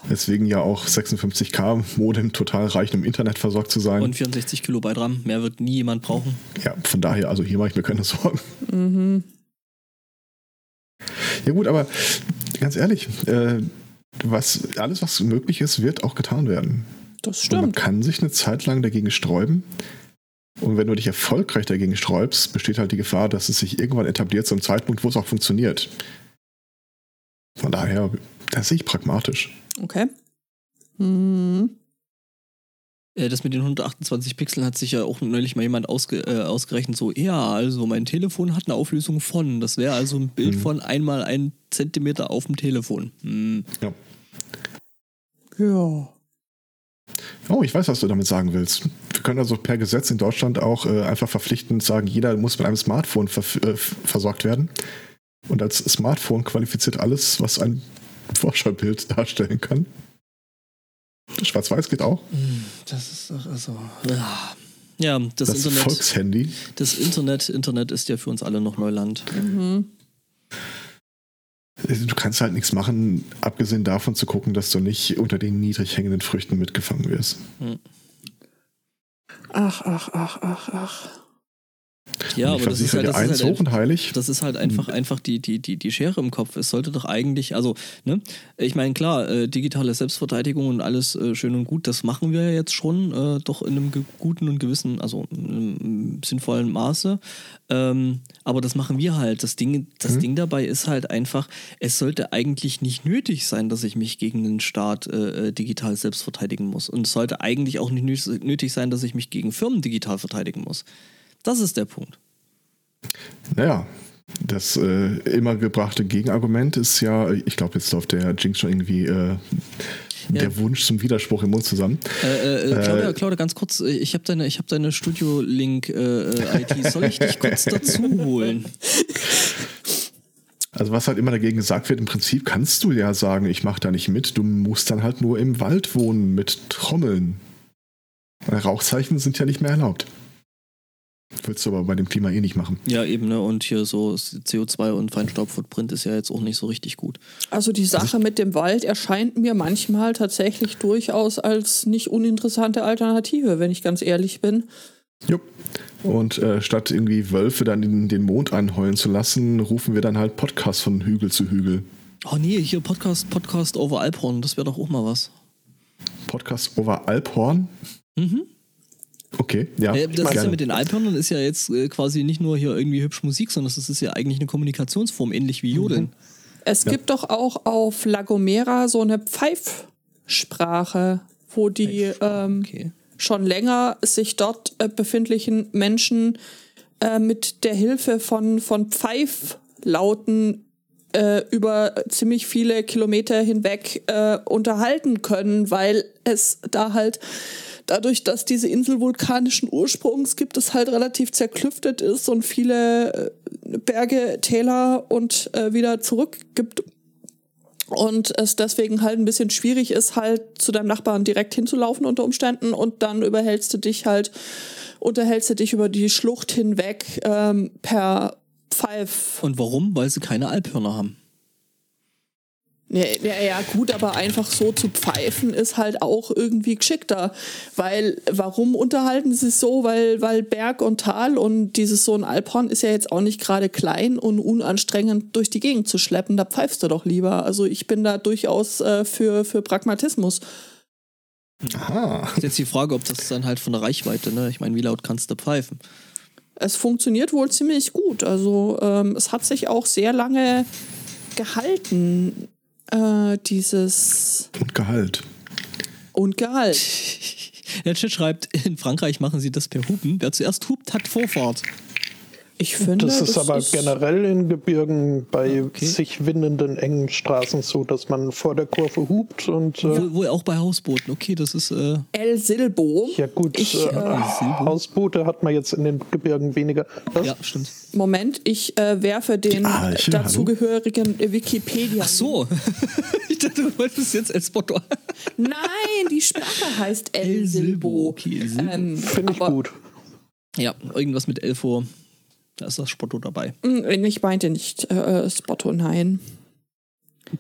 Deswegen ja auch 56k Modem total reichen, um Internet versorgt zu sein. Und 64 Kilobyte RAM, mehr wird nie jemand brauchen. ja, von daher, also hier mache ich mir keine Sorgen. Ja gut, aber ganz ehrlich, äh, was, alles, was möglich ist, wird auch getan werden. das Und man stimmt. kann sich eine Zeit lang dagegen sträuben. Und wenn du dich erfolgreich dagegen sträubst, besteht halt die Gefahr, dass es sich irgendwann etabliert zum Zeitpunkt, wo es auch funktioniert. Von daher, das sehe ich pragmatisch. Okay. Mhm. Äh, Das mit den 128 Pixeln hat sich ja auch neulich mal jemand ausge, äh, ausgerechnet, so, ja, also mein Telefon hat eine Auflösung von. Das wäre also ein Bild Mhm. von einmal ein Zentimeter auf dem Telefon. Hm. Ja. Ja. Oh, ich weiß, was du damit sagen willst. Wir können also per Gesetz in Deutschland auch äh, einfach verpflichtend sagen, jeder muss mit einem Smartphone ver äh, versorgt werden. Und als Smartphone qualifiziert alles, was ein [laughs] Vorschaubild darstellen kann. Schwarz-Weiß geht auch. Das ist doch also. ah. Ja, das, Das, Internet. Volkshandy. Das Internet, Internet ist ja für uns alle noch Neuland. Mhm. Du kannst halt nichts machen, abgesehen davon zu gucken, dass du nicht unter den niedrig hängenden Früchten mitgefangen wirst. Ach, ach, ach, ach, ach. Ja, aber das ist dir das ist halt heilig. Das ist halt einfach, einfach die, die, die, die Schere im Kopf. Es sollte doch eigentlich, also, ne, ich meine, klar, äh, digitale Selbstverteidigung und alles äh, schön und gut, das machen wir ja jetzt schon, äh, doch in einem guten und gewissen, also in einem sinnvollen Maße. Ähm, aber das machen wir halt. Das Ding, das Mhm. Ding dabei ist halt einfach, es sollte eigentlich nicht nötig sein, dass ich mich gegen den Staat äh, äh, digital selbst verteidigen muss. Und es sollte eigentlich auch nicht nö- nötig sein, dass ich mich gegen Firmen digital verteidigen muss. Das ist der Punkt. Naja, das äh, immer gebrachte Gegenargument ist ja, ich glaube, jetzt läuft der Jinx schon irgendwie äh, der Wunsch zum Widerspruch im Mund zusammen. Äh, äh, Claudia, Äh, Claudia, ganz kurz, äh, ich habe deine, ich hab deine Studio-Link-IT. Soll ich dich kurz [laughs] dazu holen? Also was halt immer dagegen gesagt wird, im Prinzip kannst du ja sagen, ich mache da nicht mit, du musst dann halt nur im Wald wohnen mit Trommeln. Rauchzeichen sind ja nicht mehr erlaubt. Willst du aber bei dem Klima eh nicht machen. Ja, eben, ne? Und hier so CO2 und Feinstaub-Footprint ist ja jetzt auch nicht so richtig gut. Also die Sache mit dem Wald erscheint mir manchmal tatsächlich durchaus als nicht uninteressante Alternative, wenn ich ganz ehrlich bin. Jupp. Und äh, statt irgendwie Wölfe dann in den Mond anheulen zu lassen, rufen wir dann halt Podcasts von Hügel zu Hügel. Oh nee, hier Podcast, Podcast over Alphorn, das wäre doch auch mal was. Podcast over Alphorn. Mhm. Okay, ja. Äh, das ist ja mit den Alphörnern ist ja jetzt äh, quasi nicht nur hier irgendwie hübsch Musik, sondern das ist ja eigentlich eine Kommunikationsform, ähnlich wie Jodeln. Es gibt doch auch auf La Gomera so eine Pfeifsprache, wo die ähm, Okay. schon länger sich dort äh, befindlichen Menschen äh, mit der Hilfe von, von Pfeiflauten äh, über ziemlich viele Kilometer hinweg äh, unterhalten können, weil es da halt dadurch, dass diese Insel vulkanischen Ursprungs gibt, es halt relativ zerklüftet ist und viele äh, Berge, Täler und äh, wieder zurück gibt und es deswegen halt ein bisschen schwierig ist, halt zu deinem Nachbarn direkt hinzulaufen unter Umständen und dann überhältst du dich halt, unterhältst du dich über die Schlucht hinweg ähm, per Pfeif. Und warum? Weil sie keine Alphörner haben. Ja, ja, ja, gut, aber einfach so zu pfeifen ist halt auch irgendwie geschickter. Weil, warum unterhalten sie es so? Weil, weil Berg und Tal und dieses so ein Alphorn ist ja jetzt auch nicht gerade klein und unanstrengend durch die Gegend zu schleppen. Da pfeifst du doch lieber. Also ich bin da durchaus äh, für, für Pragmatismus. Aha. Ist jetzt die Frage, ob das dann halt von der Reichweite, ne? Ich meine, wie laut kannst du pfeifen? Es funktioniert wohl ziemlich gut. Also ähm, es hat sich auch sehr lange gehalten, äh, dieses Und Gehalt. und Gehalt. [laughs] Der Chat schreibt, in Frankreich machen sie das per Hupen. Wer zuerst hupt, hat Vorfahrt. Ich finde, Das ist aber ist- generell in Gebirgen bei Okay. sich windenden engen Straßen so, dass man vor der Kurve hupt und äh, Wohl, auch bei Hausbooten. Okay, das ist. Äh, El Silbo. ja gut, Ich, äh, äh, Hausboote hat man jetzt in den Gebirgen weniger. Das, ja, stimmt. Moment, ich äh, werfe den Arche, dazugehörigen Wikipedia. Ach so. [laughs] ich dachte, du wolltest jetzt als Spotto. Nein, die Sprache heißt El El Silbo. Silbo. Okay, El Silbo. Ähm, Finde ich gut. Ja, irgendwas mit L vor. Da ist das Spotto dabei. mh, Ich meinte nicht äh, Spotto, nein.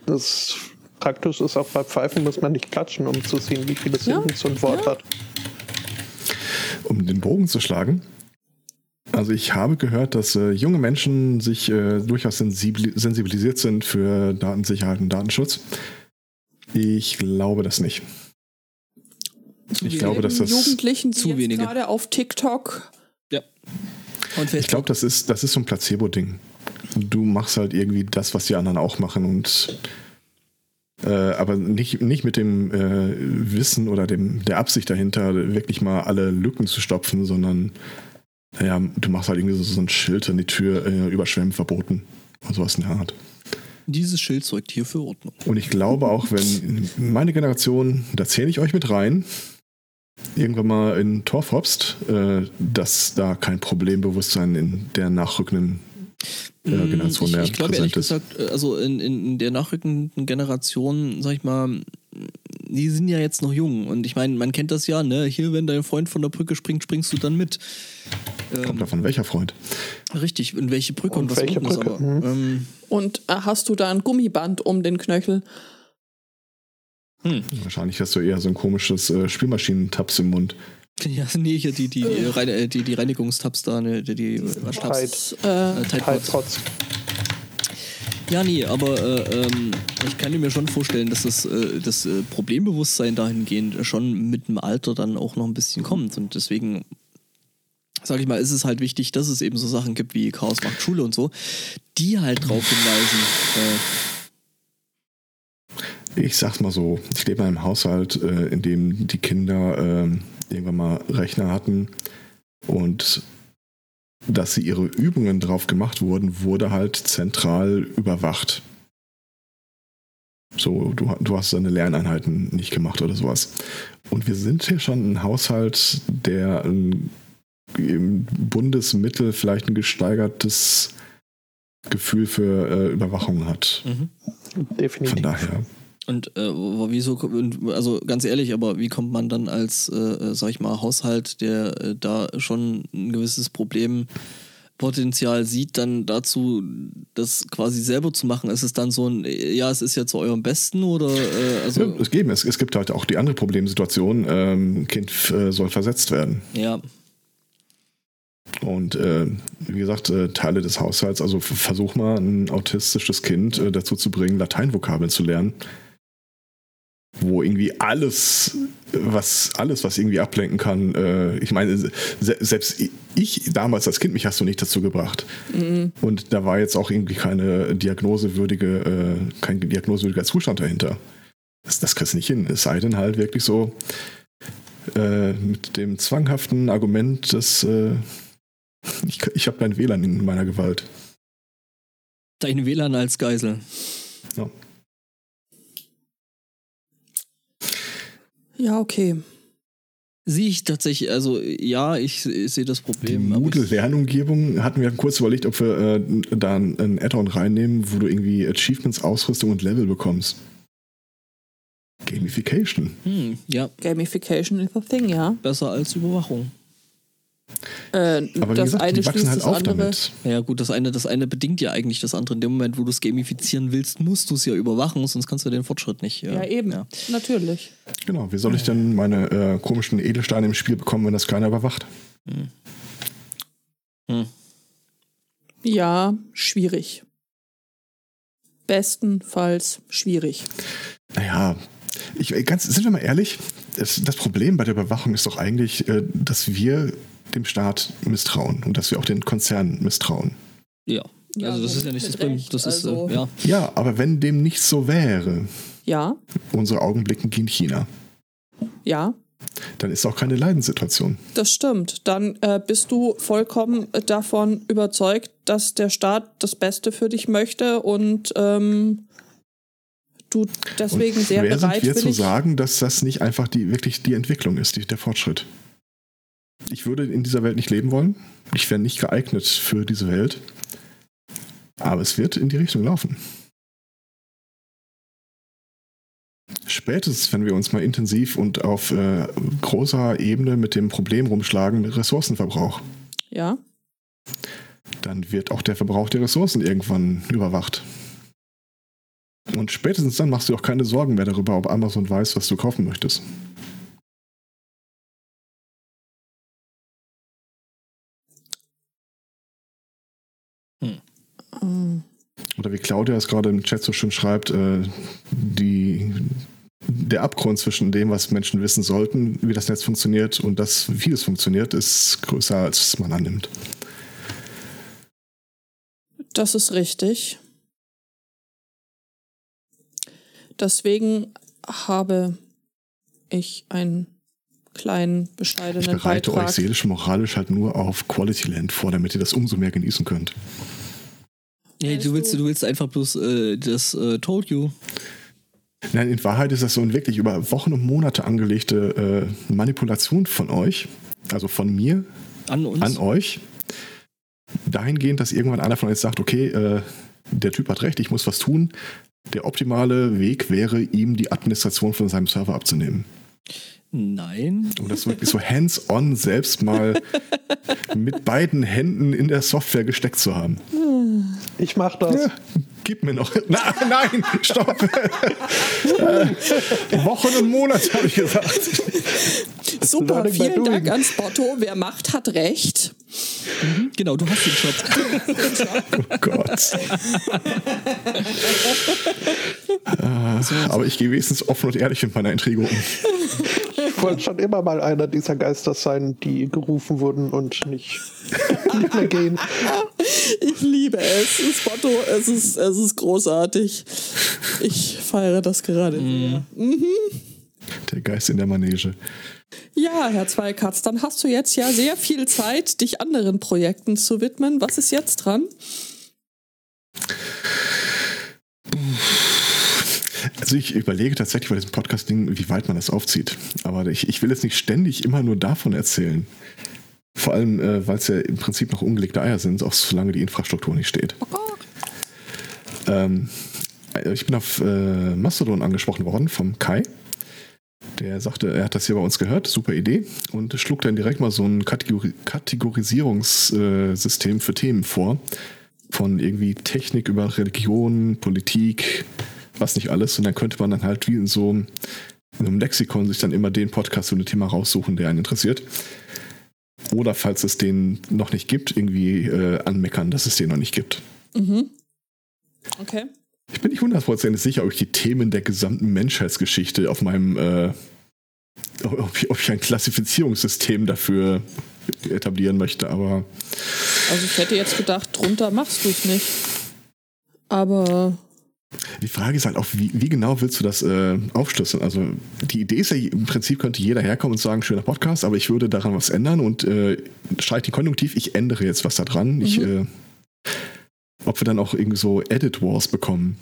Das praktisch ist auch bei Pfeifen, muss man nicht klatschen, um zu sehen, wie viele Ja, Silben so ein Wort ja. hat. Um den Bogen zu schlagen. Also ich habe gehört, dass äh, junge Menschen sich äh, durchaus sensibili sensibilisiert sind für Datensicherheit und Datenschutz. Ich glaube das nicht. Ich glaube, dass das Jugendlichen, die zu jetzt wenige. gerade auf TikTok Ja. Und Ich glaube, das ist, das ist so ein Placebo-Ding. Du machst halt irgendwie das, was die anderen auch machen und äh, aber nicht, nicht mit dem äh, Wissen oder dem, der Absicht dahinter, wirklich mal alle Lücken zu stopfen, sondern naja, du machst halt irgendwie so, so ein Schild an die Tür, äh, überschwemmen verboten. Und sowas in der Art. Dieses Schild sorgt hier für Ordnung. Und ich glaube auch, wenn meine Generation, da zähle ich euch mit rein, irgendwann mal in Tor hopst, äh, dass da kein Problembewusstsein in der nachrückenden äh, Generation ich, mehr ich glaube ehrlich präsent ist. gesagt, äh, also in, in in der nachrückenden Generation, sag ich mal, die sind ja jetzt noch jung. Und ich meine, man kennt das ja, ne? Hier, wenn dein Freund von der Brücke springt, springst du dann mit. Kommt davon, welcher Freund? Richtig, und welche Brücke und, Und was welche unten ist, Brücke? aber. Mhm. Ähm, und äh, hast du da ein Gummiband um den Knöchel? Hm. Wahrscheinlich hast du eher so ein komisches äh, Spielmaschinentaps im Mund. Ja, nee, hier die, die, die, Reine, äh, die, die Reinigungstabs da, ne, die, die Waschtabs. Tide. Äh, Äh, Tide Halt trotz. Ja, nee, aber äh, ähm, ich kann mir schon vorstellen, dass das, äh, das äh, Problembewusstsein dahingehend schon mit dem Alter dann auch noch ein bisschen kommt. Und deswegen, sag ich mal, ist es halt wichtig, dass es eben so Sachen gibt wie Chaos macht Schule und so, die halt drauf hinweisen. Ich sag's mal so, ich lebe in einem Haushalt, äh, in dem die Kinder äh, irgendwann mal Rechner hatten und dass sie ihre Übungen drauf gemacht wurden, wurde halt zentral überwacht. So, du, du hast deine Lerneinheiten nicht gemacht oder sowas. Und wir sind hier schon ein Haushalt, der ein, im Bundesmittel vielleicht ein gesteigertes Gefühl für äh, Überwachung hat. mhm. Von Definitiv. daher. Und äh, wieso, also ganz ehrlich, aber wie kommt man dann als, äh, sag ich mal, Haushalt, der äh, da schon ein gewisses Problempotenzial sieht, dann dazu, das quasi selber zu machen? Ist es dann so ein, äh, ja, es ist ja zu eurem Besten oder, äh, also, Ja, es, geben, es, es gibt halt auch die andere Problemsituation, ähm, Kind äh, soll versetzt werden. ja, Und äh, wie gesagt, äh, Teile des Haushalts, also versuch mal ein autistisches Kind äh, dazu zu bringen, Lateinvokabeln zu lernen. Wo irgendwie alles, was alles, was irgendwie ablenken kann, äh, ich meine, se selbst ich damals als Kind, mich hast du nicht dazu gebracht. Und da war jetzt auch irgendwie keine diagnosewürdige, äh, kein diagnosewürdiger Zustand dahinter. Das, das kriegst du nicht hin. Es sei denn halt wirklich so äh, mit dem zwanghaften Argument, dass äh, ich, ich habe dein WLAN in meiner Gewalt. dein WLAN als Geisel. ja, okay. Sehe ich tatsächlich, also ja, ich, ich sehe das Die Problem. ich- Moodle-Lernumgebung hatten wir kurz überlegt, ob wir äh, da ein, ein Add-on reinnehmen, wo du irgendwie Achievements, Ausrüstung und Level bekommst. Gamification. Hm, ja, Gamification is a thing, ja. besser als Überwachung. Äh, Aber wie das gesagt, eine die wachsen schließt halt das auf andere. damit. Ja gut, das eine, das eine bedingt ja eigentlich das andere. In dem Moment, wo du es gamifizieren willst, musst du es ja überwachen, sonst kannst du den Fortschritt nicht. Ja, eben. Ja. Natürlich. Genau, wie soll ich denn meine äh, komischen Edelsteine im Spiel bekommen, wenn das keiner überwacht? Hm. Ja, schwierig. Bestenfalls schwierig. Naja, ich, äh, ganz, sind wir mal ehrlich, das, das Problem bei der Überwachung ist doch eigentlich, äh, dass wir dem Staat misstrauen und dass wir auch den Konzernen misstrauen. Ja. Ja, also das ist ja nicht das Problem. Das ist also- äh, ja. Ja, aber wenn dem nicht so wäre, Ja, unsere Augen blicken gegen China, ja, dann ist auch keine Leidenssituation. das stimmt. Dann äh, bist du vollkommen davon überzeugt, dass der Staat das Beste für dich möchte und ähm, du deswegen und sehr wer sind wir zu sagen, dass das nicht einfach die, wirklich die Entwicklung ist, die, der Fortschritt? Ich würde in dieser Welt nicht leben wollen. Ich wäre nicht geeignet für diese Welt. Aber es wird in die Richtung laufen. Spätestens, wenn wir uns mal intensiv und auf äh, großer Ebene mit dem Problem rumschlagen mit Ressourcenverbrauch, Ja, dann wird auch der Verbrauch der Ressourcen irgendwann überwacht. Und spätestens dann machst du auch keine Sorgen mehr darüber, ob Amazon weiß, was du kaufen möchtest. Oder wie Claudia es gerade im Chat so schön schreibt, äh, die, der Abgrund zwischen dem, was Menschen wissen sollten, wie das Netz funktioniert und das, wie es funktioniert, ist größer, als man annimmt. das ist richtig. Deswegen habe ich einen kleinen, Ich bescheidenen bereite Beitrag. euch seelisch moralisch halt nur auf Quality Land vor, damit ihr das umso mehr genießen könnt. Nee, du willst, du- willst einfach bloß äh, das äh, Told You. Nein, in Wahrheit ist das so eine wirklich über Wochen und Monate angelegte äh, Manipulation von euch, also von mir An uns. an euch, dahingehend, dass irgendwann einer von euch sagt, okay, äh, der Typ hat recht, ich muss was tun. Der optimale Weg wäre, ihm die Administration von seinem Server abzunehmen. Nein. Um das wirklich so hands-on selbst mal mit beiden Händen in der Software gesteckt zu haben. Ich mach das. Ja, gib mir noch. Nein, nein, stopp. Äh, Wochen und Monate habe ich gesagt. Super, vielen. Dank ans Botto. Wer macht, hat recht. Genau, du hast den Job. Oh Gott. Äh, aber ich gehe wenigstens offen und ehrlich mit meiner Intrigue um. Ich wollte schon immer mal einer dieser Geister sein, die gerufen wurden und nicht, [laughs] nicht mehr gehen. Ich liebe es. Das Botto, es ist, es ist großartig. Ich feiere das gerade sehr. Der Geist in der Manege. Ja, Herr Zweikatz, dann hast du jetzt ja sehr viel Zeit, dich anderen Projekten zu widmen. Was ist jetzt dran? Also ich überlege tatsächlich bei diesem Podcast-Ding, wie weit man das aufzieht. Aber ich, ich will jetzt nicht ständig immer nur davon erzählen. Vor allem, äh, weil es ja im Prinzip noch ungelegte Eier sind, auch solange die Infrastruktur nicht steht. Ähm, äh, ich bin auf äh, Mastodon angesprochen worden vom Kai. Der sagte, er hat das hier bei uns gehört, super Idee, und schlug dann direkt mal so ein Kategori Kategorisierungssystem für Themen vor. Von irgendwie Technik über Religion, Politik, was nicht alles. Und dann könnte man dann halt wie in so in einem Lexikon sich dann immer den Podcast zu dem Thema raussuchen, der einen interessiert. Oder falls es den noch nicht gibt, irgendwie äh, anmeckern, dass es den noch nicht gibt. Mhm. Okay. Ich bin nicht hundertprozentig sicher, ob ich die Themen der gesamten Menschheitsgeschichte auf meinem, äh, ob, ich, ob ich ein Klassifizierungssystem dafür etablieren möchte, aber Also ich hätte jetzt gedacht, drunter machst du es nicht. Aber die Frage ist halt auch, wie, wie genau willst du das äh, aufschlüsseln? Also die Idee ist ja, im Prinzip könnte jeder herkommen und sagen, schöner Podcast, aber ich würde daran was ändern und äh, streich den Konjunktiv, ich ändere jetzt was da dran. Ich, äh, ob wir dann auch irgendwie so Edit Wars bekommen.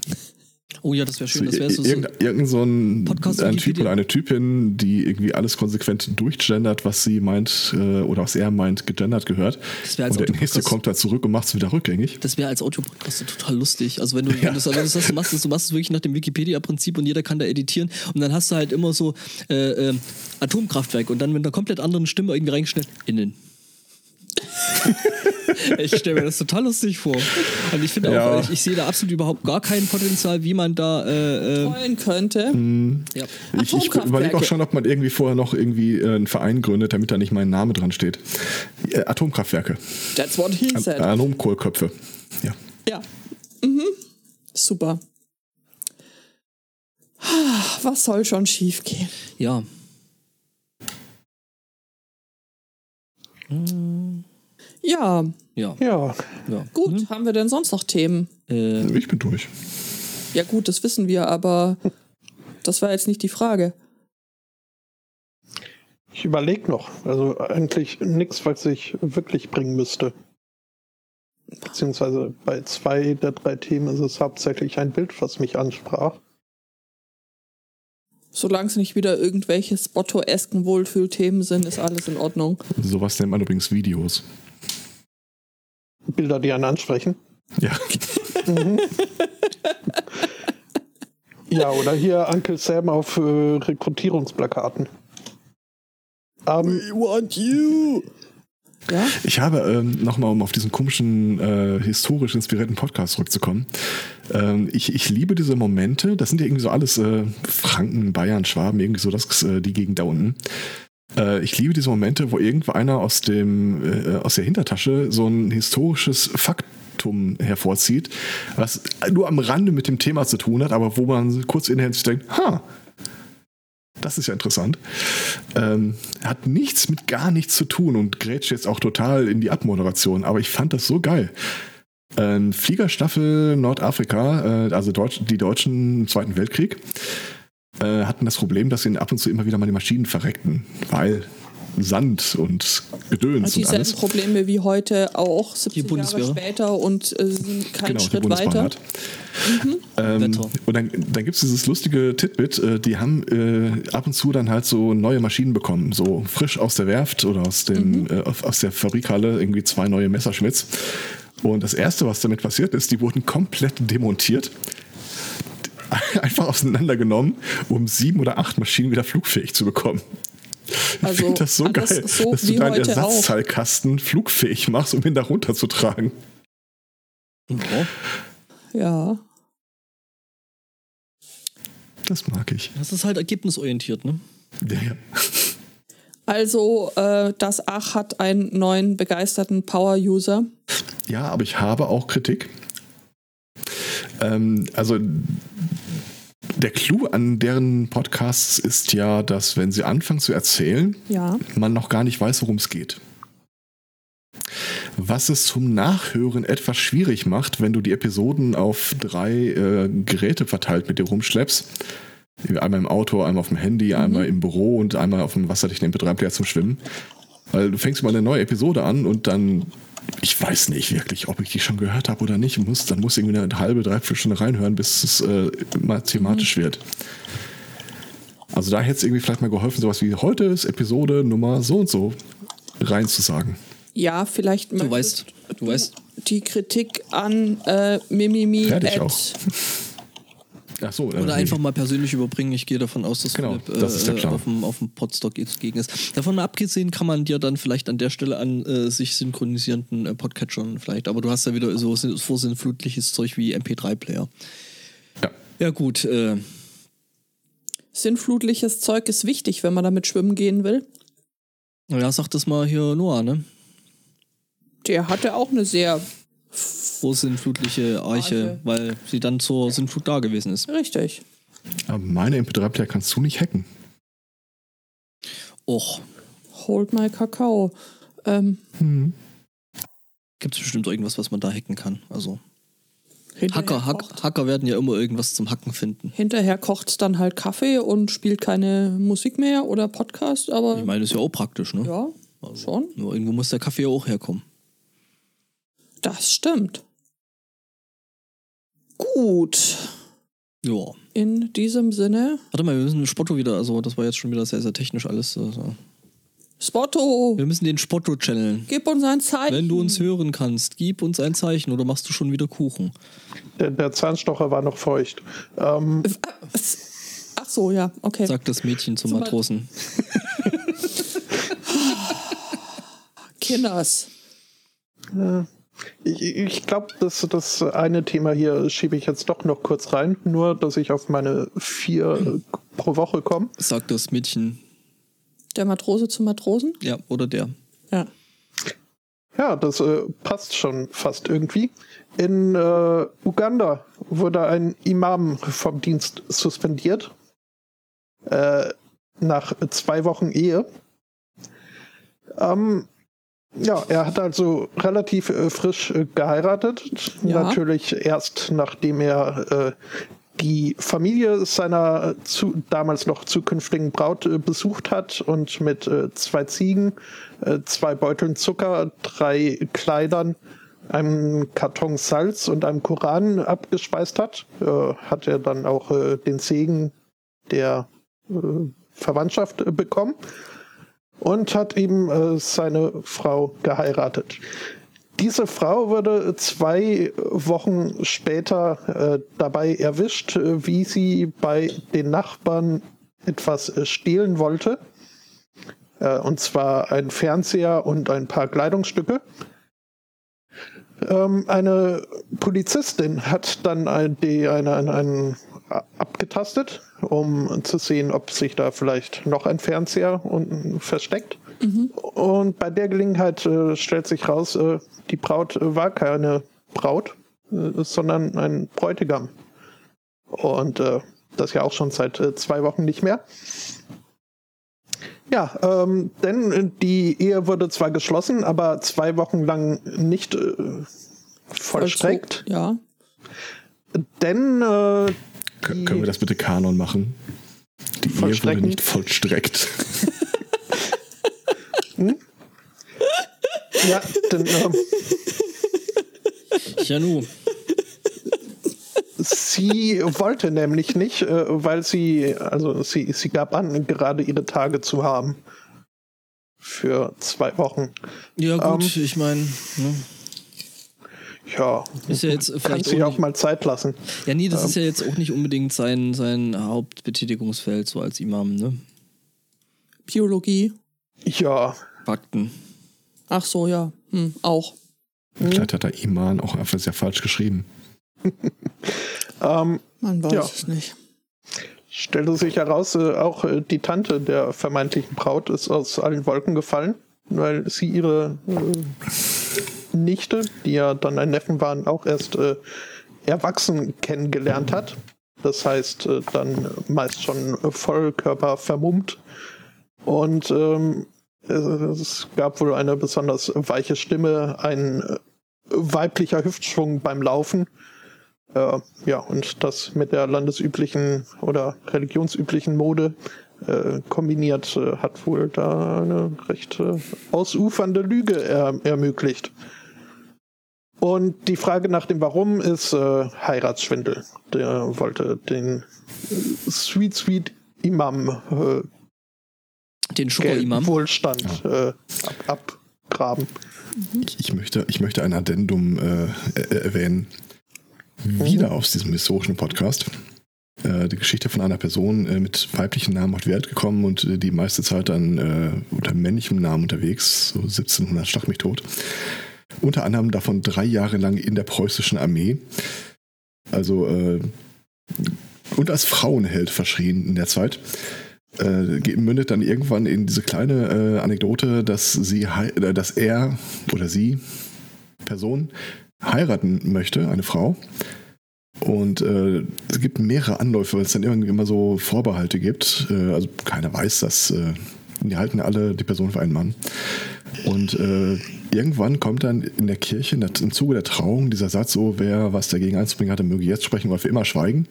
Oh ja, das wäre schön. So, Das wäre so, so irgend, irgend so ein, Podcast ein Typ oder eine Typin, die irgendwie alles konsequent durchgendert, was sie meint äh, oder was er meint, gegendert gehört. Das wäre als Und der nächste kommt da zurück und macht es wieder rückgängig. Das wäre als Audio-Podcast total lustig. Also wenn du, wenn du, wenn das du machst, du machst es wirklich nach dem Wikipedia-Prinzip und jeder kann da editieren und dann hast du halt immer so äh, äh, Atomkraftwerk und dann mit einer komplett anderen Stimme irgendwie reingeschnitten. Innen. [laughs] ich stelle mir das total lustig vor. Und ich finde Ja. auch, ich, ich sehe da absolut überhaupt gar kein Potenzial, wie man da. Äh, äh, Wollen könnte. ja. Ich, ich überlege auch schon, ob man irgendwie vorher noch irgendwie äh, einen Verein gründet, damit da nicht mein Name dran steht. Äh, Atomkraftwerke. That's what he said. Atomkohlköpfe. Ja. Ja. Mhm. Super. [sighs] Was soll schon schief gehen? ja. Ja, Ja. Ja, ja. gut. Haben wir denn sonst noch Themen? Äh, Ich bin durch. Ja, gut, das wissen wir, aber das war jetzt nicht die Frage. ich überlege noch. Also eigentlich nichts, was ich wirklich bringen müsste. Beziehungsweise bei zwei der drei Themen ist es hauptsächlich ein Bild, was mich ansprach. Solange es nicht wieder irgendwelche Spotto-esken Wohlfühlthemen sind, ist alles in Ordnung. Sowas nennt man übrigens Videos. Bilder, die einen ansprechen. Ja. Ja, oder hier Uncle Sam auf äh, Rekrutierungsplakaten. Ähm, want you. Ja? Ich habe ähm, nochmal, um auf diesen komischen, äh, historisch inspirierten Podcast zurückzukommen. Ähm, ich, ich liebe diese Momente. Das sind ja irgendwie so alles äh, Franken, Bayern, Schwaben, irgendwie so das, äh, die Gegend da unten. Äh, ich liebe diese Momente, wo irgendwo einer aus, dem, äh, aus der Hintertasche so ein historisches Faktum hervorzieht, was nur am Rande mit dem Thema zu tun hat, aber wo man kurz sich denkt, ha, das ist ja interessant. Ähm, hat nichts mit gar nichts zu tun und grätscht jetzt auch total in die Abmoderation, aber ich fand das so geil. Ähm, Fliegerstaffel Nordafrika, äh, also Deutsch, die Deutschen im Zweiten Weltkrieg, äh, hatten das Problem, dass ihnen ab und zu immer wieder mal die Maschinen verreckten, weil Sand und Gedöns und Dieselben alles. Probleme wie heute auch, 70 Jahre Bundeswehr. später und äh, sind keinen Genau, die Schritt Bundesbahn weiter. hat. Ähm, Wetter. und dann, dann gibt es dieses lustige Titbit, äh, die haben äh, ab und zu dann halt so neue Maschinen bekommen, so frisch aus der Werft oder aus, dem, äh, auf- aus der Fabrikhalle, irgendwie zwei neue Messerschmitts. Und das Erste, was damit passiert ist, die wurden komplett demontiert, [laughs] einfach auseinandergenommen, um sieben oder acht Maschinen wieder flugfähig zu bekommen. Ich Also finde das so alles geil, so dass du deinen heute auch. Ersatzteilkasten flugfähig machst, um ihn da runterzutragen. ja. Ja. Das mag ich. Das ist halt ergebnisorientiert, ne? Ja, ja. Also, äh, das Ach hat einen neuen begeisterten Power-User. Ja, aber ich habe auch Kritik. Ähm, also der Clou an deren Podcasts ist ja, dass wenn sie anfangen zu erzählen, Ja. man noch gar nicht weiß, worum es geht. Was es zum Nachhören etwas schwierig macht, wenn du die Episoden auf drei äh, Geräte verteilt mit dir rumschleppst. Einmal im Auto, einmal auf dem Handy, einmal im Büro und einmal auf dem wasserdichten MP3-Player zum Schwimmen. Weil du fängst mal eine neue Episode an und dann, ich weiß nicht wirklich, ob ich die schon gehört habe oder nicht, muss, dann muss irgendwie eine halbe, dreiviertel Stunde reinhören, bis es äh, mal thematisch wird. Also da hätte es irgendwie vielleicht mal geholfen, sowas wie heute ist Episode Nummer so und so reinzusagen. Ja, vielleicht Du möchtest weißt, du weißt, die Kritik an äh, Mimimi Fertig auch. [laughs] Ach so, Oder äh, einfach mal persönlich überbringen. Ich gehe davon aus, dass Genau, Philipp das ist der äh, Plan. auf dem, auf dem Podstock jetzt gegen ist. Davon mal abgesehen kann man dir dann vielleicht an der Stelle an äh, sich synchronisierenden äh, Podcatchern vielleicht, aber du hast ja wieder so sin- vorsinnflutliches Zeug wie MP3-Player. Ja. Ja gut, äh, Sinnflutliches Zeug ist wichtig, wenn man damit schwimmen gehen will. ja, sag das mal hier Noah, ne? Der hatte auch eine sehr Vorsinnflutliche Arche, Arche. weil sie dann zur Sinnflut da gewesen ist. richtig. Aber meine MP3-Player kannst du nicht hacken. Och, Hold my Kakao. Ähm, Hm. gibt es bestimmt irgendwas, was man da hacken kann. Also hinterher Hacker, Hack, kocht- Hacker werden ja immer irgendwas zum Hacken finden. Hinterher kocht's dann halt Kaffee und spielt keine Musik mehr oder Podcast, aber Ich meine, ist ja auch praktisch, ne? ja, schon. Nur irgendwo muss der Kaffee ja auch herkommen. Das stimmt. Gut. Ja. In diesem Sinne, Warte mal, wir müssen den Spotto wieder, also das war jetzt schon wieder sehr, sehr technisch alles. Also. Spotto, Wir müssen den Spotto channeln. gib uns ein Zeichen. Wenn du uns hören kannst, gib uns ein Zeichen oder machst du schon wieder Kuchen. Der, der Zahnstocher war noch feucht. Ähm, Ach so, ja, okay. Sagt das Mädchen zum Zum Matrosen. [laughs] Kinders. Ich, ich glaube, das, das eine Thema hier schiebe ich jetzt doch noch kurz rein, nur dass ich auf meine vier pro Woche komme. Sagt das Mädchen. Der Matrose zum Matrosen? Ja, oder der. Ja. Ja, das äh, passt schon fast irgendwie. In äh, Uganda wurde ein Imam vom Dienst suspendiert. Äh, nach zwei Wochen Ehe. Ähm, ja, er hat also relativ äh, frisch äh, geheiratet. Ja. Natürlich erst nachdem er äh, die Familie seiner zu, damals noch zukünftigen Braut äh, besucht hat und mit äh, zwei Ziegen, äh, zwei Beuteln Zucker, drei Kleidern, einem Karton Salz und einem Koran abgespeist hat, äh, hat er dann auch äh, den Segen der äh, Verwandtschaft bekommen und hat eben äh, seine Frau geheiratet. Diese Frau wurde zwei Wochen später äh, dabei erwischt, äh, wie sie bei den Nachbarn etwas äh, stehlen wollte. Äh, und zwar ein Fernseher und ein paar Kleidungsstücke. Ähm, eine Polizistin hat dann ein, die, eine, eine, einen abgetastet, um zu sehen, ob sich da vielleicht noch ein Fernseher unten versteckt. Und bei der Gelegenheit äh, stellt sich raus, äh, die Braut war keine Braut, äh, sondern ein Bräutigam. Und äh, das ja auch schon seit äh, zwei Wochen nicht mehr. Ja, ähm, denn die Ehe wurde zwar geschlossen, aber zwei Wochen lang nicht äh, vollstreckt. Vollzug, Ja. Denn äh, Kön- Können wir das bitte Kanon machen? Die Ehe wurde nicht vollstreckt. [laughs] ja, denn ähm, Ja, nu. sie wollte nämlich nicht, äh, weil sie, also sie, sie gab an, gerade ihre Tage zu haben. Für zwei Wochen. Ja, gut, Ähm. ich meine, ne? Ja, ist ja jetzt kann vielleicht sich auch auch mal Zeit lassen. Ja, nee, das ist ja jetzt auch nicht unbedingt sein, sein Hauptbetätigungsfeld, so als Imam, ne? Biologie. Ja, Fakten. Ach so, ja. Hm, auch. Vielleicht hat der Iman auch einfach sehr falsch geschrieben. [laughs] ähm, Man weiß Ja. es nicht. stellte sich heraus, äh, auch äh, die Tante der vermeintlichen Braut ist aus allen Wolken gefallen, weil sie ihre äh, Nichte, die ja dann ein Neffen waren, auch erst äh, erwachsen kennengelernt hat. Das heißt, äh, dann meist schon äh, Vollkörper vermummt. Und ähm, es, gab wohl eine besonders weiche Stimme, ein äh, weiblicher Hüftschwung beim Laufen. Äh, ja, und das mit der landesüblichen oder religionsüblichen Mode äh, kombiniert äh, hat wohl da eine recht äh, ausufernde Lüge er ermöglicht. Und die Frage nach dem Warum ist äh, Heiratsschwindel. Der wollte den Sweet Sweet Imam äh, Den Schoko-Imam. Wohlstand äh, ab, abgraben. Ich, ich, möchte, ich möchte ein Addendum äh, er- erwähnen. Wieder aus diesem historischen Podcast. Äh, die Geschichte von einer Person äh, mit weiblichen Namen auf die Welt gekommen und die meiste Zeit dann äh, unter männlichem Namen unterwegs, so 1700 schlag mich tot. Unter anderem davon drei Jahre lang in der preußischen Armee. Also äh, und als Frauenheld verschrien in der Zeit. Äh, mündet dann irgendwann in diese kleine äh, Anekdote, dass sie, äh, dass er oder sie, Person, heiraten möchte, eine Frau. Und äh, es gibt mehrere Anläufe, weil es dann irgendwie immer so Vorbehalte gibt. Äh, also keiner weiß das. Die halten alle die Person für einen Mann. Und äh, irgendwann kommt dann in der Kirche in der- im Zuge der Trauung dieser Satz, so wer was dagegen einzubringen hatte, möge jetzt sprechen oder für immer schweigen.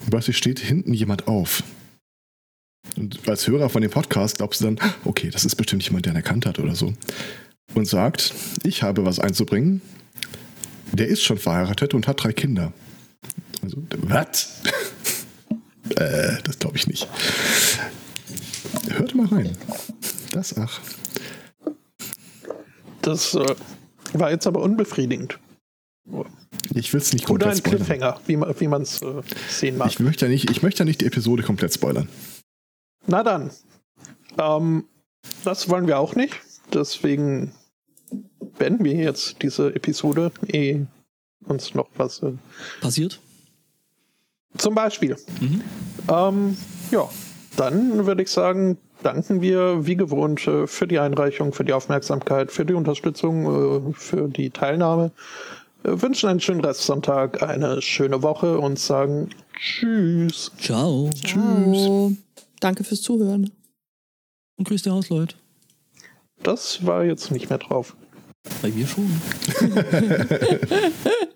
Und plötzlich steht hinten jemand auf. Und als Hörer von dem Podcast glaubst du dann, okay, das ist bestimmt jemand, der ihn erkannt hat oder so. Und sagt, ich habe was einzubringen. Der ist schon verheiratet und hat drei Kinder. Also, was? [laughs] äh, das glaube ich nicht. Hört mal rein. Das ach. Das äh, war jetzt aber unbefriedigend. Ich will es nicht Oder komplett ein spoilern. Cliffhanger, wie man wie man's, äh, sehen mag. Ich möchte, ja nicht, ich möchte ja nicht die Episode komplett spoilern. Na dann. Ähm, das wollen wir auch nicht. Deswegen beenden wir jetzt diese Episode, ehe uns noch was äh, Passiert? zum Beispiel. Ähm, ja, dann würde ich sagen, danken wir wie gewohnt äh, für die Einreichung, für die Aufmerksamkeit, für die Unterstützung, äh, für die Teilnahme. Äh, wünschen einen schönen Restsonntag, eine schöne Woche und sagen Tschüss. Ciao. Ciao. Danke fürs Zuhören. Und grüß die Hausleute. Das war jetzt nicht mehr drauf. Bei mir schon. [laughs]